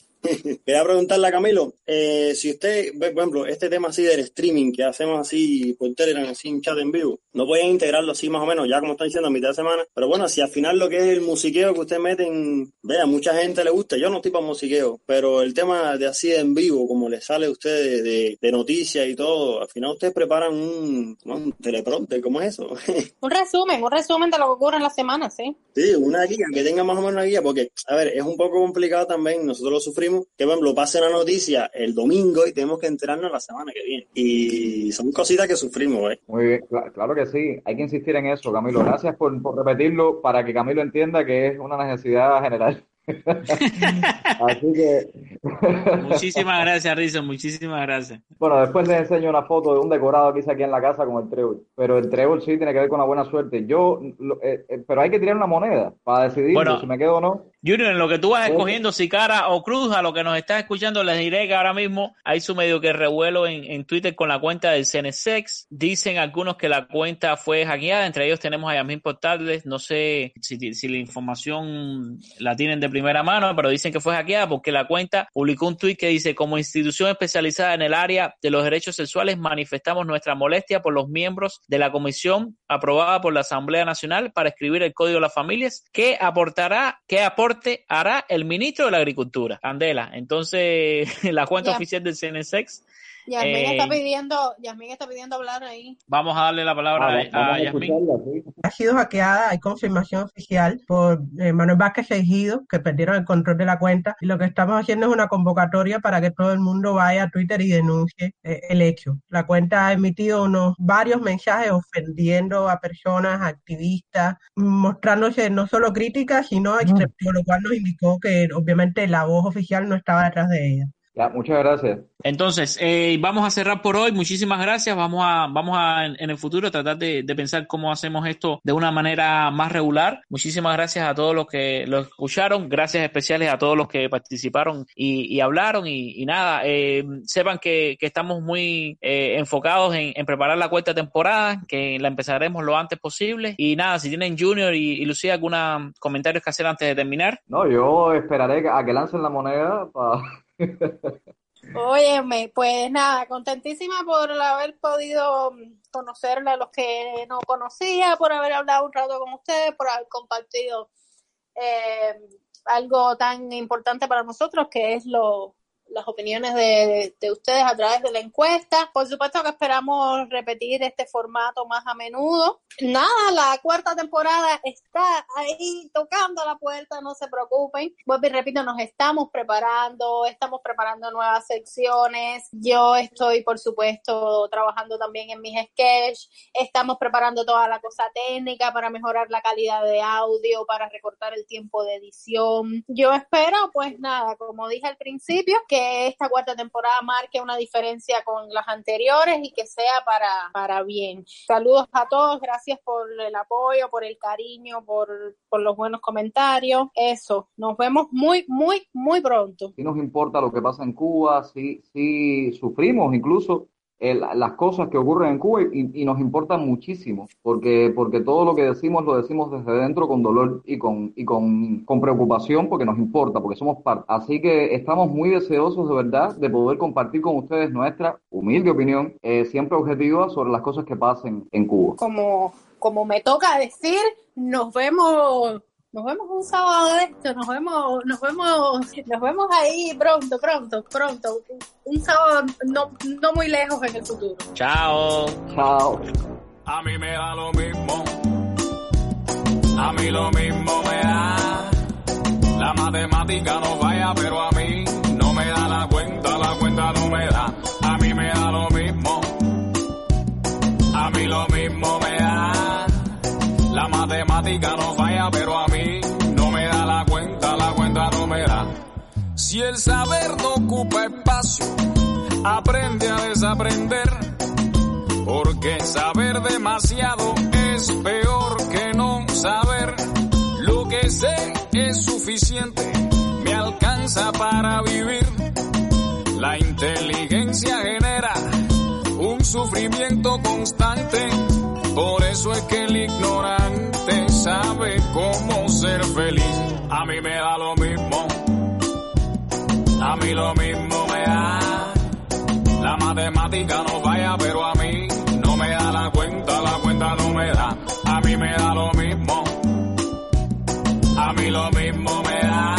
quería preguntarle a Camilo, eh, si usted, por ejemplo, este tema así del streaming que hacemos así por Telegram, así en chat en vivo, no pueden integrarlo así más o menos, ya como están diciendo a mitad de semana. Pero bueno, si al final lo que es el musiqueo que usted mete en, vea, mucha gente le gusta. Yo no estoy para musiqueo, pero el tema de así en vivo, como le sale a ustedes de, noticias y todo, al final ustedes preparan un, un teleprompter, ¿cómo es eso? [LAUGHS] Un resumen, un resumen de lo que ocurre en la semana, sí. Sí, una guía, que tenga más o menos una guía, porque, a ver, es un poco complicado también, nosotros lo sufrimos, que, por ejemplo, pase la noticia el domingo y tenemos que enterarnos la semana que viene. Y son cositas que sufrimos, ¿eh? Muy bien, cla- claro que sí. Hay que insistir en eso, Camilo. Gracias por, por repetirlo para que Camilo entienda que es una necesidad general. Así que, [LAUGHS] muchísimas gracias, Rickson, muchísimas gracias. bueno, después les enseño una foto de un decorado que hice aquí en la casa con el trébol. Pero el trébol sí tiene que ver con la buena suerte. Yo, lo- eh, eh, pero hay que tirar una moneda para decidir Bueno. si me quedo o no. Junior, en lo que tú vas Bueno. escogiendo si cara o cruz, a lo que nos estás escuchando, les diré que ahora mismo hay su medio que revuelo en, en Twitter con la cuenta del CNSEX. Dicen algunos que la cuenta fue hackeada, entre ellos tenemos a Yasmin Portales, no sé si, si la información la tienen de primera mano, pero dicen que fue hackeada porque la cuenta publicó un tweet que dice, como institución especializada en el área de los derechos sexuales, manifestamos nuestra molestia por los miembros de la comisión aprobada por la Asamblea Nacional para escribir el Código de las Familias, que aportará, qué hará el ministro de la Agricultura, Candela. Entonces, [LAUGHS] la cuenta Ya. oficial del CNSEX, Yasmín Eh, está pidiendo, Yasmín está pidiendo hablar ahí. vamos a darle la palabra a, a a Yasmín. escucharla, sí. ha sido hackeada, hay confirmación oficial por eh, Manuel Vázquez Ejido, que perdieron el control de la cuenta, y lo que estamos haciendo es una convocatoria para que todo el mundo vaya a Twitter y denuncie eh, el hecho. La cuenta ha emitido unos varios mensajes ofendiendo a personas, activistas, mostrándose no solo críticas, sino excepción, lo cual nos indicó que obviamente la voz oficial no estaba detrás de ella. Ya, muchas gracias. Entonces, eh, vamos a cerrar por hoy. Muchísimas gracias. Vamos a, vamos a en, en el futuro tratar de, de pensar cómo hacemos esto de una manera más regular. Muchísimas gracias a todos los que lo escucharon. Gracias especiales a todos los que participaron y, y hablaron. Y, y nada, eh, sepan que, que estamos muy eh, enfocados en, en preparar la cuarta temporada, que la empezaremos lo antes posible. Y nada, si tienen Junior y, y Lucía algunos comentarios que hacer antes de terminar. No, yo esperaré a que lancen la moneda para... [LAUGHS] Óyeme, pues nada, contentísima por haber podido conocerle a los que no conocía, por haber hablado un rato con ustedes, por haber compartido eh, algo tan importante para nosotros que es lo, las opiniones de, de ustedes a través de la encuesta. Por supuesto que esperamos repetir este formato más a menudo. Nada, la cuarta temporada está ahí tocando la puerta, no se preocupen. Vuelvo y repito, nos estamos preparando, estamos preparando nuevas secciones. Yo estoy, por supuesto, trabajando también en mis sketches. Estamos preparando toda la cosa técnica para mejorar la calidad de audio, para recortar el tiempo de edición. Yo espero, pues nada, como dije al principio, que que esta cuarta temporada marque una diferencia con las anteriores y que sea para, para bien. Saludos a todos, gracias por el apoyo, por el cariño, por, por los buenos comentarios. Eso, nos vemos muy, muy, muy pronto. Sí nos importa lo que pasa en Cuba, sí, sí sufrimos incluso el- las cosas que ocurren en Cuba y, y nos importan muchísimo, porque, porque todo lo que decimos lo decimos desde dentro con dolor y con, y con, con preocupación porque nos importa, porque somos parte. Así que estamos muy deseosos de verdad de poder compartir con ustedes nuestra humilde opinión, eh, siempre objetiva, sobre las cosas que pasen en Cuba. Como, como me toca decir, nos vemos. Nos vemos un sábado de esto, nos vemos, nos vemos, nos vemos ahí pronto, pronto, pronto. Un sábado no, no muy lejos en el futuro. Chao. Chao. A mí me da lo mismo. A mí lo mismo me da. La matemática no vaya, pero a mí no me da la cuenta, la cuenta no me da. A mí me da lo mismo. A mí lo mismo me da. La matemática no falla, pero a mí Si el saber no ocupa espacio, aprende a desaprender. Porque saber demasiado es peor que no saber. Lo que sé es suficiente, me alcanza para vivir. La inteligencia genera un sufrimiento constante. Por eso es que el ignorante sabe cómo ser feliz. A mí me da lo mismo. A mí lo mismo me da. La matemática no falla, pero a mí no me da la cuenta, la cuenta no me da. A mí me da lo mismo. A mí lo mismo me da.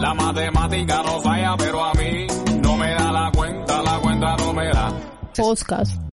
La matemática no falla, pero a mí no me da la cuenta, la cuenta no me da. Podcast.